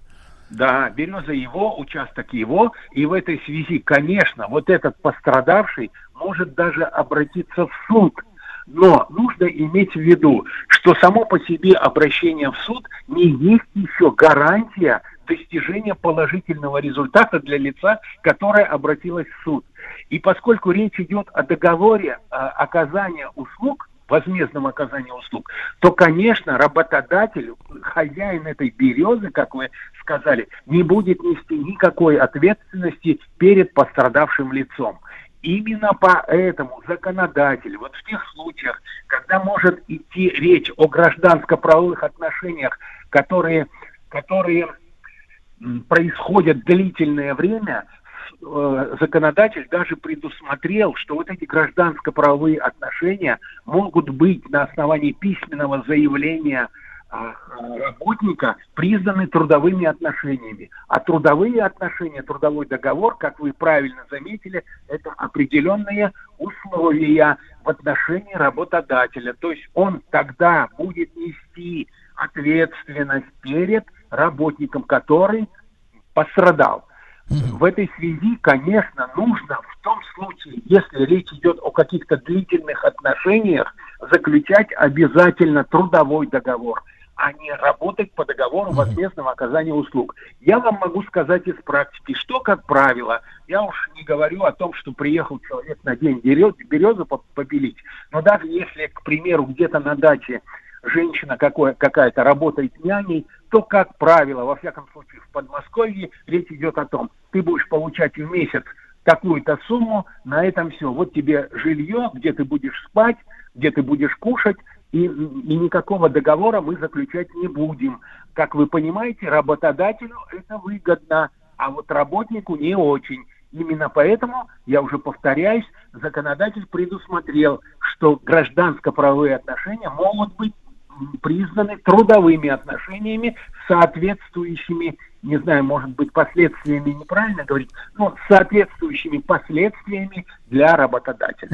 [SPEAKER 16] Да, береза его, участок его, и в этой связи, конечно, вот этот пострадавший может даже обратиться в суд. Но нужно иметь в виду, что само по себе обращение в суд не есть еще гарантия достижения положительного результата для лица, которое обратилось в суд. И поскольку речь идет о договоре а, оказания услуг, возмездном оказании услуг, то, конечно, работодатель, хозяин этой березы, как вы сказали, не будет нести никакой ответственности перед пострадавшим лицом. Именно поэтому законодатель вот в тех случаях, когда может идти речь о гражданско-правовых отношениях, которые, которые происходят длительное время, э, законодатель даже предусмотрел, что вот эти гражданско-правовые отношения могут быть на основании письменного заявления работника признаны трудовыми отношениями. А трудовые отношения, трудовой договор, как вы правильно заметили, это определенные условия в отношении работодателя. То есть он тогда будет нести ответственность перед работником, который пострадал. В этой связи, конечно, нужно в том случае, если речь идет о каких-то длительных отношениях, заключать обязательно трудовой договор, а не работать по договору возмездного оказания услуг. Я вам могу сказать из практики, что, как правило, я уж не говорю о том, что приехал человек на день берез- березу по- попилить, но даже если, к примеру, где-то на даче женщина какое, какая-то работает няней, то, как правило, во всяком случае в Подмосковье, речь идет о том, ты будешь получать в месяц такую-то сумму, на этом все. Вот тебе жилье, где ты будешь спать, где ты будешь кушать, и, и никакого договора мы заключать не будем. Как вы понимаете, работодателю это выгодно, а вот работнику не очень. Именно поэтому, я уже повторяюсь, законодатель предусмотрел, что гражданско-правовые отношения могут быть признаны трудовыми отношениями, соответствующими, не знаю, может быть, последствиями неправильно говорить, но соответствующими последствиями для работодателя.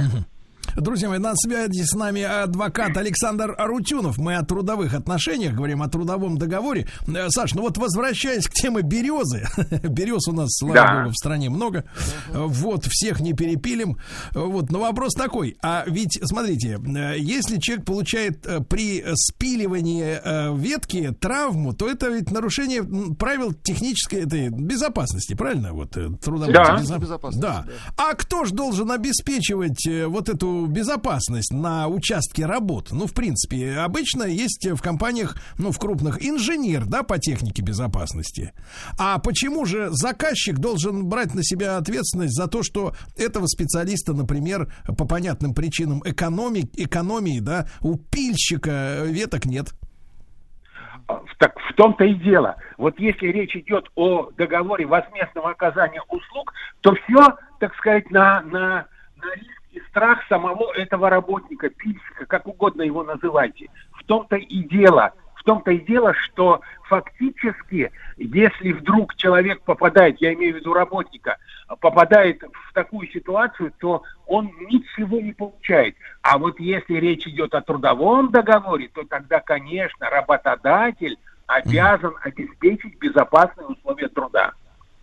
[SPEAKER 2] Друзья мои, на связи с нами адвокат Александр Арутюнов. Мы о трудовых отношениях говорим, о трудовом договоре. Э, Саш, ну вот возвращаясь к теме березы. *laughs* Берез у нас, слава
[SPEAKER 16] Да.
[SPEAKER 2] богу, в стране много. Вот, всех не перепилим. Вот, но вопрос такой. А ведь, смотрите, э, если человек получает э, при спиливании ветки травму, то это ведь нарушение правил технической этой безопасности, правильно? Вот, трудовой
[SPEAKER 3] Да.
[SPEAKER 2] безо-
[SPEAKER 3] Безопасности,
[SPEAKER 2] Да. А кто же должен обеспечивать вот эту безопасность на участке работы? Ну, в принципе, обычно есть в компаниях, ну, в крупных, инженер, да, по технике безопасности. А почему же заказчик должен брать на себя ответственность за то, что этого специалиста, например, по понятным причинам экономи- экономии, да, у пильщика веток нет?
[SPEAKER 16] В- Так в том-то и дело. Вот если речь идет о договоре возмездного оказания услуг, то все, так сказать, на, на, на риск и страх самого этого работника, пильщика, как угодно его называйте. В том-то и дело. В том-то и дело, что фактически, если вдруг человек попадает, я имею в виду работника, попадает в такую ситуацию, то он ничего не получает. А вот если речь идет о трудовом договоре, то тогда, конечно, работодатель обязан обеспечить безопасные условия труда.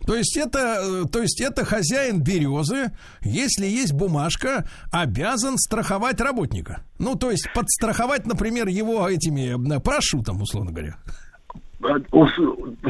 [SPEAKER 2] То есть это, э, то есть это хозяин березы, если есть бумажка, обязан страховать работника. Ну, то есть подстраховать, например, его этими парашютом, условно говоря.
[SPEAKER 16] Э,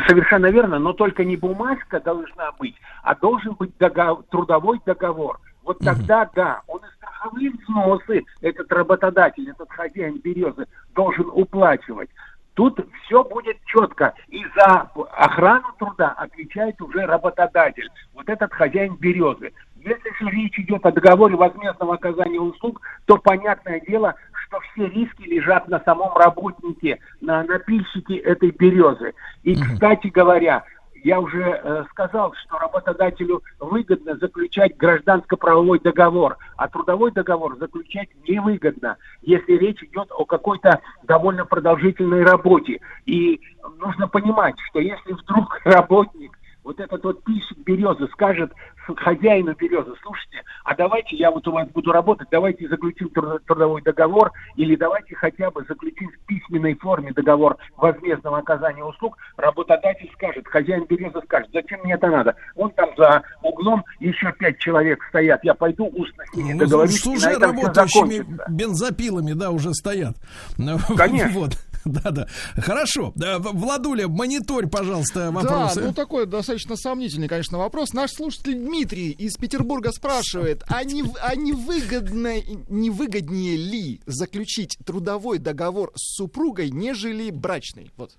[SPEAKER 16] Совершенно верно, но только не бумажка должна быть, а должен быть дого- трудовой договор. Вот тогда, да, он и страховые взносы, этот работодатель, этот хозяин березы, должен уплачивать. Тут все будет четко. И за охрану труда отвечает уже работодатель. Вот этот хозяин березы. Если же речь идет о договоре возмездного оказания услуг, то понятное дело, что все риски лежат на самом работнике, на напильщике этой березы. И, кстати говоря, я уже э, сказал, что работодателю выгодно заключать гражданско-правовой договор, а трудовой договор заключать невыгодно, если речь идет о какой-то довольно продолжительной работе. И нужно понимать, что если вдруг *laughs* работник вот этот вот писик березы скажет хозяину березы, слушайте, а давайте я вот у вас буду работать, давайте заключим труд- трудовой договор, или давайте хотя бы заключим в письменной форме договор возмездного оказания услуг, работодатель скажет, хозяин березы скажет, зачем мне это надо? Он там за углом еще пять человек стоят, я пойду устно с ними
[SPEAKER 2] Ну,
[SPEAKER 16] договорюсь,
[SPEAKER 2] с уже работающими бензопилами, да, уже стоят. *laughs*
[SPEAKER 3] Конечно.
[SPEAKER 2] Вот. *laughs* Да, да. Хорошо. Владуля, мониторь, пожалуйста, вопросы.
[SPEAKER 3] Да, ну такой достаточно сомнительный, конечно, вопрос. Наш слушатель Дмитрий из Петербурга спрашивает, а не, а не, выгодно, не выгоднее ли заключить трудовой договор с супругой, нежели брачный? Вот.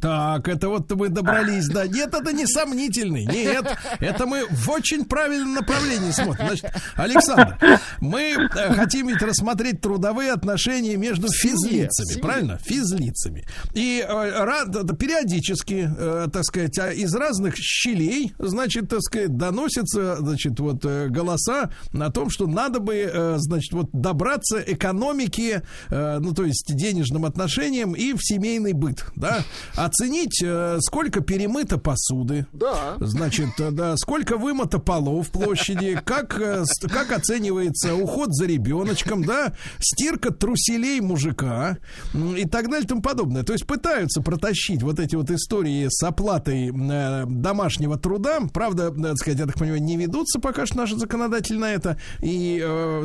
[SPEAKER 2] Так, это вот мы добрались, да. Нет, это не сомнительный. Нет, это мы в очень правильном направлении смотрим. Значит, Александр, мы э, хотим ведь рассмотреть трудовые отношения между физлицами, правильно? Физлицами. И э, периодически, э, так сказать, а, из разных щелей, значит, так сказать, доносятся, значит, вот голоса о том, что надо бы, значит, вот добраться экономики, э, ну, то есть денежным отношениям и в семейный быт, да, оценить, э, сколько перемыто посуды,
[SPEAKER 3] Да.
[SPEAKER 2] Значит, э, да, сколько вымыто полов в площади, *laughs* как, э, как оценивается уход за ребеночком, да, стирка труселей мужика и так далее и тому подобное. То есть пытаются протащить вот эти вот истории с оплатой домашнего труда. Правда, так сказать, я так понимаю, не ведутся пока что наши законодатели на это и,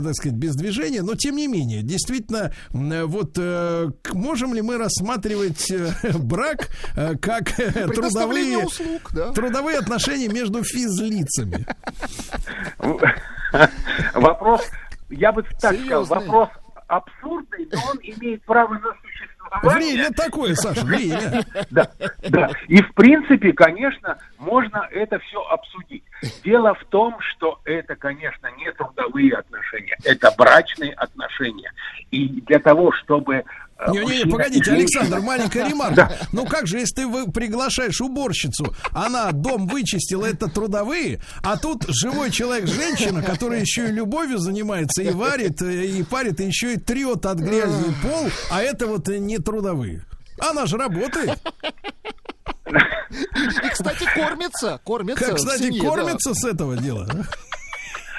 [SPEAKER 2] так сказать, без движения, но тем не менее, действительно, вот можем ли мы рассматривать *laughs* брак как э, трудовые
[SPEAKER 3] услуг, да.
[SPEAKER 2] трудовые отношения между физлицами. *laughs*
[SPEAKER 16] Вопрос, я бы так сказал, вопрос абсурдный, но он имеет право на существование.
[SPEAKER 2] Время такое, Саша, время.
[SPEAKER 16] Да, да. И в принципе, конечно, можно это все обсудить. Дело в том, что это, конечно, не трудовые отношения, это брачные отношения. И для того, чтобы э, э,
[SPEAKER 2] Не-не-не,
[SPEAKER 16] и
[SPEAKER 2] погодите. Александр, маленькая *laughs* ремарка.
[SPEAKER 16] Да.
[SPEAKER 2] Ну как же, если ты вы- приглашаешь уборщицу, она дом вычистила, это трудовые, а тут живой человек, женщина, которая еще и любовью занимается, и варит, э, и парит, и еще и трет от грязи пол, а это вот э, не трудовые. Она же работает.
[SPEAKER 3] И, кстати, кормится. Кормится
[SPEAKER 2] Как, кстати,
[SPEAKER 3] семье, да.
[SPEAKER 2] кормится с этого дела.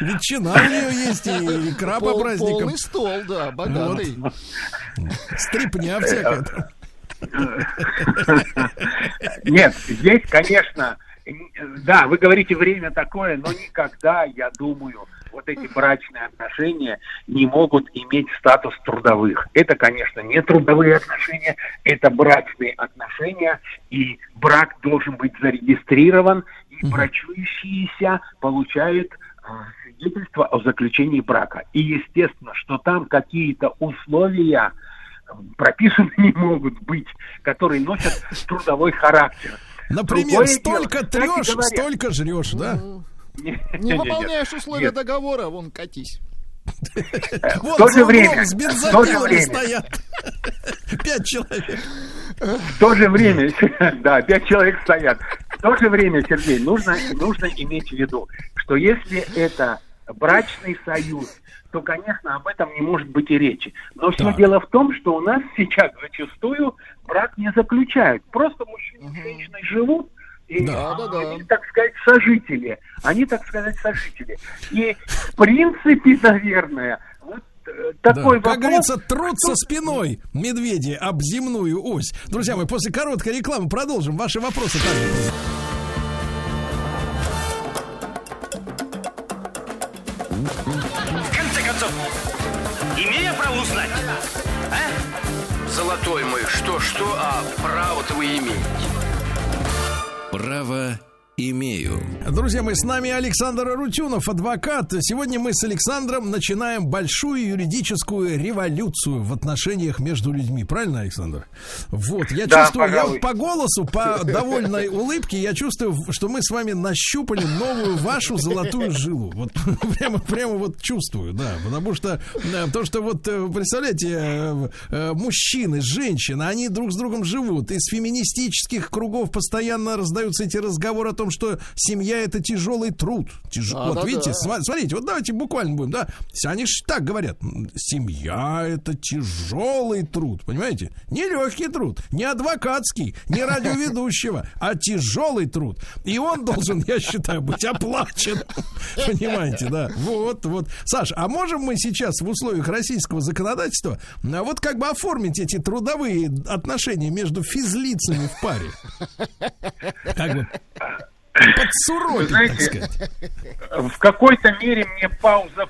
[SPEAKER 2] Ветчина у нее есть, и *laughs* икра по праздникам.
[SPEAKER 3] Полный стол, да, богатый.
[SPEAKER 2] Стрипня всякая. *laughs*
[SPEAKER 16] Нет, здесь, конечно, да, вы говорите время такое, но никогда, я думаю, вот эти брачные отношения не могут иметь статус трудовых. Это, конечно, не трудовые отношения, это брачные отношения, и брак должен быть зарегистрирован, и брачующиеся получают а, свидетельство о заключении брака. И естественно, что там какие-то условия м, прописаны *laughs* не могут быть, которые носят трудовой характер.
[SPEAKER 2] Например,
[SPEAKER 16] Другое
[SPEAKER 2] столько
[SPEAKER 16] дело,
[SPEAKER 2] трешь,
[SPEAKER 16] говоря,
[SPEAKER 2] столько жрешь, да?
[SPEAKER 3] Не выполняешь условия договора, вон катись.
[SPEAKER 16] В
[SPEAKER 2] Вот
[SPEAKER 16] то же время,
[SPEAKER 2] с
[SPEAKER 16] в то же
[SPEAKER 2] бензопилами
[SPEAKER 16] время,
[SPEAKER 2] стоят. *laughs* Пять человек.
[SPEAKER 16] в то же время, *laughs* да, пять человек стоят. В то же время, Сергей, нужно, нужно иметь в виду, что если это брачный союз, то, конечно, об этом не может быть и речи. Но все
[SPEAKER 2] Так.
[SPEAKER 16] дело в том, что у нас сейчас зачастую брак не заключают. Просто мужчина с женщиной живут, и
[SPEAKER 2] Да.
[SPEAKER 16] а, они, так сказать, сожители. Они, так сказать, сожители. И, в принципе, наверное, вот э, такой
[SPEAKER 2] Да, Как
[SPEAKER 16] вопрос...
[SPEAKER 2] говорится, труд со спиной медведи об земную ось. Друзья мои, после короткой рекламы продолжим. Ваши вопросы также.
[SPEAKER 15] Право узнать? А?
[SPEAKER 1] Золотой мой, что-что, а право-то вы имеете. Право имею.
[SPEAKER 2] Друзья мои, с нами Александр Арутюнов, адвокат. Сегодня мы с Александром начинаем большую юридическую революцию в отношениях между людьми. Правильно, Александр? Вот, я
[SPEAKER 16] Да,
[SPEAKER 2] чувствую, я
[SPEAKER 16] пожалуй.
[SPEAKER 2] по голосу, по *laughs* довольной улыбке, я чувствую, что мы с вами нащупали новую вашу золотую жилу. Вот *laughs* прямо, прямо вот чувствую, да. Потому что, да, то, что вот, э, представляете, э, э, мужчины, женщины, они друг с другом живут. Из феминистических кругов постоянно раздаются эти разговоры о том, что семья это тяжелый труд. Тяж-
[SPEAKER 3] Да,
[SPEAKER 2] вот
[SPEAKER 3] да,
[SPEAKER 2] видите,
[SPEAKER 3] да.
[SPEAKER 2] смотрите, вот давайте буквально будем, да. Они ж так говорят. Семья это тяжелый труд, понимаете? Не легкий труд, не адвокатский, не радиоведущего, *laughs* а тяжелый труд. И он должен, я считаю, быть оплачен. *laughs* Понимаете, да? Вот, вот. Саш, а можем мы сейчас в условиях российского законодательства а, вот как бы оформить эти трудовые отношения между физлицами в паре? *laughs* Как бы
[SPEAKER 16] Знаете, в какой-то мере мне пауза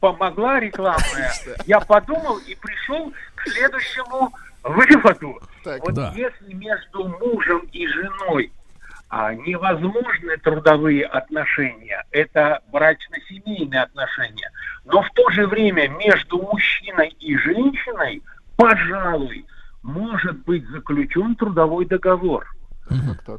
[SPEAKER 16] помогла рекламная. Я подумал и пришел к следующему выводу.
[SPEAKER 3] Так.
[SPEAKER 16] вот
[SPEAKER 2] Да.
[SPEAKER 16] если между мужем и женой а, невозможны трудовые отношения, это брачно-семейные отношения, но в то же время между мужчиной и женщиной, пожалуй, может быть заключен трудовой договор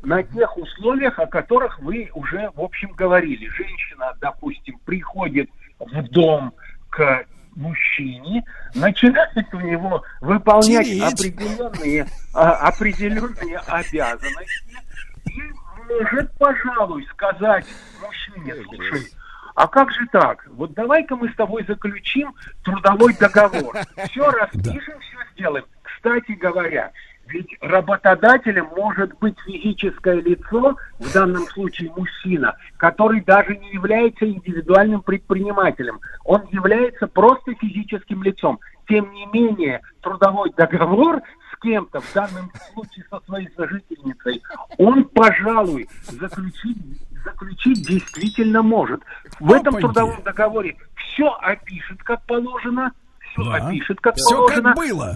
[SPEAKER 16] на тех условиях, о которых вы уже, в общем, говорили. Женщина, допустим, приходит в дом к мужчине, начинает у него выполнять
[SPEAKER 2] Тереть.
[SPEAKER 16] определенные, а, определенные обязанности и может, пожалуй, сказать мужчине, слушай, а как же так? Вот давай-ка мы с тобой заключим трудовой договор. *laughs* Все распишем, все сделаем. Кстати говоря, ведь работодателем может быть физическое лицо, в данном случае мужчина, который даже не является индивидуальным предпринимателем. Он является просто физическим лицом. Тем не менее, трудовой договор с кем-то, в данном случае со своей сожительницей, он, пожалуй, заключить, заключить действительно может. В этом
[SPEAKER 2] Опаньки.
[SPEAKER 16] трудовом договоре все опишет, как положено, все
[SPEAKER 2] Да.
[SPEAKER 16] опишет, как
[SPEAKER 2] Всё
[SPEAKER 16] положено.
[SPEAKER 2] как было.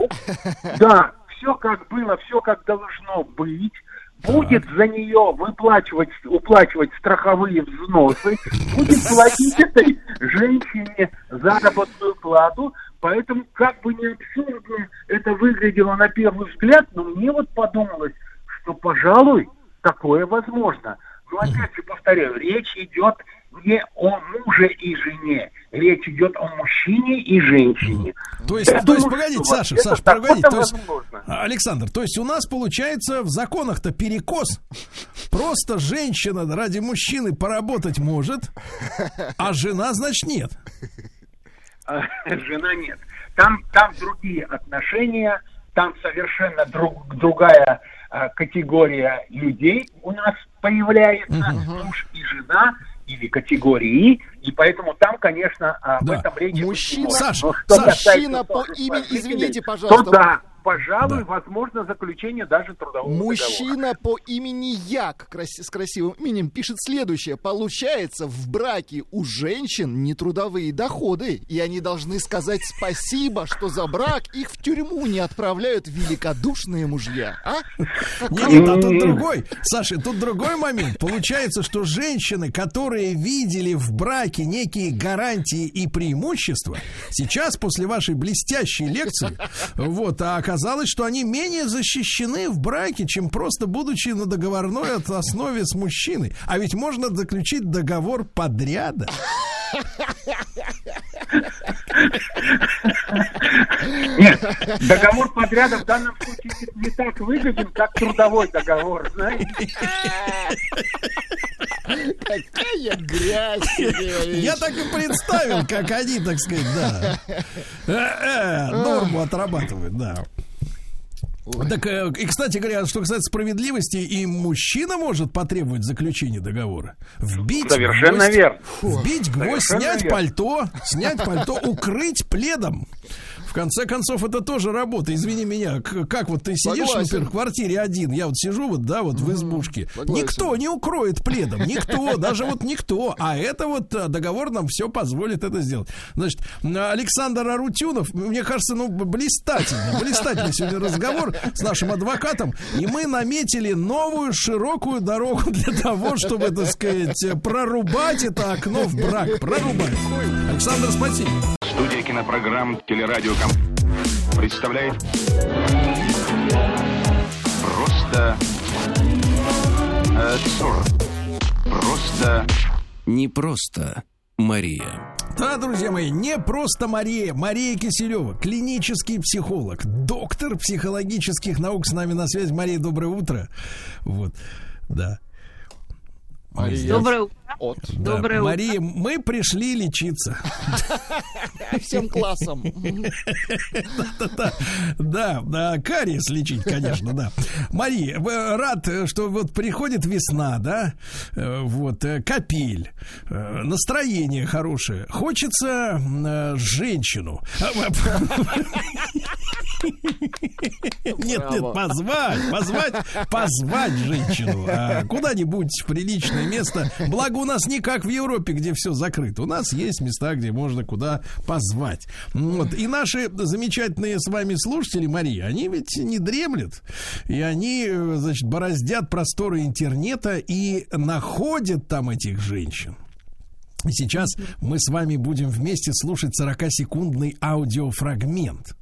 [SPEAKER 16] Да, все как было, все как должно быть. Будет за нее выплачивать, уплачивать страховые взносы, будет платить этой женщине заработную плату. Поэтому, как бы не абсурдно это выглядело на первый взгляд, но мне вот подумалось, что, пожалуй, такое возможно. Но опять же повторяю, речь идет не о муже и жене, речь идет о мужчине и женщине.
[SPEAKER 2] То есть,
[SPEAKER 16] Я
[SPEAKER 2] то есть,
[SPEAKER 16] думаю,
[SPEAKER 2] погодите,
[SPEAKER 16] что
[SPEAKER 2] Саша, Саша, погодите, то есть, Александр, то есть у нас получается в законах-то перекос. Просто женщина ради мужчины поработать может, а жена, значит, нет.
[SPEAKER 16] А, жена нет. Там, там другие отношения, там совершенно друг, другая а, категория людей у нас появляется, муж и жена или категории, и поэтому там, конечно, а, в
[SPEAKER 3] Да.
[SPEAKER 16] этом речь быть
[SPEAKER 3] Мужчина-
[SPEAKER 16] не может.
[SPEAKER 3] Саш,
[SPEAKER 16] Но что
[SPEAKER 3] Саш,
[SPEAKER 16] касается
[SPEAKER 3] мужчина по имени- извините,
[SPEAKER 16] то
[SPEAKER 3] пожалуйста.
[SPEAKER 16] да, пожалуй, возможно заключение даже трудового договора.
[SPEAKER 3] Мужчина по имени Як краси- с красивым именем пишет следующее. Получается, в браке у женщин нетрудовые доходы, и они должны сказать спасибо, что за брак их в тюрьму не отправляют великодушные мужья. А?
[SPEAKER 2] Нет, нет, а тут другой. Саша, тут другой момент. Получается, что женщины, которые видели в браке некие гарантии и преимущества, сейчас после вашей блестящей лекции, вот, а оказалось, что они менее защищены в браке, чем просто будучи на договорной основе с мужчиной. А ведь можно заключить договор подряда.
[SPEAKER 16] Нет, договор подряда в данном случае не так выгоден, как трудовой договор, знаете.
[SPEAKER 3] Какая грязь!
[SPEAKER 2] Я так и представил, как они, так сказать, да, э, э, норму отрабатывают, да. Так, э, и, кстати говоря, что касается справедливости, и мужчина может потребовать заключения договора. Вбить
[SPEAKER 16] Совершенно
[SPEAKER 2] гвоздь,
[SPEAKER 16] верно.
[SPEAKER 2] Вбить гвоздь,
[SPEAKER 16] Совершенно
[SPEAKER 2] снять
[SPEAKER 16] верно.
[SPEAKER 2] пальто, снять пальто, укрыть пледом. В конце концов, это тоже работа. Извини меня, как вот ты сидишь,
[SPEAKER 3] Согласен.
[SPEAKER 2] например, в квартире один, я вот сижу вот, да, вот в избушке.
[SPEAKER 3] согласен.
[SPEAKER 2] Никто не укроет пледом, никто, *laughs* даже вот никто. А это вот э, договор нам все позволит это сделать. Значит, Александр Арутюнов, мне кажется, ну, блистательно, блистательный сегодня разговор с нашим адвокатом. И мы наметили новую широкую дорогу для того, чтобы, так сказать, прорубать это окно в брак. Прорубать. Александр, спасибо.
[SPEAKER 17] Студия кинопрограмм «Телерадиоком» представляет Просто э, Цур. Просто
[SPEAKER 1] Не просто Мария.
[SPEAKER 2] Да, друзья мои, не просто Мария, Мария Киселева, клинический психолог, доктор психологических наук с нами на связи. Мария, доброе утро. Вот, да.
[SPEAKER 3] Мария.
[SPEAKER 18] Доброе утро.
[SPEAKER 3] От.
[SPEAKER 2] Да,
[SPEAKER 18] Доброе утро.
[SPEAKER 2] Мария, мы пришли лечиться. *laughs*
[SPEAKER 3] Всем классом.
[SPEAKER 2] Да, да, кариес лечить, конечно, да. Мария, рад, что вот приходит весна, да, э, вот, э, капель, э, настроение хорошее. Хочется женщину. *laughs* Нет, нет, позвать, позвать, позвать женщину а, куда-нибудь в приличное место. Благо у нас не как в Европе, где все закрыто. У нас есть места, где можно куда позвать. Вот. И наши замечательные с вами слушатели, Мария, они ведь не дремлют. И они, э, значит, бороздят просторы интернета и находят там этих женщин. И сейчас мы с вами будем вместе слушать 40-секундный аудиофрагмент.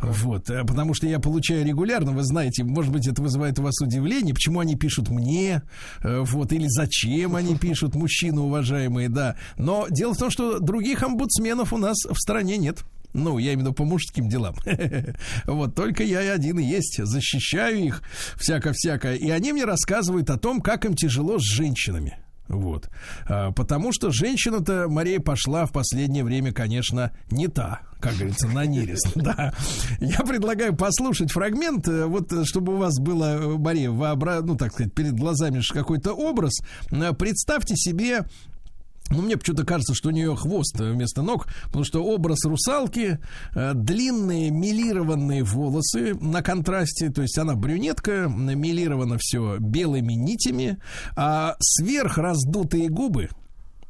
[SPEAKER 2] Вот, э, потому что я получаю регулярно, вы знаете, может быть, это вызывает у вас удивление, почему они пишут мне, э, вот, или зачем они *laughs* пишут, мужчины уважаемые, да. Но дело в том, что других омбудсменов у нас в стране нет. Ну, я именно по мужским делам. *laughs* Вот, только я и один и есть. Защищаю их всяко-всякое. И они мне рассказывают о том, как им тяжело с женщинами. Вот. А, Потому что женщина-то, Мария, пошла в последнее время, конечно, не та, как говорится, на нерест. *laughs* Да. Я предлагаю послушать фрагмент, э, вот э, чтобы у вас было, э, Мария, вообра... ну, так сказать, перед глазами какой-то образ. Представьте себе ну, мне почему-то кажется, что у нее хвост вместо ног, потому что образ русалки, э, длинные милированные волосы на контрасте, то есть она брюнетка, милировано все белыми нитями, а сверх раздутые губы,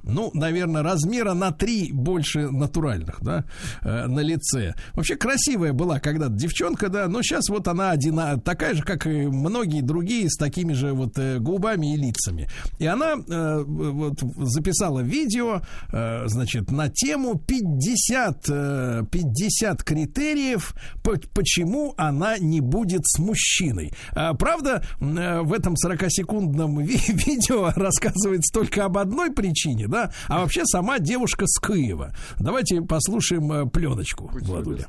[SPEAKER 2] ну, наверное, размера на три больше натуральных, да, э, на лице. Вообще красивая была когда-то девчонка, да, но сейчас вот она одина, такая же, как и многие другие, с такими же вот э, губами и лицами. И она э, вот записала видео, э, значит, на тему 50, э, 50 критериев, по- почему она не будет с мужчиной. А, правда, э, в этом 40-секундном ви- *laughs* видео рассказывается только об одной причине, да, да? А вообще сама девушка с Киева. Давайте послушаем э, пленочку, Владуля.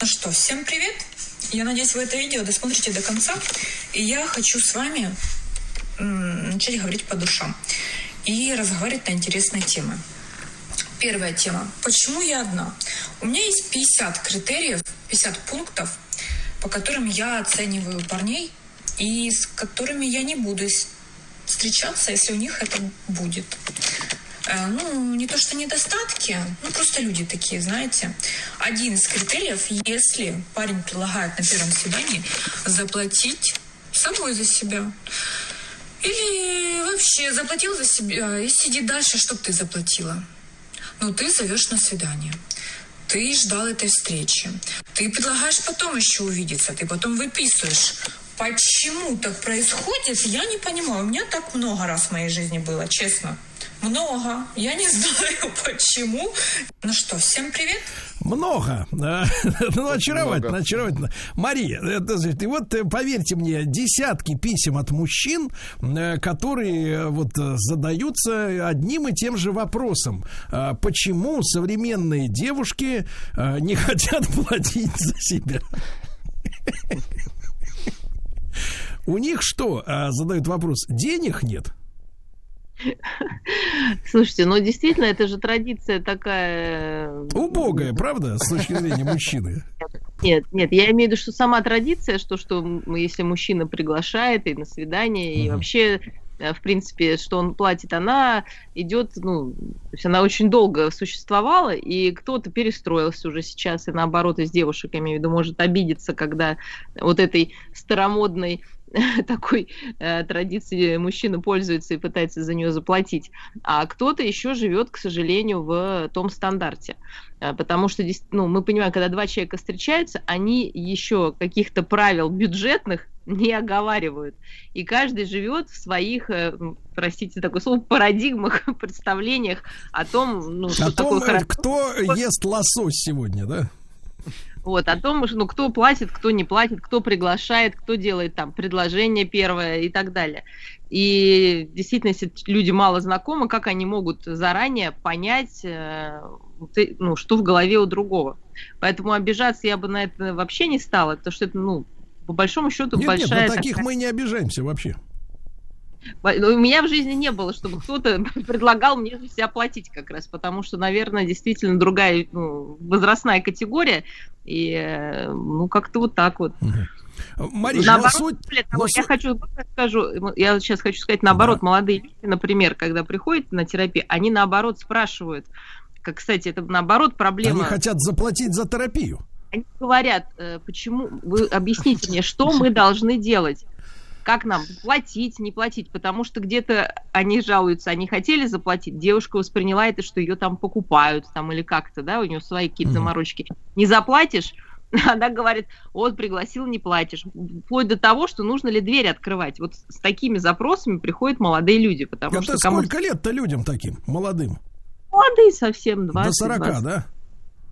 [SPEAKER 18] Ну что, всем привет! Я надеюсь, вы это видео досмотрите до конца. И я хочу с вами начать говорить по душам и разговаривать на интересные темы. Первая тема. Почему я одна? У меня есть 50 критериев, 50 пунктов, по которым я оцениваю парней и с которыми я не буду встречаться, если у них это будет. Э, Ну, не то что недостатки, ну просто люди такие, знаете. Один из критериев, если парень предлагает на первом свидании заплатить собой за себя. Или вообще заплатил за себя и сиди дальше, чтобы ты заплатила. Ну, ты зовешь на свидание. Ты ждал этой встречи. Ты предлагаешь потом еще увидеться. Ты потом выписываешь. Почему так происходит, я не понимаю. У меня так много раз в моей жизни было, честно. Много. Я не *laughs* знаю, почему. Ну что, всем привет.
[SPEAKER 2] Много. *laughs* Ну, очаровательно,
[SPEAKER 3] Много.
[SPEAKER 2] очаровательно. Мария, это, и вот э, поверьте мне, десятки писем от мужчин, э, которые э, вот задаются одним и тем же вопросом. А Почему современные девушки не *laughs* хотят платить за себя? У них что, а, задают вопрос, денег нет?
[SPEAKER 19] Слушайте, ну действительно, это же традиция такая...
[SPEAKER 2] Убогая, правда, с точки зрения *laughs* мужчины?
[SPEAKER 19] Нет, нет, я имею в виду, что сама традиция, что, что если мужчина приглашает и на свидание, и вообще, э, в принципе, что он платит, она идет, ну, то есть она очень долго существовала, и кто-то перестроился уже сейчас, и наоборот, из девушек, я имею в виду, может обидеться, когда вот этой старомодной *laughs* такой э, традиции мужчина пользуется и пытается за нее заплатить, а кто-то еще живет, к сожалению, в том стандарте. А, Потому что дес- ну, мы понимаем, когда два человека встречаются, они еще каких-то правил бюджетных не оговаривают. И каждый живет в своих, э, простите такое слово, парадигмах, *laughs* представлениях о том, ну, что
[SPEAKER 2] О том,
[SPEAKER 19] такое
[SPEAKER 2] э,
[SPEAKER 19] хорошо.
[SPEAKER 2] кто ест лосось сегодня, да?
[SPEAKER 19] Вот, о том, ну, кто платит, кто не платит, кто приглашает, кто делает там предложение первое и так далее. И действительно, если люди мало знакомы, как они могут заранее понять, э, ну, что в голове у другого. Поэтому обижаться я бы на это вообще не стала, потому что это, ну, по большому счету,
[SPEAKER 2] Нет, нет,
[SPEAKER 19] большая...
[SPEAKER 2] на таких
[SPEAKER 19] такая-
[SPEAKER 2] мы не обижаемся вообще.
[SPEAKER 19] Во- ну, У меня в жизни не было, чтобы кто-то *laughs* предлагал мне за себя платить как раз, потому что, наверное, действительно другая ну, возрастная категория, и э, ну как-то вот так вот.
[SPEAKER 2] Мария,
[SPEAKER 19] Наоборот,
[SPEAKER 2] но суть-
[SPEAKER 19] того,
[SPEAKER 2] но
[SPEAKER 19] я
[SPEAKER 2] суть-
[SPEAKER 19] хочу скажу, я сейчас хочу сказать наоборот, молодые люди, например, когда приходят на терапию, они наоборот спрашивают, как, кстати, это наоборот проблема.
[SPEAKER 2] Они хотят заплатить за терапию.
[SPEAKER 19] Они говорят, э, почему, вы объясните мне, что мы должны делать? Как нам платить, не платить? Потому что где-то они жалуются, они хотели заплатить, девушка восприняла это, что ее там покупают, там или как-то, да, у нее свои какие-то заморочки. Не заплатишь, *laughs* она говорит, вот пригласил, не платишь. Вплоть до того, что нужно ли дверь открывать. Вот с такими запросами приходят молодые люди, потому
[SPEAKER 2] Это
[SPEAKER 19] что кому
[SPEAKER 2] сколько лет-то людям таким, молодым?
[SPEAKER 19] молодые совсем, 20
[SPEAKER 2] До 40,
[SPEAKER 19] 20.
[SPEAKER 2] да?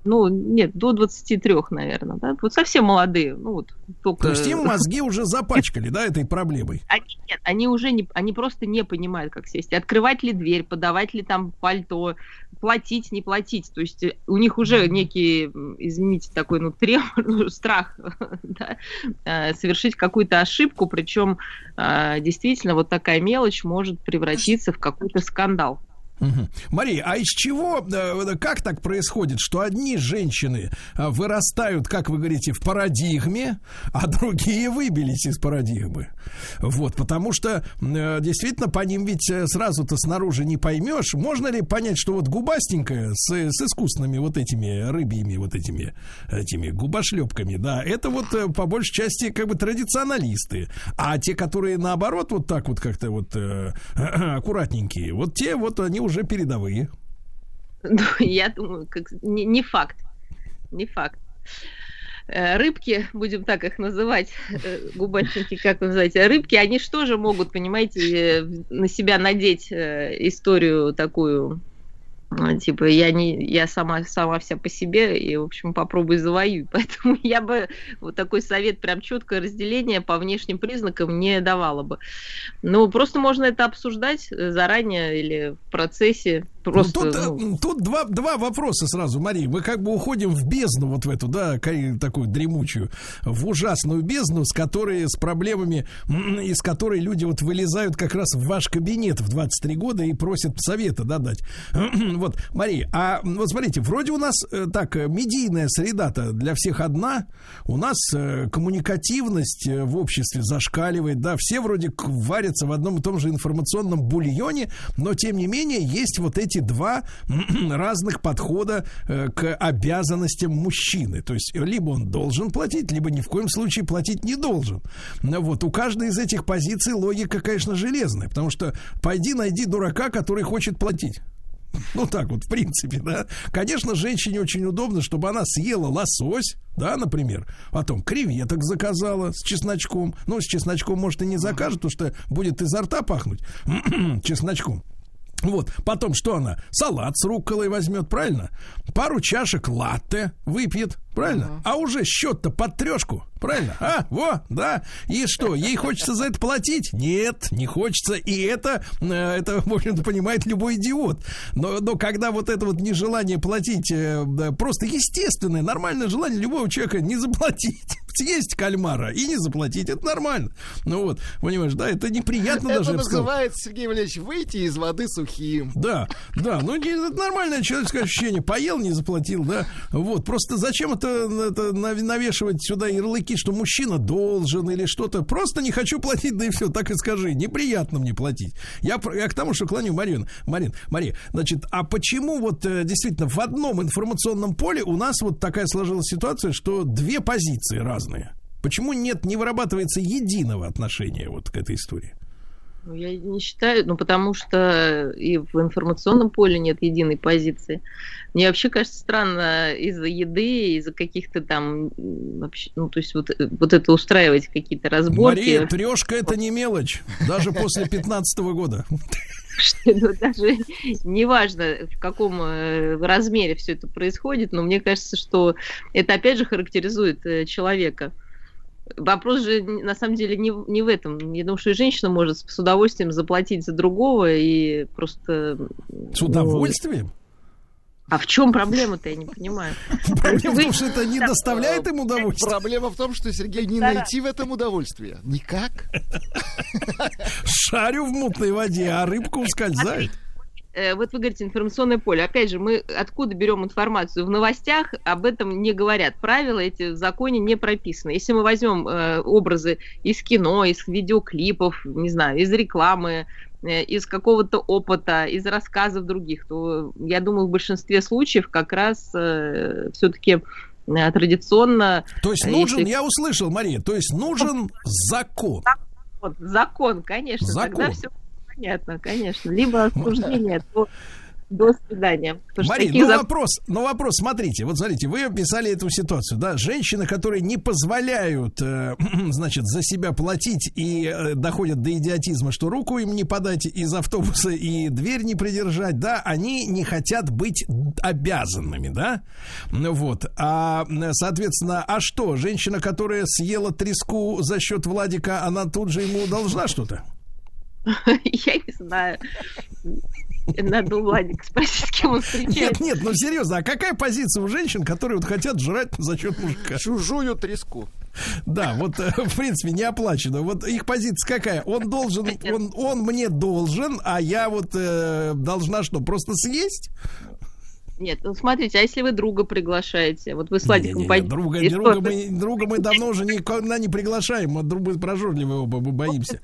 [SPEAKER 19] Ну, нет, до 23, наверное, да? Вот совсем молодые, ну вот только...
[SPEAKER 2] То есть им *laughs* мозги уже запачкали, да, этой проблемой?
[SPEAKER 19] Они, нет, они уже не, они просто не понимают, как сесть. Открывать ли дверь, подавать ли там пальто, платить, не платить. То есть э, у них уже некий, извините, такой, ну, *laughs* тремор, ну, страх, *laughs* да, э, совершить какую-то ошибку, причем э, действительно вот такая мелочь может превратиться в какой-то скандал.
[SPEAKER 2] Мгм. Мария, а из чего, э, как так происходит, что одни женщины э, вырастают, как вы говорите, в парадигме, а другие выбились из парадигмы? Вот, потому что э, действительно по ним ведь сразу-то снаружи не поймешь. Можно ли понять, что вот губастенькая с, с искусственными вот этими рыбьими вот этими, этими губошлепками, да, это вот по большей части как бы традиционалисты. А те, которые наоборот вот так вот как-то вот *clears throat* аккуратненькие, вот те вот они уже передовые.
[SPEAKER 19] Ну, Я думаю, как, не, не факт. Не факт. Э, Рыбки, будем так их называть, э, губачники, как вы называете, рыбки, они что же могут, понимаете, э, на себя надеть историю такую Типа, я не, я сама, сама вся по себе, и, в общем, попробуй завоюй. *laughs* Поэтому я бы вот такой совет, прям четкое разделение по внешним признакам не давала бы. Ну, просто можно это обсуждать э, заранее или в процессе. Просто,
[SPEAKER 2] Ну, тут,
[SPEAKER 19] ну,
[SPEAKER 2] э, тут два, два вопроса сразу, Мария. Мы как бы уходим в бездну вот в эту, да, такую дремучую, в ужасную бездну, с которой, с проблемами, из которой люди вот вылезают как раз в ваш кабинет в 23 года и просят совета, да, дать. *clears throat* Вот, Мария, а вот смотрите, вроде у нас э, так, э, медийная среда-то для всех одна, у нас коммуникативность в обществе зашкаливает, да, все вроде варятся в одном и том же информационном бульоне, но тем не менее есть вот эти два *clears throat* разных подхода э, к обязанностям мужчины. То есть либо он должен платить, либо ни в коем случае платить не должен. Вот у каждой из этих позиций логика, конечно, железная, потому что пойди найди дурака, который хочет платить. *laughs* Ну, так вот, в принципе, да. Конечно, женщине очень удобно, чтобы она съела лосось, да, например, потом креветок заказала с чесночком. Ну, с чесночком, может, и не закажет, потому что будет изо рта пахнуть *clears throat* чесночком. Вот, потом что она? Салат с рукколой возьмет, правильно? Пару чашек латте выпьет, правильно? А уже счет-то под трешку, правильно? А, во, да. И что, ей хочется за это платить? Нет, не хочется. И это, э, это, *laughs* в общем-то, понимает любой идиот. Но, но когда вот это вот нежелание платить, э, просто естественное, нормальное желание любого человека не заплатить. *laughs* Съесть кальмара и не заплатить, это нормально. Ну вот, понимаешь, да, это неприятно
[SPEAKER 3] Это
[SPEAKER 2] даже. сказал.
[SPEAKER 3] называется, Сергей Валерьевич, выйти из воды сухим.
[SPEAKER 2] Да, да, ну это нормальное человеческое ощущение. Поел, не заплатил, да. Вот, просто зачем это, это нав- навешивать сюда ярлыки, что мужчина должен или что-то. Просто не хочу платить, да и все, так и скажи. Неприятно мне платить. Я, я к тому, что клоню Марин. Марин, Мария, значит, а почему вот э, действительно в одном информационном поле у нас вот такая сложилась ситуация, что две позиции разные? Почему нет, не вырабатывается единого отношения вот к этой истории?
[SPEAKER 19] Ну, Я не считаю, ну, потому что и в информационном поле нет единой позиции. Мне вообще кажется странно из-за еды, из-за каких-то там вообще, ну, то есть вот, э, вот это устраивать какие-то разборки.
[SPEAKER 2] Мария, трешка это не мелочь, даже после 15 года.
[SPEAKER 19] ну, даже неважно, в каком э, размере все это происходит, но мне кажется, что это опять же характеризует э, человека. Вопрос же на самом деле не, в- не в этом. Я думаю, что и женщина может с удовольствием заплатить за другого и просто...
[SPEAKER 2] С удовольствием?
[SPEAKER 19] А в чем проблема-то, я не понимаю. *laughs*
[SPEAKER 2] Проблема в том, что это не доставляет им удовольствия.
[SPEAKER 3] Проблема в том, что, Сергей, не найти в этом удовольствие. Никак. *laughs*
[SPEAKER 2] Шарю в мутной воде, а рыбка ускользает.
[SPEAKER 19] Э, вот вы говорите информационное поле. Опять же, мы откуда берем информацию? В новостях об этом не говорят. Правила эти в законе не прописаны. Если мы возьмем э, образы из кино, из видеоклипов, не знаю, из рекламы, э, из какого-то опыта, из рассказов других, то я думаю, в большинстве случаев как раз все-таки традиционно...
[SPEAKER 2] То есть нужен,
[SPEAKER 19] если-
[SPEAKER 2] я услышал, Мария, то есть нужен *laughs* закон.
[SPEAKER 19] Вот, закон, конечно,
[SPEAKER 2] Закон.
[SPEAKER 19] тогда все понятно, конечно. Либо осуждение, то до свидания. Таких
[SPEAKER 2] ну
[SPEAKER 19] зак-
[SPEAKER 2] вопрос, ну вопрос, смотрите, вот смотрите, вы описали эту ситуацию, да, женщины, которые не позволяют, э, *clears throat* значит, за себя платить и э, доходят до идиотизма, что руку им не подать из автобуса и дверь не придержать, да, они не хотят быть обязанными, да, ну вот, а, э, соответственно, а что, женщина, которая съела треску за счет Владика, она тут же ему должна что-то? *laughs*
[SPEAKER 19] Я не знаю. Надо у Владика спросить, с кем он
[SPEAKER 2] Нет,
[SPEAKER 19] встречается.
[SPEAKER 2] нет, ну серьезно, а какая позиция у женщин, которые вот хотят жрать за счет мужика?
[SPEAKER 3] Чужую треску.
[SPEAKER 2] Да, вот, э, в принципе, не оплачено. Вот их позиция какая? Он должен, он, он мне должен, а я вот э, должна что, просто съесть?
[SPEAKER 19] Нет, ну смотрите, а если вы друга приглашаете? Вот вы с Владиком пойдете.
[SPEAKER 2] друга, друга, мы, друга мы давно уже никогда не приглашаем, мы друга прожорливые оба, мы боимся.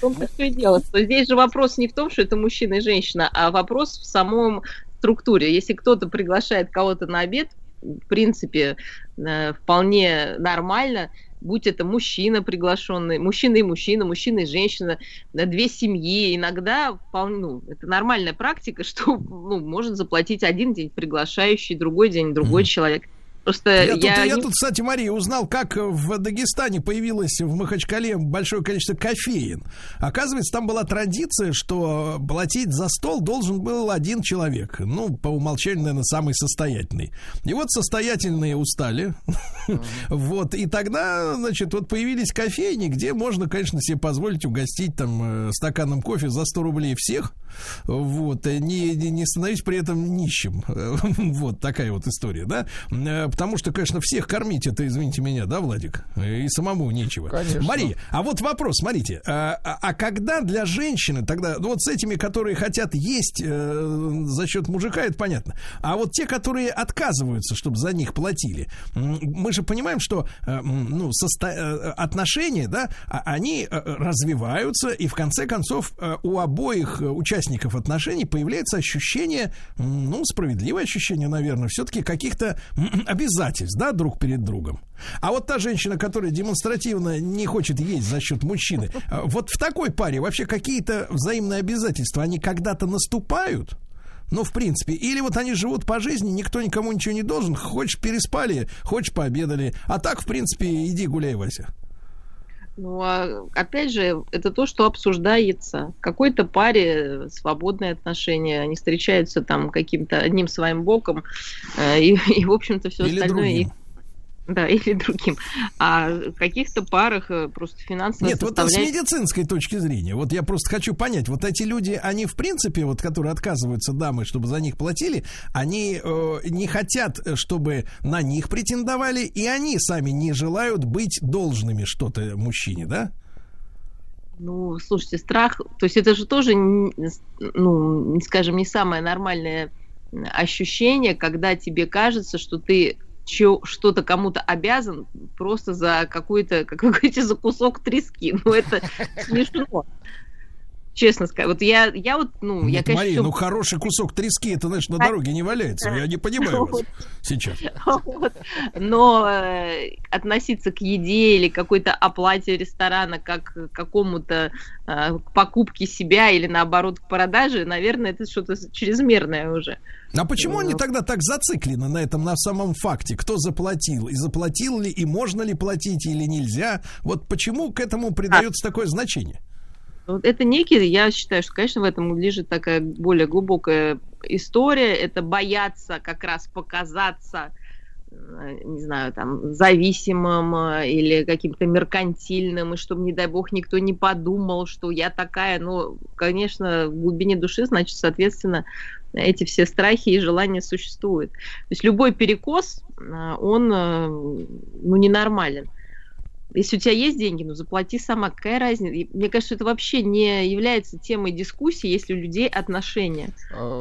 [SPEAKER 19] В том-то все и дело, что здесь же вопрос не в том, что это мужчина и женщина, а вопрос в самом структуре. Если кто-то приглашает кого-то на обед, в принципе, э, вполне нормально, будь это мужчина приглашенный, мужчина и мужчина, мужчина и женщина, да, две семьи, иногда вполне, ну, это нормальная практика, *laughs* что ну, может заплатить один день приглашающий, другой день другой человек. Просто
[SPEAKER 2] Я,
[SPEAKER 19] я,
[SPEAKER 2] тут, я
[SPEAKER 19] не-
[SPEAKER 2] тут, кстати, Мария, узнал, как в Дагестане появилось в Махачкале большое количество кофеин. Оказывается, там была традиция, что платить за стол должен был один человек. Ну, по умолчанию, наверное, самый состоятельный. И вот состоятельные устали. *laughs* Вот, и тогда, значит, вот появились кофейни, где можно, конечно, себе позволить угостить там э, стаканом кофе за 100 рублей всех. Вот, э, не, не, не становись при этом нищим. *laughs* Вот такая вот история, да? Э, Потому что, конечно, всех кормить это, извините меня, да, Владик? И самому нечего.
[SPEAKER 3] Конечно.
[SPEAKER 2] Мария, а вот вопрос, смотрите, а, а- а когда для женщины тогда, ну вот с этими, которые хотят есть э, за счет мужика, это понятно, а вот те, которые отказываются, чтобы за них платили, мы же понимаем, что э, ну, состо- э, отношения, да, а- они э, развиваются, и в конце концов э, у обоих э, участников отношений появляется ощущение, ну, справедливое ощущение, наверное, все-таки каких-то обязательств, да, друг перед другом. А вот та женщина, которая демонстративно не хочет есть за счет мужчины, э, вот в такой паре вообще какие-то взаимные обязательства, они когда-то наступают? Ну, в принципе. Или вот они живут по жизни, никто никому ничего не должен. Хочешь переспали, хочешь пообедали. А так, в принципе, иди гуляй, Вася.
[SPEAKER 19] Ну, а, опять же, это то, что обсуждается. В какой-то паре свободные отношения, они встречаются там каким-то одним своим боком, э, и, *laughs* и, в общем-то, все
[SPEAKER 2] Или
[SPEAKER 19] остальное...
[SPEAKER 2] другим.
[SPEAKER 19] их- Да, *laughs* или другим. А в каких-то парах э, просто финансовая
[SPEAKER 2] Нет, вот с медицинской точки зрения, вот я просто хочу понять, вот эти люди, они в принципе, вот которые отказываются дамы, чтобы за них платили, они э, не хотят, э, чтобы на них претендовали, и они сами не желают быть должными что-то мужчине, да?
[SPEAKER 19] Ну, слушайте, страх, то есть это же тоже, ну, скажем, не самое нормальное ощущение, когда тебе кажется, что ты что-то кому-то обязан просто за какой-то, как вы говорите, за кусок трески. Ну, это смешно. Честно сказать. Вот я, я вот, ну, я,
[SPEAKER 2] Нет,
[SPEAKER 19] конечно,
[SPEAKER 2] Мария, ну хороший кусок трески, это, значит, на дороге не валяется. Я не понимаю вас *laughs* сейчас.
[SPEAKER 19] Вот. Но э, относиться к еде или какой-то оплате ресторана как к какому-то э, к покупке себя или наоборот к продаже, наверное, это что-то чрезмерное уже.
[SPEAKER 2] А почему они тогда так зациклены на этом, на самом факте? Кто заплатил? И заплатил ли, и можно ли платить, или нельзя? Вот почему к этому придается такое значение?
[SPEAKER 19] Это некий, я считаю, что, конечно, в этом лежит такая более глубокая история. Это бояться как раз показаться, э, не знаю, там, зависимым э, или каким-то меркантильным, и чтобы, не дай бог, никто не подумал, что я такая. Ну, конечно, в глубине души, значит, соответственно, эти все страхи и желания существуют. То есть любой перекос, э, он, ну, ненормален. Если у тебя есть деньги, ну заплати сама. Какая разница? И Мне кажется, это вообще не является темой дискуссии, если у людей отношения.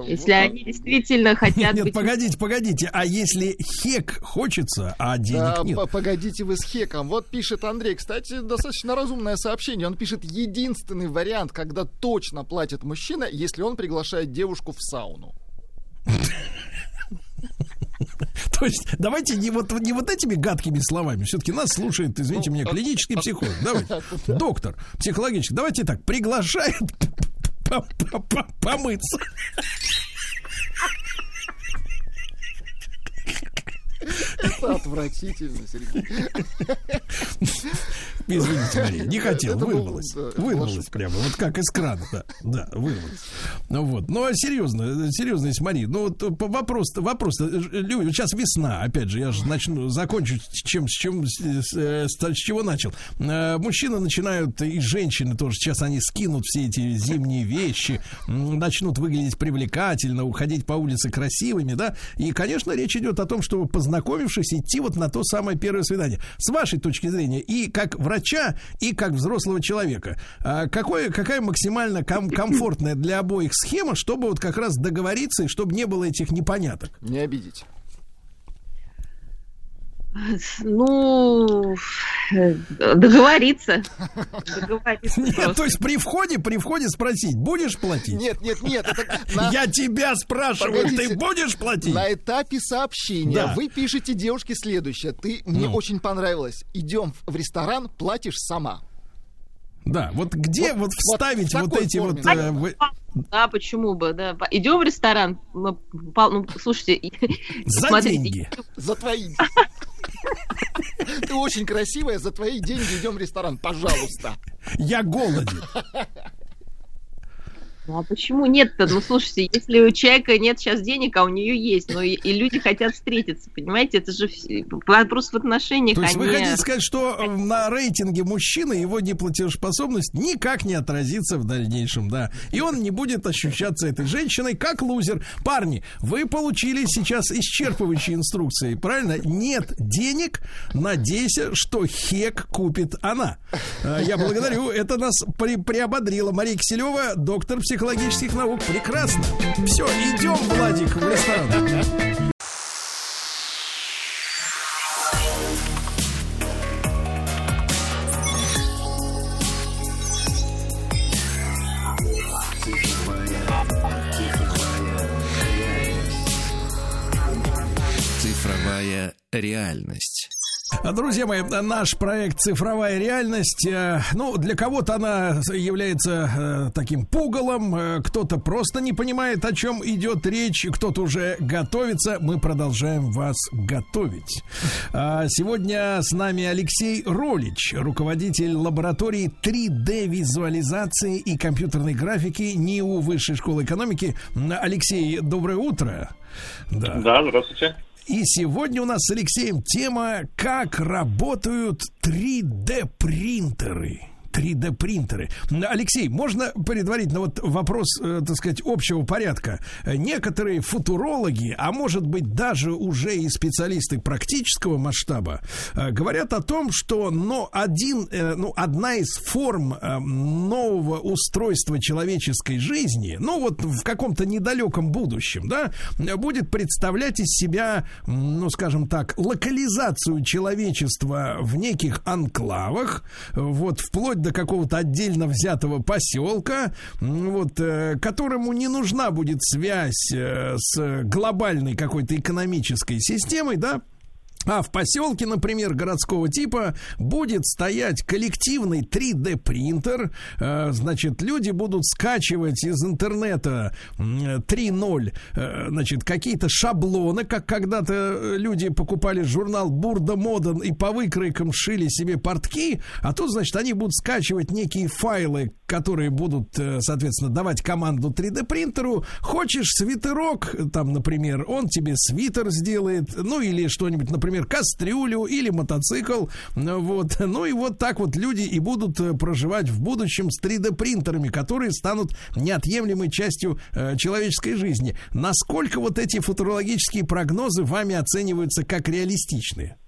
[SPEAKER 19] Если они действительно хотят
[SPEAKER 2] Нет,
[SPEAKER 19] быть...
[SPEAKER 2] погодите, погодите. А если хек хочется, а денег
[SPEAKER 3] Да,
[SPEAKER 2] нет?
[SPEAKER 3] по- погодите вы с хеком. Вот пишет Андрей, кстати, достаточно разумное сообщение. Он пишет, единственный вариант, когда точно платит мужчина, если он приглашает девушку в сауну. *laughs* *laughs*
[SPEAKER 2] То есть давайте не вот, не вот этими гадкими словами. Все-таки нас слушает, извините меня, клинический психолог. Давайте. *laughs* Доктор психологический. Давайте так. Приглашает *laughs* помыться.
[SPEAKER 3] Это отвратительно, Сергей.
[SPEAKER 2] Извините, Мария, не хотел,
[SPEAKER 3] Это был,
[SPEAKER 2] вырвалось.
[SPEAKER 3] да,
[SPEAKER 2] Вырвалось прямо, вот как из крана, да, да, вырвалось. Ну вот, ну а серьезно, серьезно, если Мария, ну вот вопрос, вопрос, люди, сейчас весна, опять же, я же начну, закончу, с чем, с чем, с, с- с- с чего начал. Э, Мужчины начинают, и женщины тоже, сейчас они скинут все эти зимние вещи, начнут выглядеть привлекательно, уходить по улице красивыми, да, и, конечно, речь идет о том, чтобы познакомившись, идти вот на то самое первое свидание. С вашей точки зрения, и как врача, и как взрослого человека, а какое, какая максимально ком- комфортная для обоих схема, чтобы вот как раз договориться, и чтобы не было этих непоняток?
[SPEAKER 3] Не обидеть.
[SPEAKER 19] Ну, э, договориться. Договориться
[SPEAKER 2] Нет,
[SPEAKER 19] просто.
[SPEAKER 2] то есть при входе, при входе спросить, будешь платить?
[SPEAKER 3] Нет, нет, нет. Это на-
[SPEAKER 2] Я тебя спрашиваю,
[SPEAKER 3] Погодите.
[SPEAKER 2] ты будешь платить?
[SPEAKER 3] На этапе сообщения
[SPEAKER 2] Да.
[SPEAKER 3] вы пишете девушке следующее. Ты мне
[SPEAKER 2] Ну.
[SPEAKER 3] очень понравилась. Идем в ресторан, платишь сама.
[SPEAKER 2] Да, вот где вот,
[SPEAKER 3] Вот- вот
[SPEAKER 2] вставить вот
[SPEAKER 3] такой
[SPEAKER 2] эти
[SPEAKER 3] форме,
[SPEAKER 2] вот...
[SPEAKER 3] да.
[SPEAKER 2] э, вы-
[SPEAKER 19] Да, почему бы, да. Идем в ресторан. Ну, слушайте,
[SPEAKER 2] За
[SPEAKER 19] смотрите,
[SPEAKER 2] деньги.
[SPEAKER 3] За твои. Ты очень красивая, за твои деньги идем в ресторан, пожалуйста.
[SPEAKER 2] Я голоден.
[SPEAKER 19] Ну а почему нет-то? Ну слушайте, если у человека нет сейчас денег, а у нее есть, но и, и люди хотят встретиться, понимаете? Это же вопрос в отношениях,
[SPEAKER 2] То есть
[SPEAKER 19] а
[SPEAKER 2] вы хотите сказать, что э, на рейтинге мужчины его неплатежеспособность никак не отразится в дальнейшем, да. И он не будет ощущаться этой женщиной как лузер. Парни, вы получили сейчас исчерпывающие инструкции, правильно? Нет денег, надейся, что хек купит она. Э, Я благодарю, это нас при- приободрило. Мария Киселева, доктор психологических наук. Прекрасно. Все, идем, Владик, в ресторан.
[SPEAKER 1] Реальность.
[SPEAKER 2] Друзья мои, наш проект «Цифровая реальность», э, ну, для кого-то она является э, таким пугалом, э, кто-то просто не понимает, о чем идет речь, кто-то уже готовится. Мы продолжаем вас готовить. А, Сегодня с нами Алексей Ролич, руководитель лаборатории 3D-визуализации и компьютерной графики НИУ Высшей школы экономики. Алексей, доброе утро. Да.
[SPEAKER 20] Да, здравствуйте.
[SPEAKER 2] И сегодня у нас с Алексеем тема «Как работают 3D-принтеры». 3D-принтеры. Алексей, можно предварительно вот вопрос, э, так сказать, общего порядка. Некоторые футурологи, а может быть даже уже и специалисты практического масштаба, э, говорят о том, что но один, э, ну, одна из форм нового устройства человеческой жизни, ну вот в каком-то недалеком будущем, да, будет представлять из себя, ну, скажем так, локализацию человечества в неких анклавах, вот вплоть до какого-то отдельно взятого поселка, вот, э, которому не нужна будет связь э, с глобальной какой-то экономической системой, да, а в поселке, например, городского типа будет стоять коллективный 3D-принтер. Э, Значит, люди будут скачивать из интернета м, 3.0, э, значит, какие-то шаблоны, как когда-то э, люди покупали журнал Бурда Моден и по выкройкам шили себе портки, а тут, значит, они будут скачивать некие файлы, которые будут, э, соответственно, давать команду 3D-принтеру. Хочешь свитерок, там, например, он тебе свитер сделает, ну или что-нибудь, например, кастрюлю или мотоцикл. Вот. Ну и вот так вот люди и будут э, проживать в будущем с 3D-принтерами, которые станут неотъемлемой частью э, человеческой жизни. Насколько вот эти футурологические прогнозы вами оцениваются как реалистичные?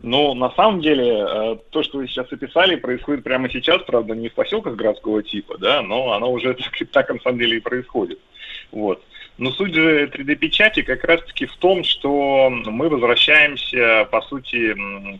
[SPEAKER 20] Ну, на самом деле, э, то, что вы сейчас описали, происходит прямо сейчас, правда, не в поселках городского типа, да, но оно уже *laughs* так, так на самом деле и происходит. Вот. Но суть же 3D-печати как раз-таки в том, что мы возвращаемся, по сути,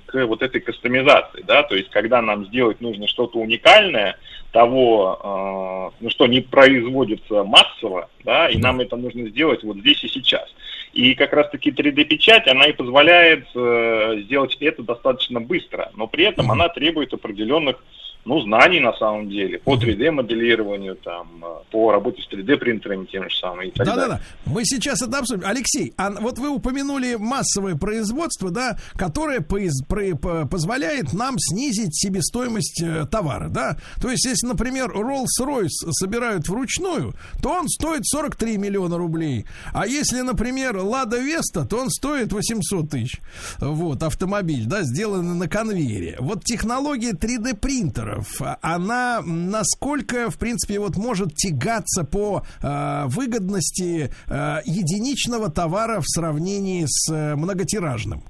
[SPEAKER 20] к вот этой кастомизации, да, то есть когда нам сделать нужно что-то уникальное, того, э, ну, что не производится массово, да, и нам это нужно сделать вот здесь и сейчас. И как раз-таки 3D-печать, она и позволяет э, сделать это достаточно быстро, но при этом она требует определенных ну, знаний на самом деле по 3D-моделированию, там, э, по работе с 3D-принтерами тем же самым и так далее.
[SPEAKER 2] Да-да-да. Мы сейчас это обсудим. Алексей, а вот вы упомянули массовое производство, да, которое поиз- про- по- позволяет нам снизить себестоимость э, товара, да. То есть, если, например, Rolls-Royce собирают вручную, то он стоит 43 миллиона рублей. А если, например, Лада Веста, то он стоит 800 тысяч. Вот, автомобиль, да, сделанный на конвейере. Вот технология 3D-принтеров, она насколько, в принципе, вот может тягаться по э, выгодности э, единичного товара в сравнении с э, многотиражным?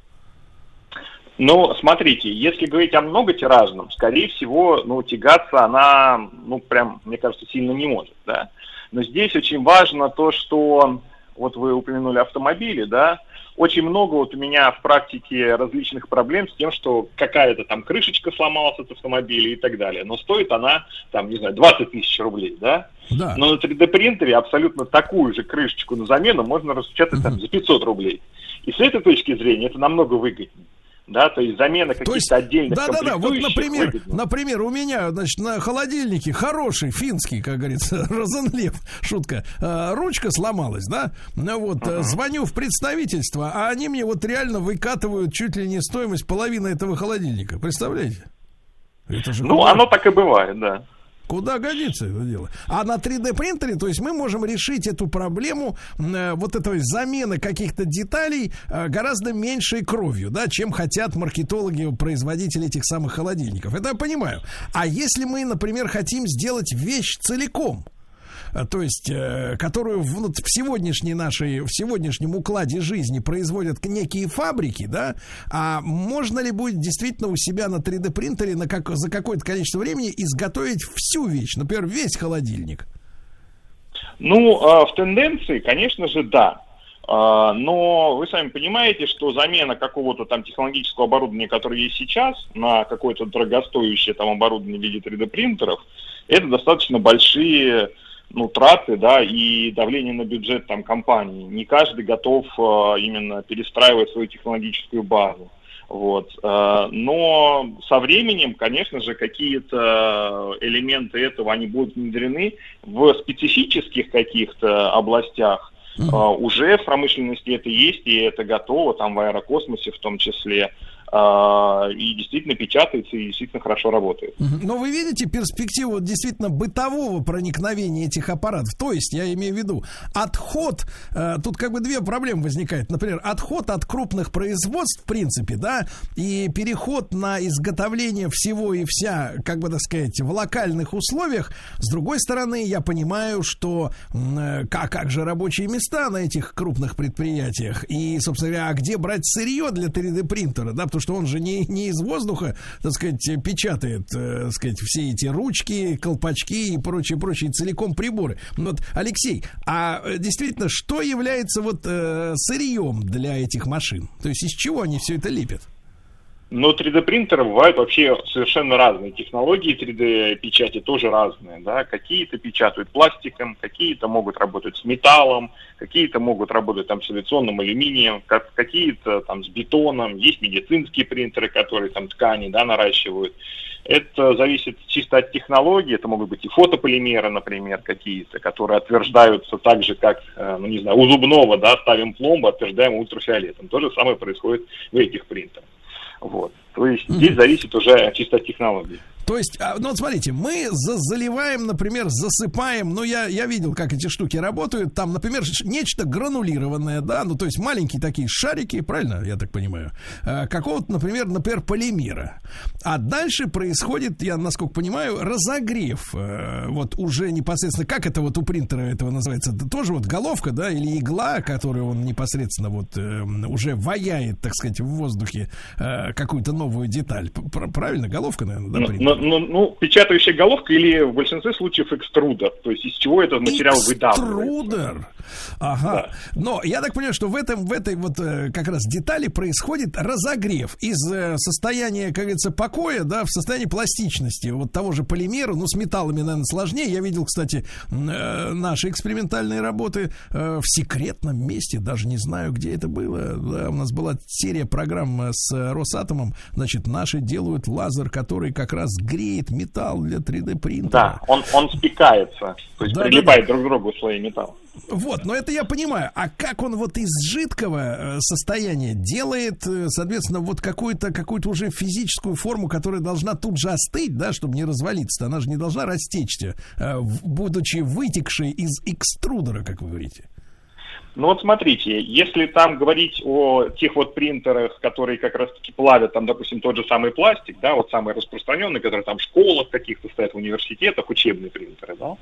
[SPEAKER 20] Ну, смотрите, если говорить о многотиражном, скорее всего, ну, тягаться она, ну, прям, мне кажется, сильно не может, да. Но здесь очень важно то, что, вот вы упомянули автомобили, да, очень много вот у меня в практике различных проблем с тем, что какая-то там крышечка сломалась от автомобиля и так далее, но стоит она, там, не знаю, 20 тысяч рублей, да?
[SPEAKER 2] Да.
[SPEAKER 20] Но на 3D-принтере абсолютно такую же крышечку на замену можно распечатать там за 500 рублей. И с этой точки зрения это намного выгоднее. Да, то есть замена
[SPEAKER 2] То
[SPEAKER 20] каких-то
[SPEAKER 2] есть,
[SPEAKER 20] отдельных
[SPEAKER 2] да, да, да, вот, например,
[SPEAKER 20] выгодно.
[SPEAKER 2] например, у меня, значит, на холодильнике хороший финский, как говорится, *laughs* Розенлев, шутка, э, ручка сломалась, да, ну вот, э, звоню в представительство, а они мне вот реально выкатывают чуть ли не стоимость половины этого холодильника, представляете? Это же
[SPEAKER 20] Ну, оно так и бывает, да.
[SPEAKER 2] Куда годится это дело? А на 3D принтере, то есть мы можем решить эту проблему э, вот этой замены каких-то деталей э, гораздо меньшей кровью, да, чем хотят маркетологи, производители этих самых холодильников. Это я понимаю. А если мы, например, хотим сделать вещь целиком, то есть, э, которую в, в сегодняшней нашей, в сегодняшнем укладе жизни производят некие фабрики, да, а можно ли будет действительно у себя на 3D принтере на как, за какое-то количество времени изготовить всю вещь, например, весь холодильник?
[SPEAKER 20] Ну, а, в тенденции, конечно же, да. А, Но вы сами понимаете, что замена какого-то там технологического оборудования, которое есть сейчас, на какое-то дорогостоящее там оборудование в виде 3D-принтеров, это достаточно большие ну, траты, да, и давление на бюджет там компании. Не каждый готов а, именно перестраивать свою технологическую базу. Вот. э, Но со временем, конечно же, какие-то элементы этого, они будут внедрены в специфических каких-то областях. Э, Уже в промышленности это есть, и это готово, там в аэрокосмосе в том числе. Э, И действительно печатается, и действительно хорошо работает.
[SPEAKER 2] Но вы видите перспективу действительно бытового проникновения этих аппаратов. То есть, я имею в виду, отход, э, тут как бы две проблемы возникают. Например, отход от крупных производств, в принципе, да, и переход на изготовление всего и вся, как бы так сказать, в локальных условиях. С другой стороны, я понимаю, что э, как, как же рабочие места на этих крупных предприятиях? И, собственно говоря, а где брать сырье для 3D-принтера, да, потому что он же не, не из воздуха, так сказать, печатает, э, так сказать, все эти ручки, колпачки и прочие, прочие целиком приборы. Вот, Алексей, а э, действительно, что является вот э, сырьем для этих машин? То есть из чего они все это лепят?
[SPEAKER 20] Но 3D-принтеры бывают вообще совершенно разные. Технологии 3D-печати тоже разные. Да? Какие-то печатают пластиком, какие-то могут работать с металлом, какие-то могут работать там, с авиационным алюминием, как, какие-то там с бетоном. Есть медицинские принтеры, которые там ткани да, наращивают. Это зависит чисто от технологии. Это могут быть и фотополимеры, например, какие-то, которые отверждаются так же, как, э, ну не знаю, у зубного, да, ставим пломбу, отверждаем ультрафиолетом. То же самое происходит в этих принтерах. Вот. То есть здесь зависит уже чисто от технологии.
[SPEAKER 2] То есть, а, ну вот смотрите, мы за- заливаем, например, засыпаем, ну я, я видел, как эти штуки работают, там, например, нечто гранулированное, да, ну то есть маленькие такие шарики, правильно, я так понимаю, э, какого-то, например, например, полимера. А дальше происходит, я насколько понимаю, разогрев, э, вот уже непосредственно, как это вот у принтера этого называется, это тоже вот головка, да, или игла, которую он непосредственно вот э, уже ваяет, так сказать, в воздухе э, какую-то новую деталь. Правильно, головка, наверное, да,
[SPEAKER 20] Ну,
[SPEAKER 2] принтера?
[SPEAKER 20] Ну, ну, печатающая головка или в большинстве случаев экструдер, то есть из чего этот материал выдавливается.
[SPEAKER 2] Экструдер. Ага. Но я так понимаю, что в этом, в этой вот э, как раз детали происходит разогрев из э, состояния, как говорится, покоя, да, в состояние пластичности вот того же полимера. Ну, с металлами, наверное, сложнее. Я видел, кстати, э, наши экспериментальные работы в секретном месте, даже не знаю, где это было. Да, у нас была серия программ с Росатомом. Значит, наши делают лазер, который как раз греет металл для 3D принтера.
[SPEAKER 20] Да, он, он спекается, то есть
[SPEAKER 2] Да,
[SPEAKER 20] прилипает друг к другу слои металла.
[SPEAKER 2] Вот, но это я понимаю. А как он вот из жидкого э, состояния делает, э, соответственно, вот какую-то какую-то уже физическую форму, которая должна тут же остыть, да, чтобы не развалиться. Она же не должна растечься, э, будучи вытекшей из экструдера, как вы говорите.
[SPEAKER 20] Ну вот смотрите, если там говорить о тех вот принтерах, которые как раз-таки плавят, там, допустим, тот же самый пластик, да, вот самый распространенный, который там в школах каких-то стоят, в университетах, учебные принтеры, да,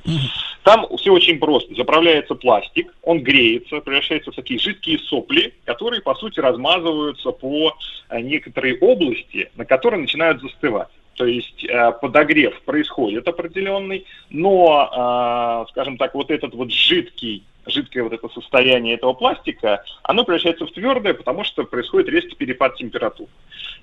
[SPEAKER 20] там все очень просто. Заправляется пластик, он греется, превращается в такие жидкие сопли, которые, по сути, размазываются по э, некоторой области, на которые начинают застывать. То есть э, подогрев происходит определенный, но, э, скажем так, вот этот вот жидкий, жидкое вот это состояние этого пластика, оно превращается в твердое, потому что происходит резкий перепад температур.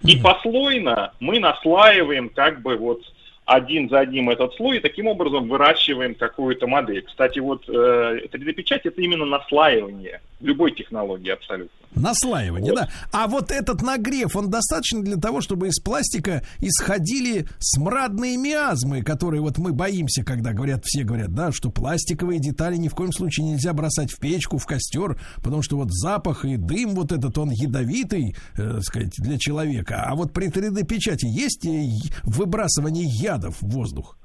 [SPEAKER 20] И послойно мы наслаиваем как бы вот один за одним этот слой, и таким образом выращиваем какую-то модель. Кстати, вот э, 3D-печать это именно наслаивание любой технологии абсолютно.
[SPEAKER 2] Наслаивание, да. А вот этот нагрев, он достаточно для того, чтобы из пластика исходили смрадные миазмы, которые вот мы боимся, когда говорят, все говорят, да, что пластиковые детали ни в коем случае нельзя бросать в печку, в костер, потому что вот запах и дым вот этот, он ядовитый, э, сказать, для человека. А вот при 3D-печати есть э, выбрасывание ядов в воздух?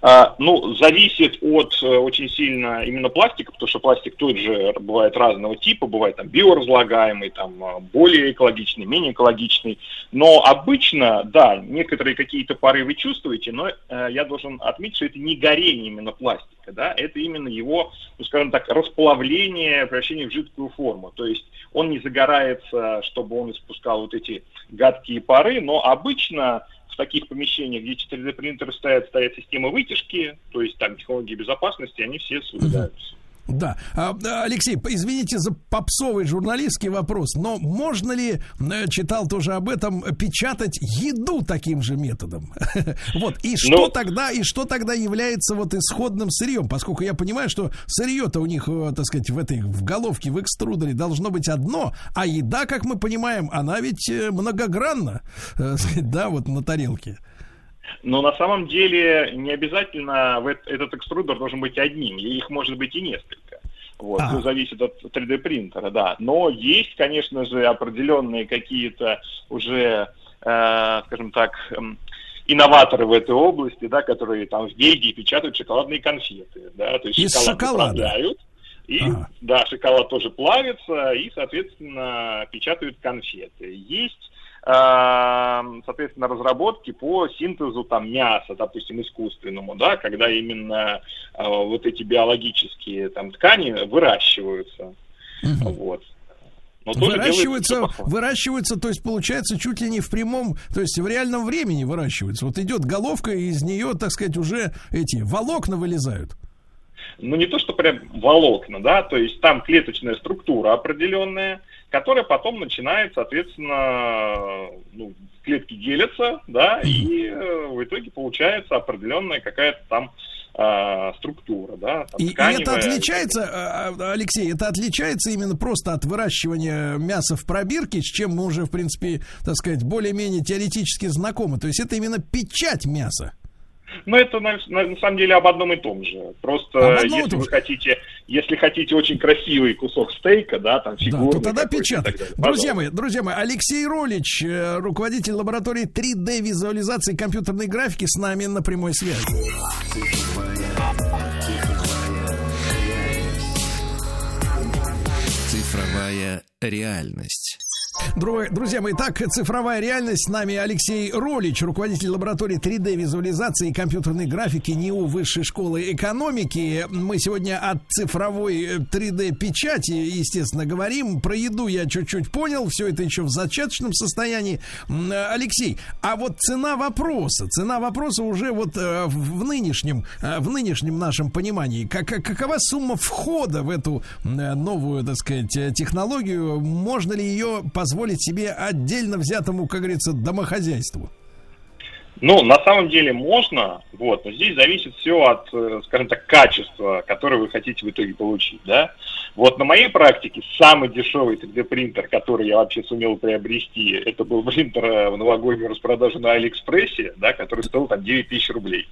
[SPEAKER 20] А, ну, зависит от э, очень сильно именно пластика, потому что пластик тут же бывает разного типа, бывает там биоразлагаемый, там э, более экологичный, менее экологичный. Но обычно, да, некоторые какие-то пары вы чувствуете, но э, я должен отметить, что это не горение именно пластика, да, это именно его, ну, скажем так, расплавление, превращение в жидкую форму. То есть он не загорается, чтобы он испускал вот эти гадкие пары, но обычно таких помещениях, где 4D принтеры стоят, стоят системы вытяжки, то есть там технологии безопасности, они все соблюдаются.
[SPEAKER 2] Да. А, Алексей, извините за попсовый журналистский вопрос, но можно ли, э, читал тоже об этом, печатать еду таким же методом? *laughs* Вот. И что ну, тогда, и что тогда является вот исходным сырьем? Поскольку я понимаю, что сырье-то у них, э, так сказать, в этой, в головке, в экструдере должно быть одно, а еда, как мы понимаем, она ведь э, многогранна, *laughs* да, вот на тарелке.
[SPEAKER 20] Но на самом деле не обязательно этот экструдер должен быть одним, их может быть и несколько. Вот, а. зависит от 3D принтера, да. Но есть, конечно же, определенные какие-то уже, э, скажем так, э, инноваторы в этой области, да, которые там в Бельгии печатают шоколадные конфеты, да, то есть
[SPEAKER 2] Из шоколад шоколада.
[SPEAKER 20] И, ага. да, шоколад тоже плавится, и, соответственно, печатают конфеты. Есть Эм, соответственно, разработки по синтезу там мяса, допустим, искусственному, да, когда именно э, вот эти биологические там ткани выращиваются. Угу. Вот.
[SPEAKER 2] Но выращиваются, выращиваются, то есть получается чуть ли не в прямом, то есть в реальном времени выращиваются. Вот идет головка, и из нее, так сказать, уже эти волокна вылезают.
[SPEAKER 20] Ну, не то, что прям волокна, да, то есть там клеточная структура определенная, которая потом начинает, соответственно, ну, клетки делятся, да, и э, в итоге получается определенная какая-то там э, структура, да. Там,
[SPEAKER 2] и, и это отличается, а, а, Алексей, это отличается именно просто от выращивания мяса в пробирке, с чем мы уже, в принципе, так сказать, более-менее теоретически знакомы. То есть это именно печать мяса.
[SPEAKER 20] Но это на, на, на самом деле об одном и том же. Просто если вы хотите, если хотите очень красивый кусок стейка, да, там фигурный.
[SPEAKER 2] Да, то тогда печатать. Друзья мои, друзья мои, Алексей Ролич, э, руководитель лаборатории 3D визуализации компьютерной графики, с нами на прямой связи.
[SPEAKER 1] Цифровая реальность.
[SPEAKER 2] Друзья мои, так, цифровая реальность. С нами Алексей Ролич, руководитель лаборатории 3D-визуализации и компьютерной графики НИУ Высшей школы экономики. Мы сегодня от цифровой 3D-печати, э, естественно, говорим. Про еду я чуть-чуть понял, все это еще в зачаточном состоянии. Алексей, а вот цена вопроса, цена вопроса уже вот э, в нынешнем, э, в нынешнем нашем понимании. Как, какова сумма входа в эту новую, так сказать, технологию? Можно ли ее позволить себе отдельно взятому, как говорится, домохозяйству?
[SPEAKER 20] Ну, на самом деле можно, вот, но здесь зависит все от, э, скажем так, качества, которое вы хотите в итоге получить, да. Вот на моей практике самый дешевый 3D-принтер, который я вообще сумел приобрести, это был принтер э, в новогоднюю распродажу на Алиэкспрессе, да, который стоил там 9 тысяч рублей.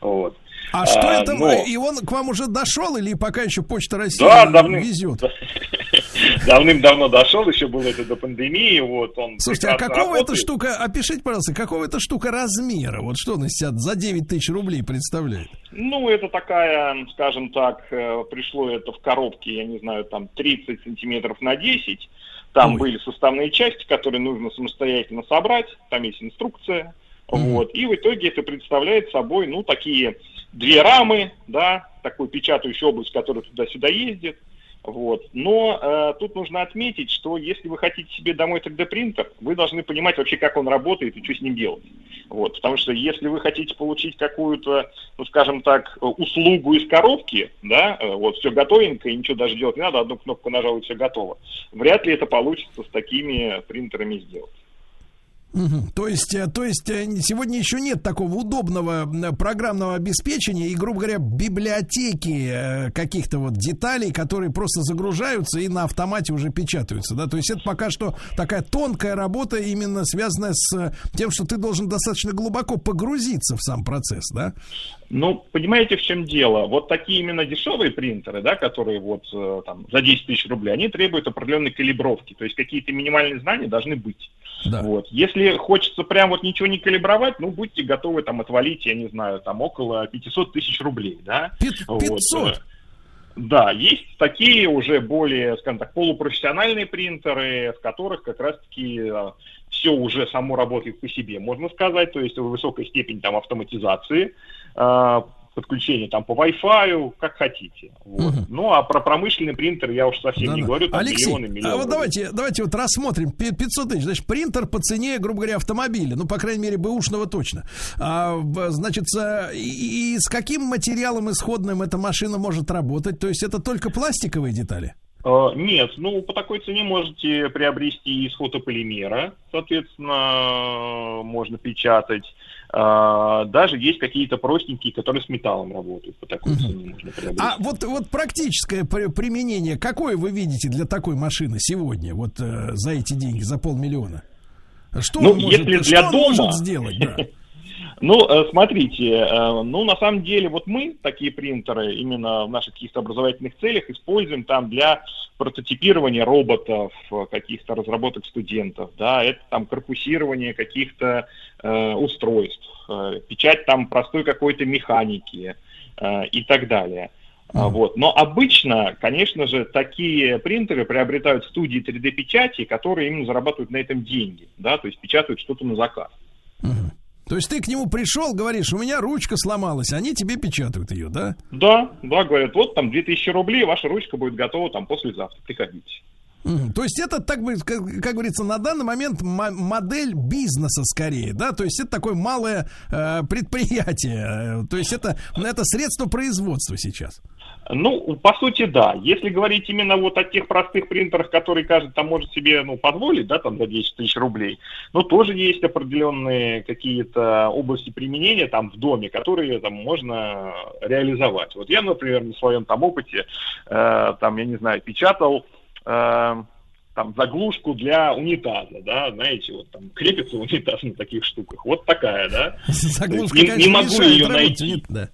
[SPEAKER 20] Вот.
[SPEAKER 2] А, а что это? Но... И он к вам уже дошел или пока еще Почта России да, давным... везет? *laughs*
[SPEAKER 20] Давным-давно дошел, еще было это до пандемии. Вот он
[SPEAKER 2] Слушайте, а какого работает. эта штука, опишите, пожалуйста, какого эта штука размера? Вот что она себя за 9 тысяч рублей представляет?
[SPEAKER 20] Ну, это такая, скажем так, э, пришло это в коробке, я не знаю, там 30 сантиметров на 10. Там Ой. были составные части, которые нужно самостоятельно собрать. Там есть инструкция. Mm-hmm. Вот. И в итоге это представляет собой, ну, такие две рамы, да, такой печатающий область, который туда-сюда ездит. Вот. Но э, тут нужно отметить, что если вы хотите себе домой 3D-принтер, вы должны понимать вообще, как он работает и что с ним делать. Вот. Потому что если вы хотите получить какую-то, ну, скажем так, услугу из коробки, да, э, вот все готовенько, и ничего даже делать не надо, одну кнопку нажал и все готово, вряд ли это получится с такими принтерами сделать.
[SPEAKER 2] Мгм. То есть, э, то есть э, сегодня еще нет такого удобного программного обеспечения и, грубо говоря, библиотеки э, каких-то вот деталей, которые просто загружаются и на автомате уже печатаются, да. То есть это пока что такая тонкая работа, именно связанная с тем, что ты должен достаточно глубоко погрузиться в сам процесс, да.
[SPEAKER 20] Ну, понимаете, в чем дело? Вот такие именно дешевые принтеры, да, которые вот э, там за 10 тысяч рублей, они требуют определенной калибровки, то есть какие-то минимальные знания должны быть. Вот. Если хочется прям вот ничего не калибровать, ну, будьте готовы там отвалить, я не знаю, там около 500 тысяч рублей, да. Вот,
[SPEAKER 2] 500?
[SPEAKER 20] э, Да, есть такие уже более, скажем так, полупрофессиональные принтеры, в которых как раз-таки все уже само работает по себе, можно сказать, то есть высокая степень там автоматизации, э, подключение там по Wi-Fi, как хотите. Вот. Ну, а про промышленный принтер я уж совсем не говорю, там
[SPEAKER 2] Алексей,
[SPEAKER 20] миллионы, миллионы.
[SPEAKER 2] а вот давайте, давайте вот рассмотрим Пи- 500 тысяч. Значит, принтер по цене, грубо говоря, автомобиля. Ну, по крайней мере, бэушного точно. А, значит, и, и с каким материалом исходным эта машина может работать? То есть это только пластиковые детали?
[SPEAKER 20] Э, Нет, ну по такой цене можете приобрести из фотополимера, соответственно, можно печатать. Э, Даже есть какие-то простенькие, которые с металлом работают. По такой цене можно приобрести.
[SPEAKER 2] А вот, вот практическое при- применение, какое вы видите для такой машины сегодня, вот э, за эти деньги, за полмиллиона? Что
[SPEAKER 20] Ну,
[SPEAKER 2] он может,
[SPEAKER 20] если
[SPEAKER 2] что
[SPEAKER 20] для
[SPEAKER 2] он
[SPEAKER 20] дома-
[SPEAKER 2] может сделать? Да. *laughs*
[SPEAKER 20] Ну, э, смотрите, э, ну, на самом деле, вот мы такие принтеры именно в наших каких-то образовательных целях используем там для прототипирования роботов, э, каких-то разработок студентов, да, это там корпусирование каких-то э, устройств, э, печать там простой какой-то механики э, и так далее. А, Вот. Но обычно, конечно же, такие принтеры приобретают студии 3D-печати, которые именно зарабатывают на этом деньги, да, то есть печатают что-то на заказ.
[SPEAKER 2] То есть ты к нему пришел, говоришь, у меня ручка сломалась, они тебе печатают ее, да?
[SPEAKER 20] Да, да, говорят, вот там 2000 рублей, ваша ручка будет готова там послезавтра, приходите.
[SPEAKER 2] То есть это, так бы, как, как говорится, на данный момент мо- модель бизнеса скорее, да? То есть это такое малое э, предприятие, то есть это, это средство производства сейчас.
[SPEAKER 20] Ну, по сути, да. Если говорить именно вот о тех простых принтерах, которые каждый там может себе ну, позволить, да, там за 10 тысяч рублей, ну, тоже есть определенные какие-то области применения там в доме, которые там можно реализовать. Вот я, например, на своем там опыте, э, там, я не знаю, печатал э, там заглушку для унитаза, да, знаете, вот там крепится унитаз на таких штуках, вот такая, да. *laughs*
[SPEAKER 2] Заглушка,
[SPEAKER 20] не, не могу ее найти.
[SPEAKER 2] да.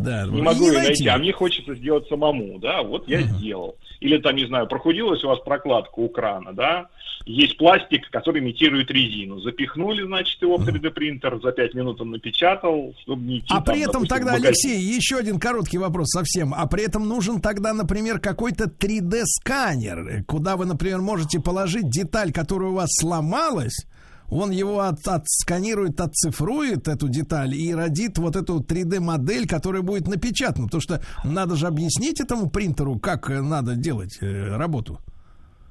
[SPEAKER 2] Да,
[SPEAKER 20] Не
[SPEAKER 2] и
[SPEAKER 20] могу ее
[SPEAKER 2] найти.
[SPEAKER 20] найти, а мне хочется сделать самому, да, вот я сделал. Или там, не знаю, прохудилась у вас прокладка у крана, да, есть пластик, который имитирует резину. Запихнули, значит, его в 3D-принтер, за 5 минут он напечатал, чтобы не идти
[SPEAKER 2] А
[SPEAKER 20] там,
[SPEAKER 2] при этом
[SPEAKER 20] допустим,
[SPEAKER 2] тогда. Алексей, еще один короткий вопрос совсем. А при этом нужен тогда, например, какой-то 3D-сканер, э, куда вы, например, можете положить деталь, которая у вас сломалась, он его от- отсканирует, отцифрует эту деталь и родит вот эту 3D-модель, которая будет напечатана. Потому что надо же объяснить этому принтеру, как э, надо делать э, работу.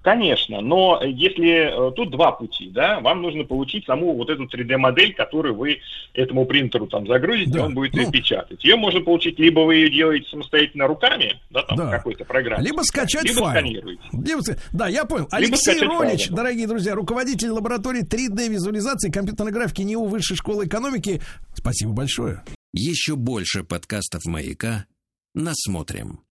[SPEAKER 20] Конечно, но если э, тут два пути, да, вам нужно получить саму вот эту 3D-модель, которую вы этому принтеру там загрузите, он будет ее печатать. Ее можно получить, либо вы ее делаете самостоятельно руками, да, там в какой-то программе,
[SPEAKER 2] Либо скачать
[SPEAKER 20] либо
[SPEAKER 2] файл.
[SPEAKER 20] сканируете.
[SPEAKER 2] Либо Да, я понял.
[SPEAKER 20] Либо
[SPEAKER 2] Алексей
[SPEAKER 20] файл,
[SPEAKER 2] Ролич,
[SPEAKER 20] да.
[SPEAKER 2] дорогие друзья, руководитель лаборатории 3D-визуализации компьютерной графики НИУ Высшей школы экономики. Спасибо большое.
[SPEAKER 1] Еще больше подкастов «Маяка» насмотрим.